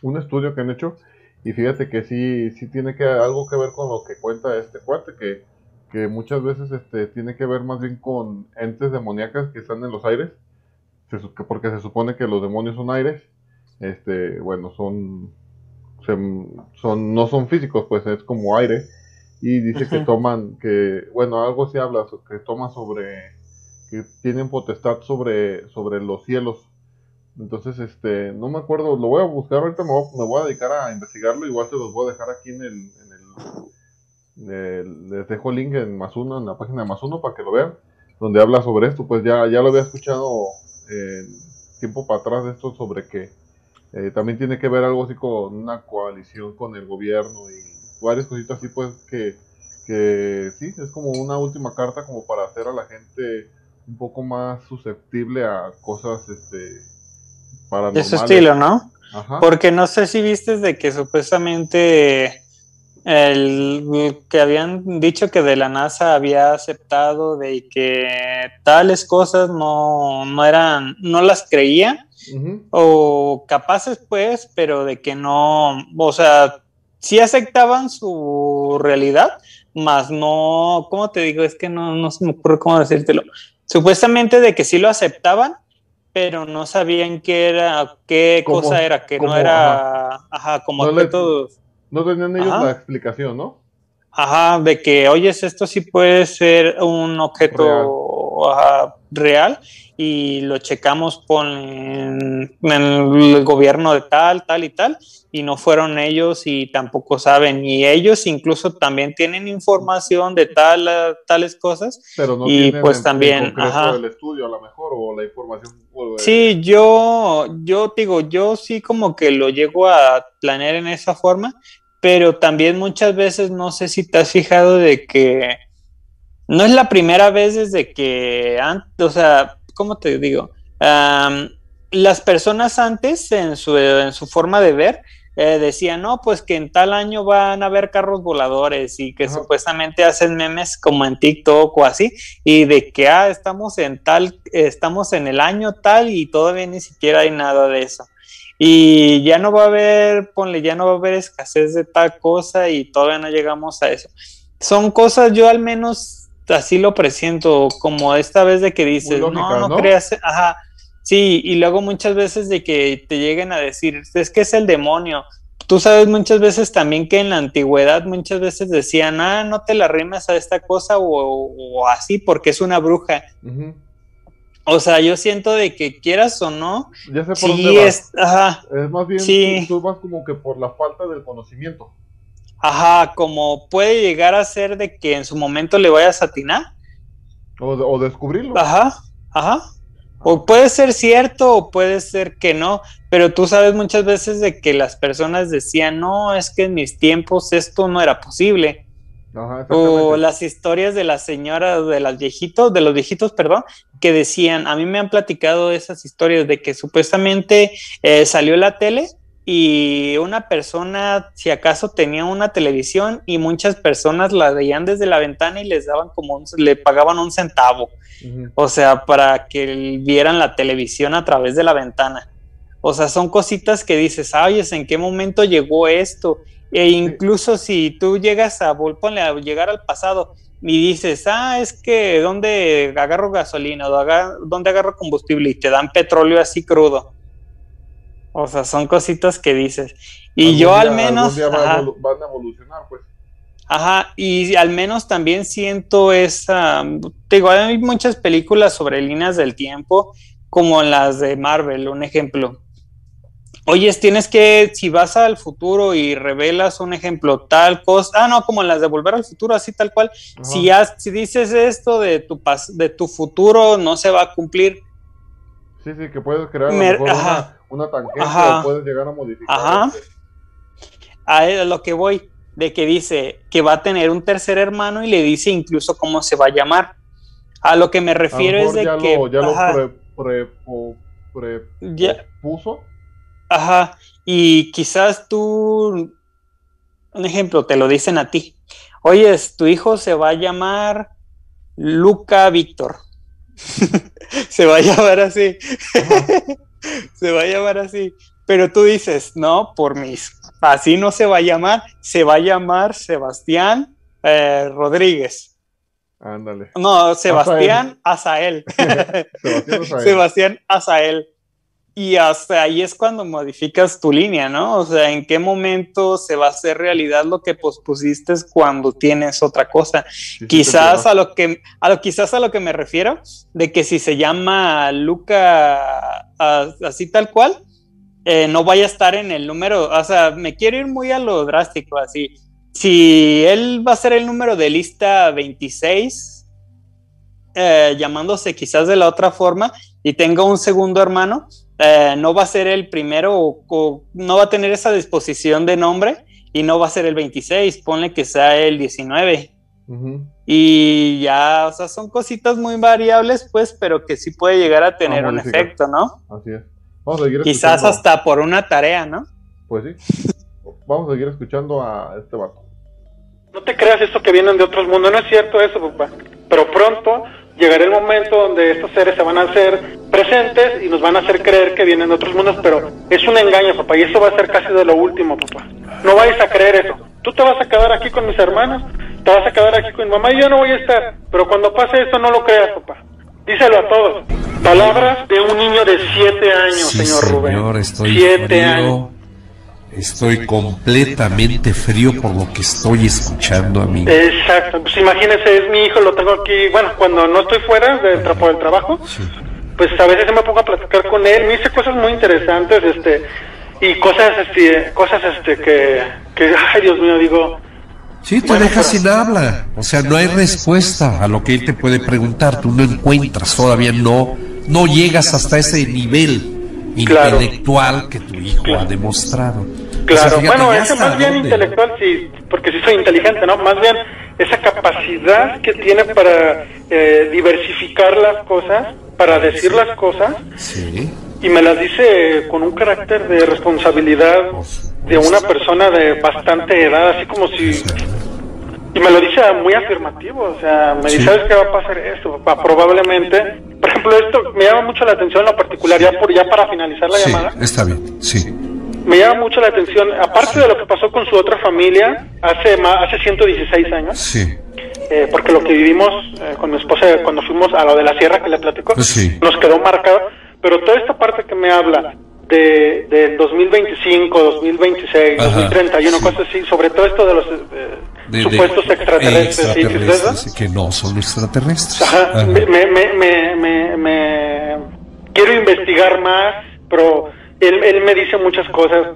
un estudio que han hecho y fíjate que sí, sí tiene que algo que ver con lo que cuenta este cuate, que, que muchas veces este, tiene que ver más bien con entes demoníacas que están en los aires porque se supone que los demonios son aires, este, bueno, son, se- son, no son físicos, pues es como aire, y dice que toman, que, bueno, algo se habla, que toman sobre, que tienen potestad sobre, sobre los cielos. Entonces, este, no me acuerdo, lo voy a buscar, ahorita me voy, me voy a dedicar a investigarlo, igual se los voy a dejar aquí en el, en el, el- les dejo el link en más uno, en la página de más uno para que lo vean, donde habla sobre esto, pues ya, ya lo había escuchado eh, tiempo para atrás de esto sobre que eh, también tiene que ver algo así con una coalición con el gobierno y varias cositas así pues que, que sí, es como una última carta como para hacer a la gente un poco más susceptible a cosas este De paranormales. su estilo, ¿no? Ajá. Porque no sé si viste de que supuestamente el que habían dicho que de la NASA había aceptado de que tales cosas no, no eran, no las creía, O capaces pues, pero de que no, o sea, sí aceptaban su realidad, más no, ¿cómo te digo? Es que no, no se me ocurre cómo decírtelo. Supuestamente de que sí lo aceptaban, pero no sabían qué era, qué Como- cosa era, que como, no era, ajá, como No objetos, No tenían ellos Ajá. la explicación, ¿no? ajá, de que, oyes, esto sí puede ser un objeto real y lo checamos con en el gobierno de tal, tal y tal, y no fueron ellos y tampoco saben, y ellos incluso también tienen información de tal, tales cosas. Pero no Y, tienen pues, en también, concreto ajá. el estudio a lo mejor o la información. o, Sí, yo, yo digo, yo sí como que lo llego a planear en esa forma, pero también muchas veces no sé si te has fijado de que no es la primera vez desde que, o sea, ¿cómo te digo? Am, las personas antes en su, en su forma de ver eh, decían, no, pues que en tal año van a haber carros voladores y que Ajá. supuestamente hacen memes como en TikTok o así, y de que, ah, estamos en tal, estamos en el año tal y todavía ni siquiera hay nada de eso. Y ya no va a haber, ponle, ya no va a haber escasez de tal cosa y todavía no llegamos a eso. Son cosas, yo al menos así lo presiento, como esta vez de que dices, no, no, ¿no? creas, ajá, sí, y luego muchas veces de que te lleguen a decir, es que es el demonio. Tú sabes muchas veces también que en la antigüedad muchas veces decían, ah, no te la rimas a esta cosa o, o así porque es una bruja. O sea, yo siento de que quieras o no, Ya sé por sí dónde vas. es, ajá, Es más bien, Sí. tú, tú vas como que por la falta del conocimiento. Ajá, como puede llegar a ser de que en su momento le vayas a atinar. O, de- o descubrirlo. Ajá, ajá. O puede ser cierto o puede ser que no, pero tú sabes muchas veces de que las personas decían, no, es que en mis tiempos esto no era posible. Ajá, O las historias de las señoras, de las viejitos, de los viejitos, perdón, que decían, a mí me han platicado esas historias de que supuestamente eh, salió la tele y una persona, si acaso tenía una televisión y muchas personas la veían desde la ventana y les daban como, un- le pagaban un centavo. O sea, para que vieran la televisión a través de la ventana. O sea, son cositas que dices, ay, ¿en qué momento llegó esto? E incluso si tú llegas a, ponle a llegar al pasado y dices, ah, es que ¿dónde agarro gasolina? ¿O aga- ¿Dónde agarro combustible? Y te dan petróleo así crudo. O sea, son cositas que dices. Y yo día- al menos... algún día va a ajá. van a evolucionar, pues. Ajá, y al menos también siento esa, te digo, hay muchas películas sobre líneas del tiempo, como las de Marvel, un ejemplo. Oyes, tienes que, si vas al futuro y revelas un ejemplo, tal cosa, ah, no, como las de Volver al Futuro, así tal cual, Ajá. si, has- si dices esto de tu, pas- de tu futuro, no se va a cumplir. Sí, sí, que puedes crear a lo Mer- mejor ajá. una, una tangente Ajá. o puedes llegar a modificar. Ajá. a lo que voy, de que dice que va a tener un tercer hermano y le dice incluso cómo se va a llamar. A lo que me refiero es de ya que... lo, ya ajá, lo pre, pre, po- pre- Ya. puso. ajá, y quizás tú, un ejemplo, te lo dicen a ti. Oye, tu hijo se va a llamar Luca Víctor. se va a llamar así. Se va a llamar así. Pero tú dices, no, por mis. Así no se va a llamar, se va a llamar Sebastián eh, Rodríguez. Ándale. No, Sebastián Azael. Sebastián Azael. Sebastián Azael. Y hasta ahí es cuando modificas tu línea, ¿no? O sea, ¿en qué momento se va a hacer realidad lo que pospusiste cuando tienes otra cosa? Sí, quizás a lo que a lo quizás a lo que me refiero de que si se llama Luca a- así tal cual eh, no vaya a estar en el número o sea me quiero ir muy a lo drástico así si él va a ser el número de lista 26 eh, llamándose quizás de la otra forma y tenga un segundo hermano eh, no va a ser el primero o, o no va a tener esa disposición de nombre y no va a ser el 26 ponle que sea el 19 Ujú. y ya, o sea, son cositas muy variables, pues, pero que sí puede llegar a tener un modificar. efecto, ¿no? Así es. Vamos a seguir Quizás escuchando- hasta por una tarea, ¿no? Pues sí. Vamos a seguir escuchando a este vato. No te creas esto que vienen de otros mundos, no es cierto eso, papá. Pero pronto llegará el momento donde estos seres se van a hacer presentes y nos van a hacer creer que vienen de otros mundos, pero es un engaño, papá, y eso va a ser casi de lo último, papá. No vayas a creer eso. Tú te vas a quedar aquí con mis hermanos, te vas a quedar aquí con mi mamá y yo no voy a estar. Pero cuando pase esto, no lo creas, papá. Díselo a todos. Palabras de un niño de siete años, Sí, señor Rubén. señor, estoy siete años. Estoy completamente frío por lo que estoy escuchando, amigo. Exacto, pues imagínese, es mi hijo, lo tengo aquí, bueno, cuando no estoy fuera del trapo del trabajo, Sí. pues a veces me pongo a platicar con él, me dice cosas muy interesantes, este, y cosas, este, cosas, este, que, que, ay, Dios mío, digo, Sí, te Bueno, deja pero- sin habla. O sea, no hay respuesta a lo que él te puede preguntar. Tú no encuentras, todavía no, no llegas hasta ese nivel Claro. intelectual que tu hijo ha demostrado. O sea, claro, fíjate, bueno, ya ese hasta más bien dónde- intelectual, sí, porque sí soy inteligente, ¿no? Más bien esa capacidad que tiene para eh, diversificar las cosas, para decir las cosas, Sí, y me las dice con un carácter de responsabilidad de una persona de bastante edad, así como si... Y me lo dice muy afirmativo, o sea, me dice, Sí. ¿sabes qué va a pasar esto? papá? probablemente, por ejemplo, esto me llama mucho la atención en lo particular, ya, por, ya para finalizar la Sí, llamada, está bien, sí. Me llama mucho la atención, aparte de lo que pasó con su otra familia hace, ma- hace 116 años, Sí, eh, porque lo que vivimos eh, con mi esposa cuando fuimos a lo de la sierra que le platico, Pues sí. nos quedó marcado, pero toda esta parte que me habla de del 2025, 2026, Ajá, 2031, sí. cosas así, sobre todo esto de los eh, de- de- supuestos extraterrestres, ¿sí? ¿Sí extraterrestres, sí, que no son extraterrestres. Ajá, Ajá. Me, me, me, me, me- me- quiero investigar más, pero él, él me dice muchas cosas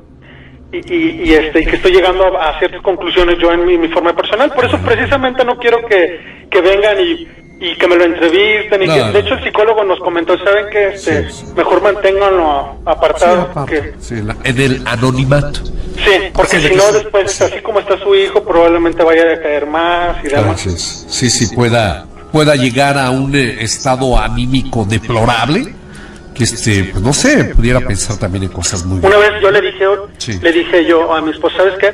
y, y, y, este y que estoy llegando a, a ciertas conclusiones yo en mi, mi forma personal. Por eso precisamente no quiero que, que vengan y, y que me lo entrevisten. Y No, que, no. de hecho el psicólogo nos comentó, ¿saben que este, Sí, sí. Mejor manténganlo apartado. que, sí, la- en el anonimato. sí, porque Sí, si no sí. después, así como está su hijo, probablemente vaya a caer más y demás. Sí, sí, pueda, pueda llegar a un eh, estado anímico deplorable, que este, pues no sé, pudiera pensar también en cosas muy Una vez yo le dije, Sí. le dije yo a mi esposa, ¿sabes qué?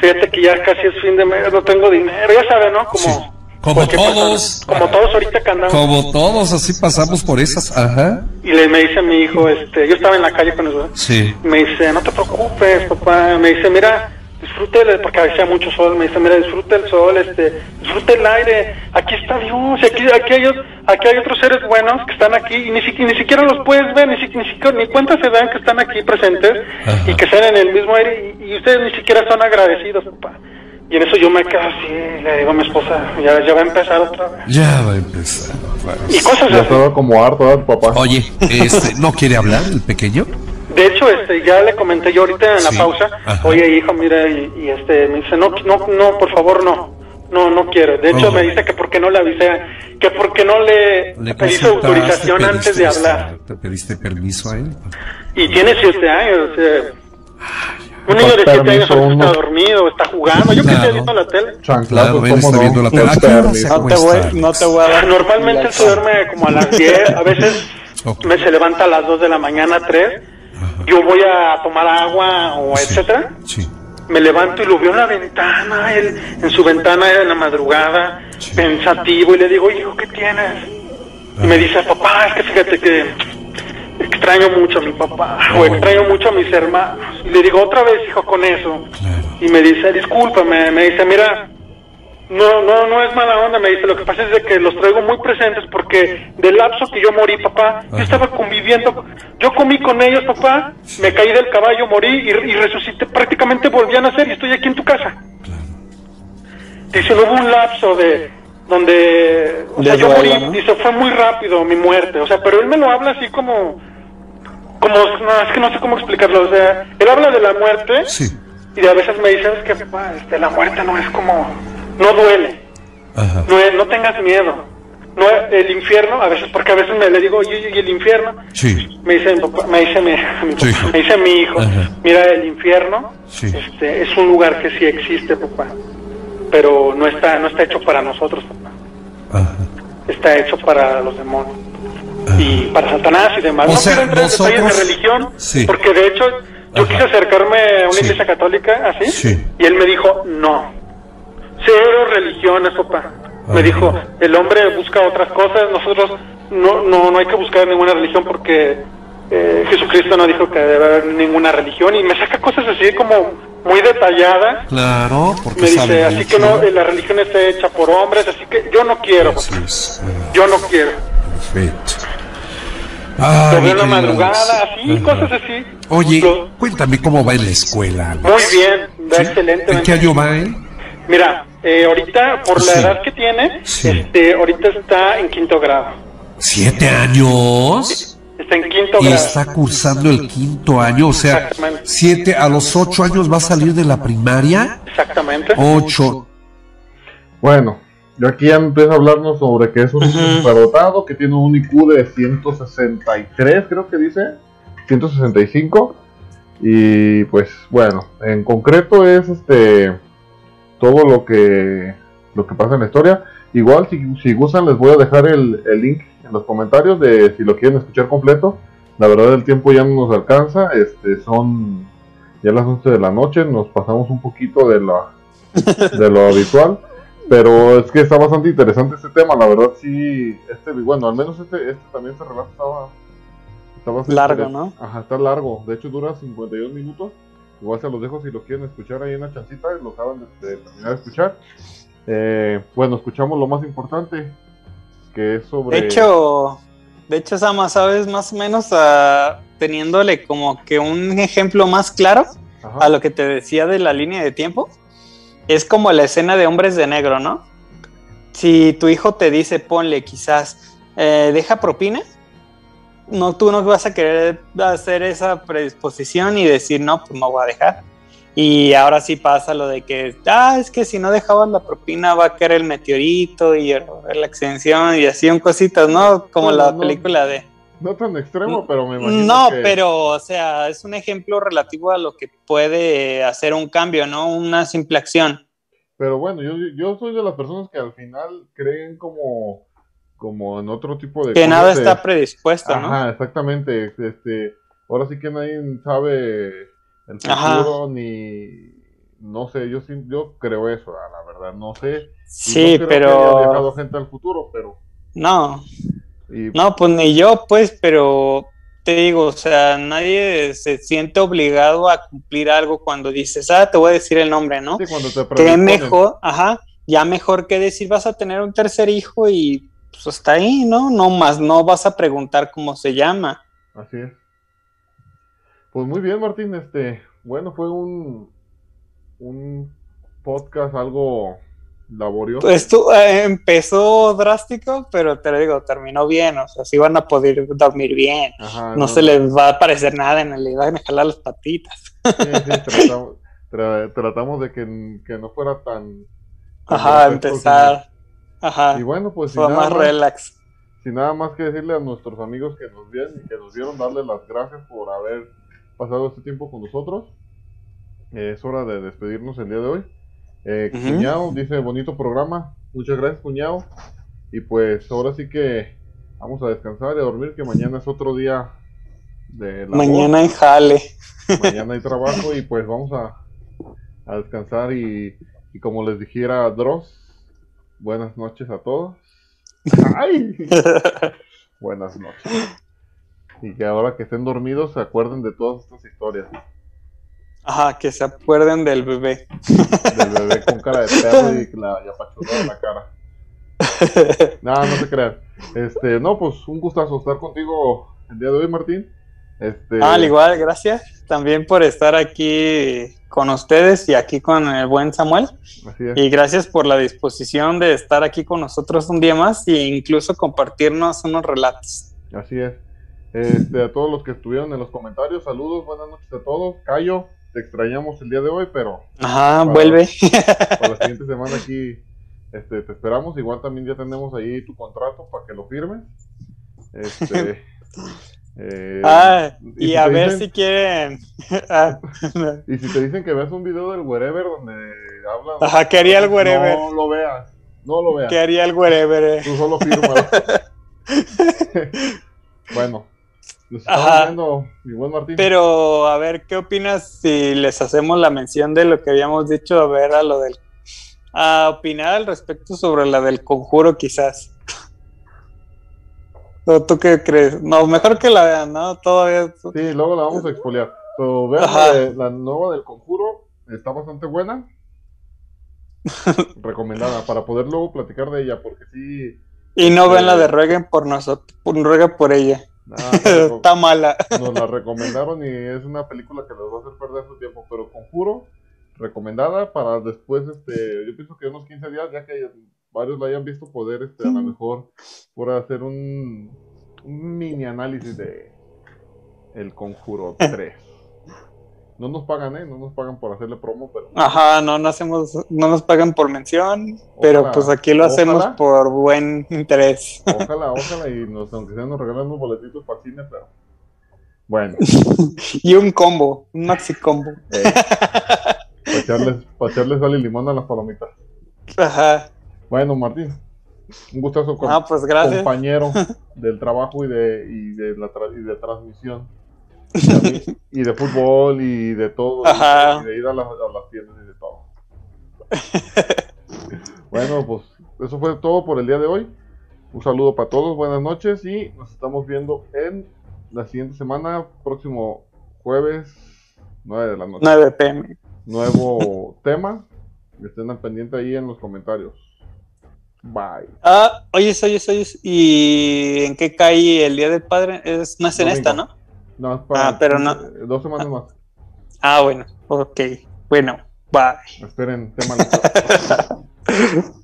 Fíjate que ya casi es fin de mes, no tengo dinero, ya sabe, ¿no? Como, Sí. Como todos. persona. como todos ahorita que andamos. Como todos, así pasamos por esas, ajá. Y le me dice mi hijo, este, yo estaba en la calle con eso. Sí. Me dice, no te preocupes, papá. Me dice, mira, disfrute, porque hacía mucho sol. Me dice, mira, disfrute el sol, este, disfrute el aire. Aquí está Dios, y aquí, aquí, hay, aquí hay otros seres buenos que están aquí y ni, si- ni siquiera los puedes ver, ni, si- ni, siquiera, ni cuenta se dan que están aquí presentes Ajá. y que están en el mismo aire y, y ustedes ni siquiera son agradecidos, papá. Y en eso yo me quedo así, le digo a mi esposa, ya, ya va a empezar otra vez. Ya va a empezar. Y cosas Ya así. estaba como harto, ¿verdad, papá? Oye, este, ¿no quiere hablar el pequeño? De hecho, este, ya le comenté yo ahorita en la Sí. pausa, Ajá. oye hijo, mira, y, y, este, me dice, no, no, no, por favor, no, no, no quiero. De hecho, Oh. me dice que por qué no le avisé, que por qué no le, Le pedí autorización antes de pediste- hablar. ¿Te pediste permiso a él? Y tiene siete años, o sea, un niño de siete años Permiso, ahorita está dormido, está jugando, yo que Claro. estoy viendo la tele. Claro, él ¿cómo está no? viendo la tele. Un ¿A qué hora permiso. se No te, voy, no te voy a dar. Normalmente él se duerme como a las 10, a veces Ok. me se levanta a las 2 de la mañana, 3. Yo voy a tomar agua o Sí, etcétera. Sí. Me levanto y lo veo en la ventana, él en su ventana en la madrugada, pensativo, y le digo, hijo, ¿qué tienes? Y me dice, papá, es que fíjate que extraño mucho a mi papá, o extraño mucho a mis hermanos. Y le digo, otra vez, hijo, con eso. Claro. Y me dice, discúlpame, me dice, mira, no, no, no es mala onda, me dice, lo que pasa es de que los traigo muy presentes porque del lapso que yo morí, papá, yo estaba conviviendo, yo comí con ellos, papá, me caí del caballo, morí y, y resucité, prácticamente volví a nacer y estoy aquí en tu casa. Dice, no hubo un lapso de donde, o sea, yo morí, ¿no? dice, fue muy rápido mi muerte, o sea, pero él me lo habla así como, como, no, es que no sé cómo explicarlo, o sea, él habla de la muerte Sí. y a veces me dicen es que papá, este, la muerte no es como, no duele, Ajá. no, es- no tengas miedo. No, el infierno, a veces, porque a veces me le digo, ¿y el infierno? Sí. Me dice, mi papá- me dice mi, mi Sí. papá, me dice mi hijo, Ajá. mira, el infierno Sí. este, es un lugar que sí existe, papá, pero no está, no está hecho para nosotros, papá, Ajá. está hecho para los demonios y para Satanás y demás. O no sea, quiero entrar en detalles de religión, Sí. porque de hecho yo quise acercarme a una iglesia católica, así, Sí. y él me dijo, no, cero religiones, papá. Me dijo, el hombre busca otras cosas, nosotros no, no, no hay que buscar ninguna religión porque eh, Jesucristo no dijo que debe haber ninguna religión y me saca cosas así como muy detalladas. Claro, porque Me dice, así que no, eh, la religión está hecha por hombres, así que yo no quiero, es. Ah, yo no quiero. Perfecto. Veo en la madrugada, así, cosas así. Oye, Lo- cuéntame cómo va en la escuela. Alex. muy bien, va ¿Sí? excelente. ¿En qué año va él? Mira, eh, ahorita, por la Sí. edad que tiene, Sí. este, ahorita está en quinto grado. ¿Siete años? Está en quinto Y grado. está cursando el quinto año, o sea, siete a los ocho años va a salir de la primaria. Exactamente. Ocho. Bueno, yo aquí ya empieza a hablarnos sobre que es un superdotado, que tiene un IQ de 163, creo que dice, 165. Y pues bueno, en concreto es este todo lo que lo que pasa en la historia. Igual si, si gustan les voy a dejar el, el link en los comentarios de si lo quieren escuchar completo. La verdad el tiempo ya no nos alcanza, este son Ya las 11 de la noche nos pasamos un poquito de, la, de lo habitual. Pero es que está bastante interesante este tema, la verdad sí, este, bueno, al menos este, este también este relato estaba, bastante Largo, ¿no? Ajá, está largo, de hecho dura 52 minutos, igual se los dejo si lo quieren escuchar ahí en la chancita, lo acaban de, de terminar de escuchar. Eh, bueno, escuchamos lo más importante, que es sobre... De hecho, de hecho, Sama, ¿sabes? Más o menos teniéndole como que un ejemplo más claro Ajá, a lo que te decía de la línea de tiempo, es como la escena de Hombres de Negro, ¿no? Si tu hijo te dice, ponle quizás, eh, deja propina, no, tú no vas a querer hacer esa predisposición y decir, no, pues no voy a dejar. Y ahora sí pasa lo de que, ah, es que si no dejabas la propina va a caer el meteorito y la extensión y así un cositas, ¿no? Como la no. película de... No tan extremo, pero me imagino No, que- pero, o sea, es un ejemplo relativo a lo que puede hacer un cambio, ¿no? Una simple acción. Pero bueno, yo, yo soy de las personas que al final creen como, como en otro tipo de Que nada cosas está predispuesto, ¿no? Ajá, exactamente. Este, ahora sí que nadie sabe el Ajá. futuro ni no sé, yo sí, yo creo eso, la verdad, no sé. Sí, no creo que haya pero... gente al futuro, pero No, y, no, pues ni yo, pues, pero te digo, o sea, nadie se siente obligado a cumplir algo cuando dices, ah, te voy a decir el nombre, ¿no? sí, cuando te Que mejor, ajá, ya mejor que decir vas a tener un tercer hijo y pues hasta ahí, ¿no? No más, no vas a preguntar cómo se llama. Así es. Pues muy bien, Martín, este, bueno, fue un un podcast algo laborioso. Esto eh, empezó drástico, pero te lo digo, terminó bien. O sea, sí van a poder dormir bien. Ajá, No se les va a aparecer nada en el van a jalar las patitas. sí, sí, tratamos, tra- tratamos de que, que no fuera tan Ajá, tan empezar. Ajá, Y bueno, pues fue nada, más relax. sin nada más que decirle a nuestros amigos que nos vieron y que nos vieron, darle las gracias por haber pasado este tiempo con nosotros. Eh, es hora de despedirnos el día de hoy. Eh, Ujú. Cuñado dice, bonito programa. Muchas gracias, cuñado. Y pues ahora sí que vamos a descansar y a dormir, que mañana es otro día de labor. Mañana en jale. Mañana hay trabajo y pues vamos a, a descansar y, y como les dijera Dross, buenas noches a todos. ¡Ay! Buenas noches. Y que ahora que estén dormidos se acuerden de todas estas historias. Ajá, que se acuerden del bebé. Del bebé con cara de perro y la y apachurrada en la cara. No, no se crean. Este, no, pues un gustazo estar contigo el día de hoy, Martín. Este, Ah, al igual, gracias también por estar aquí con ustedes y aquí con el buen Samuel. Y gracias por la disposición de estar aquí con nosotros un día más e incluso compartirnos unos relatos. Así es. Este, a todos los que estuvieron en los comentarios, saludos, buenas noches a todos. Cayo, te extrañamos el día de hoy, pero Ajá, vuelve. para la siguiente semana aquí este, te esperamos. Igual también ya tenemos ahí tu contrato para que lo firmes. Este, eh, ah, y, si a ver dicen- si quieren. Ah, Y si te dicen que veas un video del wherever donde hablan. Ajá, ¿qué haría el wherever? No lo veas. No lo veas. ¿Qué haría el wherever? eh? Tú solo firmas. bueno, Ajá. viendo, mi buen Martín. Pero a ver, ¿qué opinas si les hacemos la mención de lo que habíamos dicho? A ver, a lo del. A opinar al respecto sobre la del conjuro, quizás. ¿O tú qué crees? No, mejor que la vean, ¿no? Todavía. Sí, luego la vamos a expoliar. Pero vean la, de- la nueva del conjuro, está bastante buena. Recomendada para poder luego platicar de ella, porque sí. Y no ven la Eh. de rueguen por nosotros, rueguen por ella. reco- Está mala. nos la recomendaron y es una película que les va a hacer perder su tiempo. Pero conjuro, recomendada para después, este, yo pienso que unos 15 días, ya que varios la hayan visto, poder, este, a lo mejor, por hacer un, un mini análisis de El Conjuro 3. No nos pagan, ¿eh? No nos pagan por hacerle promo, pero Ajá, no, no hacemos, no nos pagan por mención, pero Ojalá, pues aquí lo hacemos ojalá. por buen interés. ojalá, ojalá, y nos, aunque sea nos regalan unos boletitos para cine, pero bueno, y un combo, un maxi combo. echarles, para echarles sal y limón a las palomitas. Ajá. Bueno, Martín, un gustazo con Ah, pues gracias. compañero del trabajo y de, y de la tra- y de transmisión. Y, a mí- y de fútbol y de todo. Y de ir a las, a las tiendas y de todo. bueno, pues eso fue todo por el día de hoy. Un saludo para todos, buenas noches y nos estamos viendo en la siguiente semana, próximo jueves, 9 de la noche. 9 pm. Nuevo tema. Estén al pendiente ahí en los comentarios. Bye. Ah, oyes, oyes, oyes. ¿Y en qué cae el Día del Padre? Es más en Domingo. esta, ¿no? No, es para Ah, pero no. eh, dos semanas más. Ah, bueno, ok. Bueno, bye. Esperen, tema.